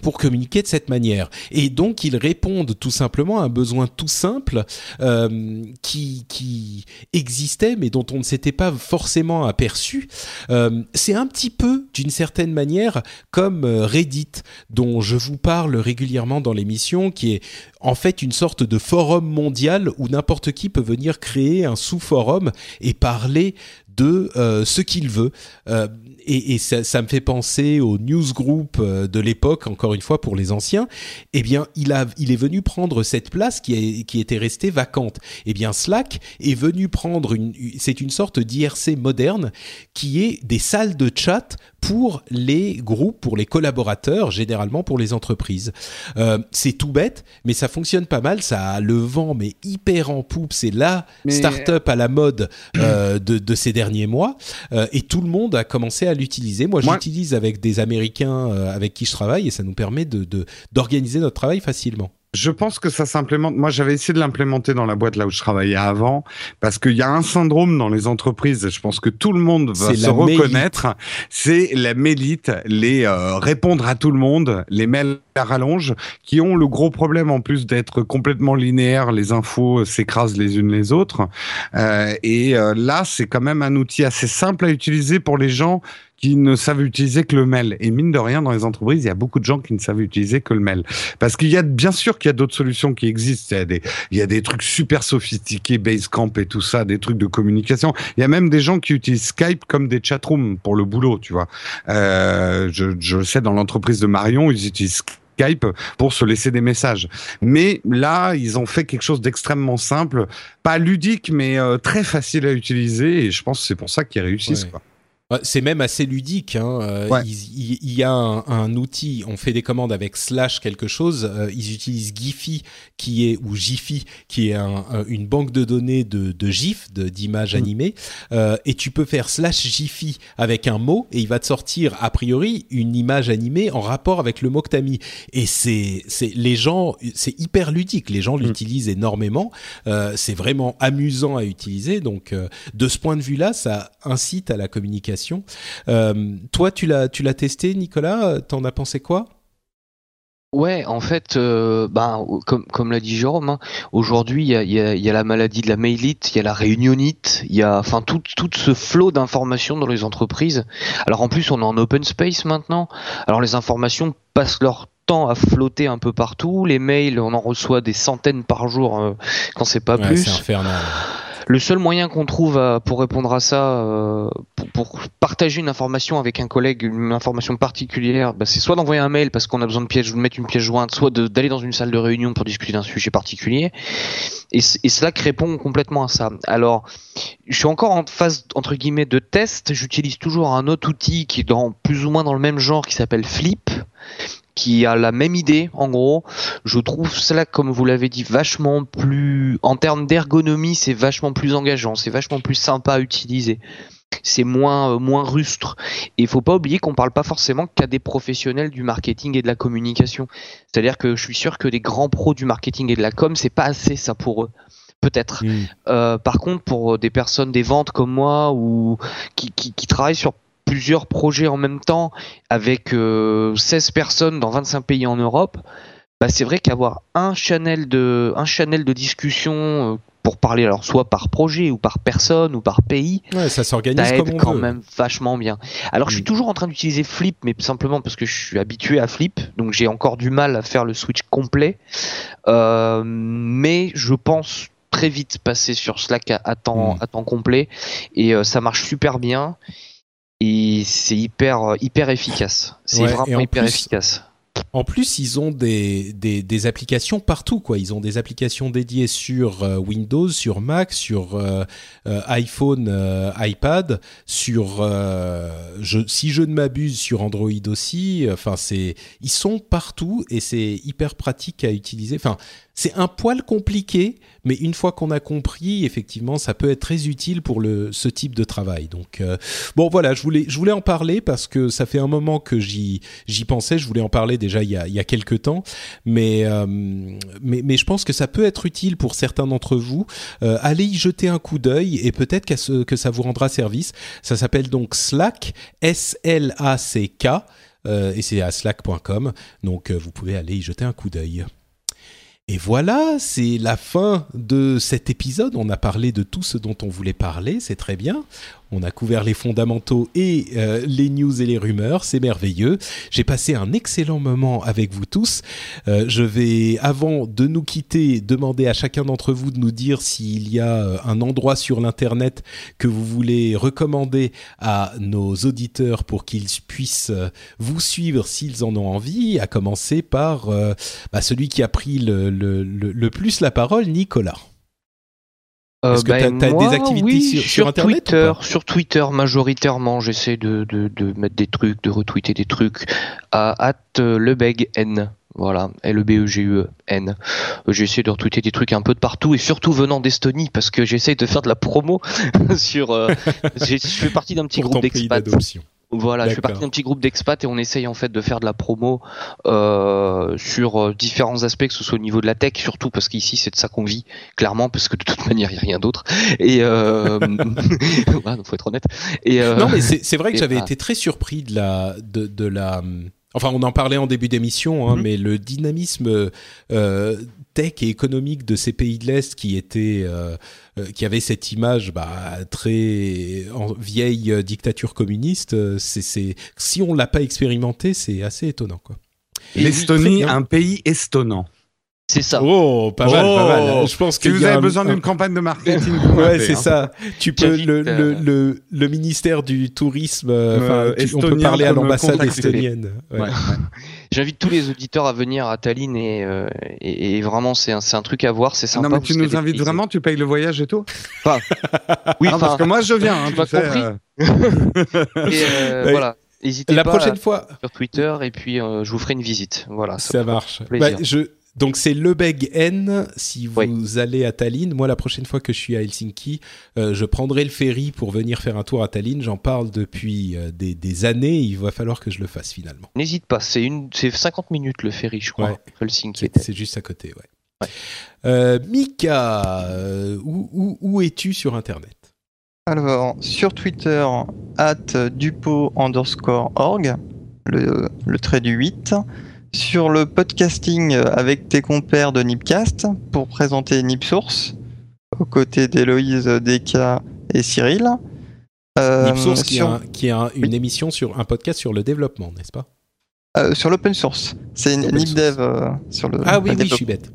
S1: Pour communiquer de cette manière. Et donc ils répondent tout simplement à un besoin tout simple euh, qui, qui existait mais dont on ne s'était pas forcément aperçu. Euh, c'est un petit peu d'une certaine manière comme euh, Reddit dont je vous parle régulièrement dans l'émission qui est en fait une sorte de forum mondial où n'importe qui peut venir créer un sous-forum et parler de euh, ce qu'il veut. Euh, et, et ça, ça, me fait penser au newsgroup euh, de l'époque, encore une fois pour les anciens. Eh bien, il, a, il est venu prendre cette place qui, qui était restée vacante. Eh bien, Slack est venu prendre une, c'est une sorte d'IRC moderne qui est des salles de chat pour les groupes, pour les collaborateurs, généralement pour les entreprises. Euh, c'est tout bête, mais ça fonctionne pas mal. Ça a le vent, mais hyper en poupe. C'est la mais... start-up à la mode de, de, ces derniers mois, euh, et tout le monde a commencé à l'utiliser. Moi, Moi j'utilise avec des Américains euh, avec qui je travaille, et ça nous permet de d'organiser notre travail facilement.
S2: Je pense que ça s'implémente. Moi, j'avais essayé de l'implémenter dans la boîte là où je travaillais avant, parce qu'il y a un syndrome dans les entreprises. Je pense que tout le monde va se reconnaître. C'est la mélite, les euh, répondre à tout le monde, les mails à rallonge, qui ont le gros problème en plus d'être complètement linéaires. Les infos s'écrasent les unes les autres. Euh, et euh, là, c'est quand même un outil assez simple à utiliser pour les gens qui ne savent utiliser que le mail. Et mine de rien, dans les entreprises, il y a beaucoup de gens qui ne savent utiliser que le mail. Parce qu'il y a, bien sûr qu'il y a d'autres solutions qui existent. Il y a des, il y a des trucs super sophistiqués, Basecamp et tout ça, des trucs de communication. Il y a même des gens qui utilisent Skype comme des chatrooms pour le boulot, tu vois. Euh, je, je le sais, dans l'entreprise de Marion, ils utilisent Skype pour se laisser des messages. Mais là, ils ont fait quelque chose d'extrêmement simple, pas ludique, mais euh, très facile à utiliser. Et je pense que c'est pour ça qu'ils réussissent. Ouais. Quoi.
S1: C'est même assez ludique. Hein. Euh, ouais. il, il, y a un, un, outil, on fait des commandes avec slash quelque chose. Euh, ils utilisent Giphy qui est ou Jiffy qui est un, un, une banque de données de, de GIF, d'images mmh. animées. Euh, et tu peux faire slash Jiffy avec un mot et il va te sortir a priori une image animée en rapport avec le mot que t'as mis. Et c'est c'est les gens, c'est hyper ludique. Les gens mmh. l'utilisent énormément. Euh, c'est vraiment amusant à utiliser. Donc de ce point de vue-là, ça incite à la communication euh, toi, tu l'as, tu l'as testé, Nicolas? T'en as pensé quoi?
S3: Ouais, en fait, euh, ben, comme, comme l'a dit Jérôme, hein, aujourd'hui, il y a, y, a, y a, la maladie de la mailite, il y a la réunionite, il y a enfin tout, tout ce flot d'informations dans les entreprises. Alors en plus, on est en open space maintenant. Alors les informations passent leur temps à flotter un peu partout. Les mails, on en reçoit des centaines par jour euh, quand c'est pas
S1: ouais,
S3: plus.
S1: C'est infernal.
S3: Le seul moyen qu'on trouve à, pour répondre à ça, euh, pour, pour, partager une information avec un collègue, une information particulière, bah, c'est soit d'envoyer un mail parce qu'on a besoin de pièce, de mettre une pièce jointe, soit d'aller dans une salle de réunion pour discuter d'un sujet particulier. Et, et Slack répond complètement à ça. Alors, je suis encore en phase entre guillemets de test. J'utilise toujours un autre outil qui est dans plus ou moins dans le même genre, qui s'appelle Flip qui a la même idée en gros. Je trouve cela, comme vous l'avez dit, vachement plus, en termes d'ergonomie, c'est vachement plus engageant, c'est vachement plus sympa à utiliser. C'est moins euh, moins rustre. Et il faut pas oublier qu'on parle pas forcément qu'à des professionnels du marketing et de la communication. C'est-à-dire que je suis sûr que les grands pros du marketing et de la com, c'est pas assez ça pour eux peut-être. Mmh. Euh, par contre, pour des personnes des ventes comme moi ou qui, qui, qui travaillent sur plusieurs projets en même temps avec euh, 16 personnes dans 25 pays en Europe, bah c'est vrai qu'avoir un channel de un channel de discussion euh, pour parler alors soit par projet ou par personne ou par pays,
S1: ouais, ça s'organise comme on
S3: quand
S1: veut.
S3: même vachement bien. Alors je suis toujours en train d'utiliser Flip, mais simplement parce que je suis habitué à Flip, donc j'ai encore du mal à faire le switch complet. Euh, mais je pense très vite passer sur Slack à, à temps, mmh. à temps complet et euh, ça marche super bien et c'est hyper hyper efficace. C'est ouais, vraiment hyper
S1: plus,
S3: efficace.
S1: En plus, ils ont des, des, des, applications partout, quoi. Ils ont des applications dédiées sur euh, Windows, sur Mac, sur euh, euh, iPhone, iPad, sur, je, si je ne m'abuse, sur Android aussi. Enfin, c'est, ils sont partout et c'est hyper pratique à utiliser. Enfin, c'est un poil compliqué, mais une fois qu'on a compris, effectivement, ça peut être très utile pour ce type de travail. Donc, euh, bon, voilà, je voulais, je voulais en parler parce que ça fait un moment que j'y, pensais. Je voulais en parler déjà il y a, il y a quelques temps, mais, euh, mais je pense que ça peut être utile pour certains d'entre vous. Euh, allez y jeter un coup d'œil et peut-être que ça vous rendra service. Ça s'appelle donc Slack, S-L-A-C-K. et c'est à slack.com. Donc vous pouvez aller y jeter un coup d'œil. Et voilà, c'est la fin de cet épisode. On a parlé de tout ce dont on voulait parler, c'est très bien. On a couvert les fondamentaux et euh, les news et les rumeurs, c'est merveilleux. J'ai passé un excellent moment avec vous tous. Euh, je vais, avant de nous quitter, demander à chacun d'entre vous de nous dire s'il y a euh, un endroit sur l'Internet que vous voulez recommander à nos auditeurs pour qu'ils puissent vous suivre s'ils en ont envie, à commencer par bah, celui qui a pris le, plus la parole, Nicolas.
S3: Euh,
S1: Est-ce que
S3: ben,
S1: tu as,
S3: moi,
S1: des activités
S3: oui,
S1: sur, sur Internet
S3: Twitter, sur Twitter majoritairement, j'essaie de, de, de mettre des trucs, de retweeter des trucs à at euh, lebegn. Voilà, L-E-B-E-G-U-E-N. Euh, J'essaie de retweeter des trucs un peu de partout et surtout venant d'Estonie parce que j'essaie de faire de la promo sur. euh, j'ai- je fais partie d'un petit
S1: pour
S3: groupe d'expats. Voilà, je fais partie d'un petit groupe d'expats et on essaye en fait de faire de la promo euh, sur euh, différents aspects, que ce soit au niveau de la tech surtout parce qu'ici c'est de ça qu'on vit clairement parce que de toute manière il n'y a rien d'autre et euh... voilà, donc faut être honnête. Et euh...
S1: Non, mais c'est vrai que j'avais été très surpris de la, de, de la. Enfin, on en parlait en début d'émission, hein,
S3: Mhm.
S1: mais le dynamisme euh, tech et économique de ces pays de l'Est qui étaient, euh, euh, qui avaient cette image bah, très en vieille euh, dictature communiste, euh, c'est, c'est, si on l'a pas expérimenté, c'est assez étonnant,
S2: L'Estonie, un pays estonnant.
S3: C'est ça.
S1: Oh, pas mal, pas mal.
S2: Oh
S1: Je pense
S2: Si vous avez
S1: un-
S2: besoin
S1: un-
S2: d'une campagne de marketing, vous
S1: Ouais, c'est
S2: hein.
S1: ça. Tu peux
S3: J'invite,
S1: le, le,
S3: euh,
S1: le, le ministère du tourisme. euh, enfin, tu- on peut parler à l'ambassade estonienne. Ouais.
S2: Ouais, ouais.
S3: J'invite tous les auditeurs à venir à Tallinn et, euh, et, et vraiment c'est un, c'est un truc à voir, c'est sympa.
S2: Non, mais tu nous invites vraiment, tu payes le voyage et tout?
S3: Oui,
S2: Non, parce
S3: enfin,
S2: que moi je viens. Hein,
S3: tu
S2: sais,
S3: compris. et, voilà. N'hésitez
S1: La
S3: pas
S1: prochaine
S3: à-
S1: fois,
S3: sur Twitter et puis je vous ferai une visite. Voilà.
S1: ça marche.
S3: plaisir.
S1: Bah, je, donc c'est Lebeg N. Si vous
S3: Oui.
S1: allez à Tallinn, moi la prochaine fois que je suis à Helsinki, euh, je prendrai le ferry pour venir faire un tour à Tallinn. J'en parle depuis euh, des, des années. Il va falloir que je le fasse finalement.
S3: N'hésite pas, c'est une, c'est 50 minutes le ferry, je crois.
S1: Ouais.
S3: Helsinki.
S1: C'est juste à côté, ouais. Euh, Mika, où, où, où es-tu sur Internet?
S5: Alors, sur Twitter, at dupo underscore org, le, le trait du 8. Sur le podcasting avec tes compères de Nipcast pour présenter Nipsource, aux côtés d'Héloïse, Deka et Cyril. Euh,
S1: Nipsource, qui
S5: sur,
S1: un- une
S5: Oui.
S1: émission sur un podcast sur le développement, n'est-ce pas?
S5: Euh, sur l'open source. C'est Nipdev euh, sur le.
S1: Ah oui, oui, je suis bête.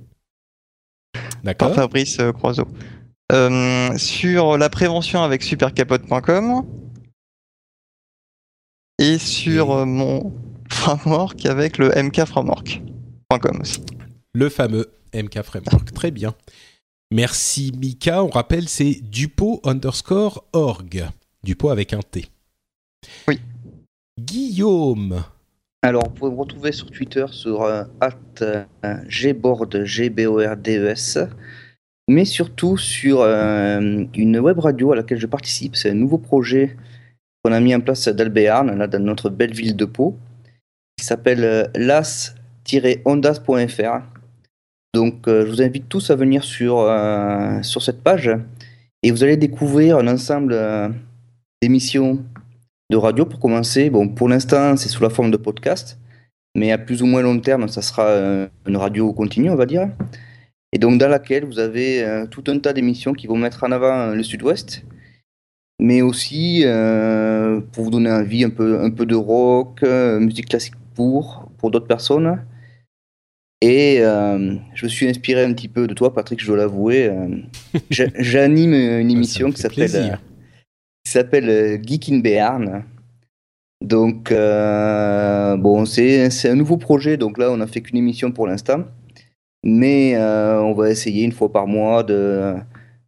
S5: par
S1: D'accord.
S5: Fabrice Croiseau. Sur la prévention avec supercapote.com et sur mon framework avec le mkframework.com aussi.
S1: Le fameux MK Framework. Très bien. Merci Mika. On rappelle, c'est dupo underscore org. Dupo avec un T.
S5: Oui.
S1: Guillaume.
S4: Alors, vous pouvez me retrouver sur Twitter sur euh, at, euh, gboard, G-B-O-R-D-E-S, E mais surtout sur euh, une web radio à laquelle je participe. C'est un nouveau projet qu'on a mis en place d'Albéarn, là, dans notre belle ville de Pau, s'appelle euh, las-ondas.fr. Donc, euh, je vous invite tous à venir sur, euh, sur cette page et vous allez découvrir un ensemble d'émissions de radio pour commencer. Bon, pour l'instant, c'est sous la forme de podcast, mais à plus ou moins long terme, ça sera une radio continue, on va dire. Et donc, dans laquelle vous avez tout un tas d'émissions qui vont mettre en avant le Sud-Ouest, mais aussi pour vous donner envie un peu, un peu de rock, musique classique pour, pour d'autres personnes. Et euh, je me suis inspiré un petit peu de toi, Patrick, je dois l'avouer. euh, j'a- J'anime une émission
S1: me
S4: qui s'appelle euh, s'appelle Geek in Béarn. Donc, euh, bon, c'est c'est un nouveau projet. Donc là, on n'a fait qu'une émission pour l'instant. Mais euh, on va essayer une fois par mois de,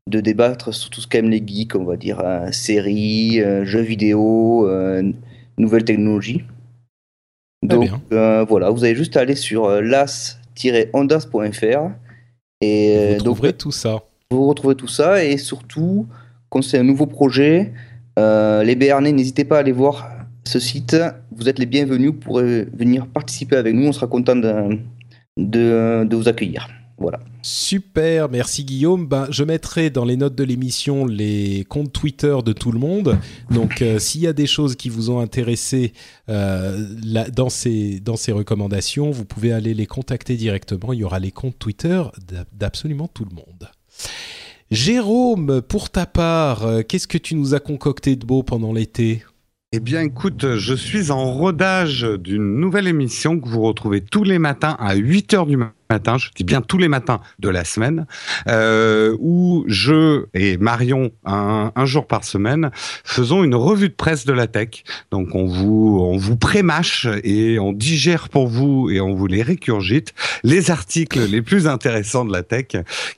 S4: de débattre sur tout ce qu'aiment les geeks, on va dire euh, séries, jeux vidéo, nouvelles technologies. Donc euh, voilà, vous avez juste à aller sur euh, las-ondas.fr et
S1: Vous
S4: euh, donc
S1: trouverez tout ça.
S4: vous retrouvez tout ça et surtout, comme c'est un nouveau projet, les Béarnais, n'hésitez pas à aller voir ce site. Vous êtes les bienvenus pour venir participer avec nous. On sera content de, de, de vous accueillir. Voilà.
S1: Super, merci Guillaume. Ben, je mettrai dans les notes de l'émission les comptes Twitter de tout le monde. Donc, euh, s'il y a des choses qui vous ont intéressé euh, là, dans, ces, dans ces recommandations, vous pouvez aller les contacter directement. Il y aura les comptes Twitter d'ab- d'absolument tout le monde. Jérôme, pour ta part, euh, qu'est-ce que tu nous as concocté de beau pendant l'été?
S2: Eh bien, écoute, je suis en rodage d'une nouvelle émission que vous retrouvez tous les matins à 8 heures du matin. Je dis bien tous les matins de la semaine, euh, où je et Marion, un, un jour par semaine, faisons une revue de presse de la tech. Donc, on vous, on vous prémâche et on digère pour vous et on vous les récurgite les articles les plus intéressants de la tech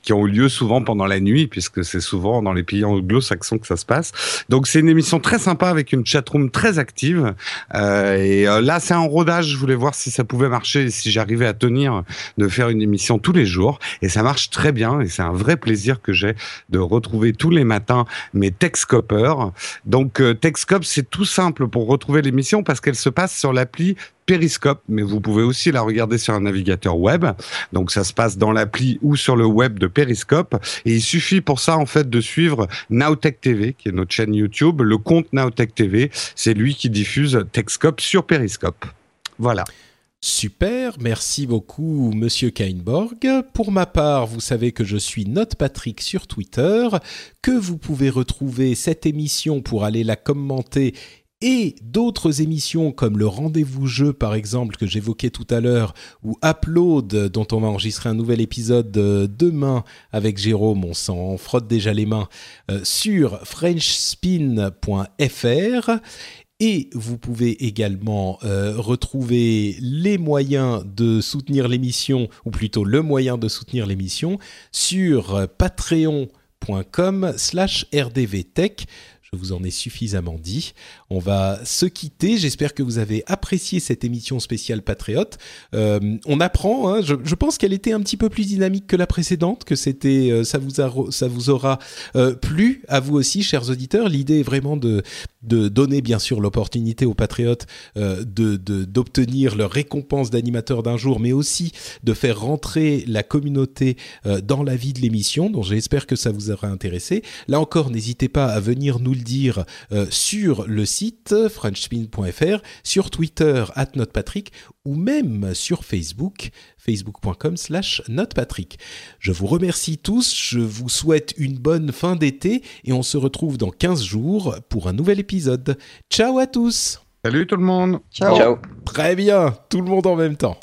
S2: qui ont eu lieu souvent pendant la nuit, puisque c'est souvent dans les pays anglo-saxons que ça se passe. Donc c'est une émission très sympa avec une chatroom très active. Euh, et euh, là, c'est un rodage. Je voulais voir si ça pouvait marcher, si j'arrivais à tenir de faire une émission tous les jours. Et ça marche très bien. Et c'est un vrai plaisir que j'ai de retrouver tous les matins mes Techscopers. Donc euh, c'est tout simple pour retrouver l'émission parce qu'elle se passe sur l'appli Periscope, mais vous pouvez aussi la regarder sur un navigateur web. Donc ça se passe dans l'appli ou sur le web de Periscope. Et il suffit pour ça en fait de suivre Nowtech TV, qui est notre chaîne YouTube. Le compte Nowtech TV, c'est lui qui diffuse Techscope sur Periscope. Voilà.
S1: Super, merci beaucoup Monsieur Kainborg. Pour ma part, vous savez que je suis Note Patrick sur Twitter, que vous pouvez retrouver cette émission pour aller la commenter et d'autres émissions comme le rendez-vous jeu par exemple que j'évoquais tout à l'heure ou Upload dont on va enregistrer un nouvel épisode euh, demain avec Jérôme, on s'en frotte déjà les mains euh, sur frenchspin.fr et vous pouvez également euh, retrouver les moyens de soutenir l'émission, ou plutôt le moyen de soutenir l'émission, sur euh, patreon.com slash rdvtech. Je vous en ai suffisamment dit. On va se quitter. J'espère que vous avez apprécié cette émission spéciale Patriote. Euh, on apprend. Hein, je, pense qu'elle était un petit peu plus dynamique que la précédente, que c'était, euh, ça vous ça vous aura euh, plu à vous aussi, chers auditeurs. L'idée est vraiment de donner bien sûr l'opportunité aux patriotes de d'obtenir leur récompense d'animateur d'un jour, mais aussi de faire rentrer la communauté dans la vie de l'émission. Donc j'espère que ça vous aura intéressé. Là encore, n'hésitez pas à venir nous le dire sur le site frenchspin.fr, sur Twitter @notepatrick ou même sur Facebook facebook.com slash notepatrick. Je vous remercie tous, je vous souhaite une bonne fin d'été et on se retrouve dans 15 jours pour un nouvel épisode. Ciao à tous
S2: Salut tout le monde
S5: Ciao.
S4: Ciao.
S1: Très bien, tout le monde en même temps.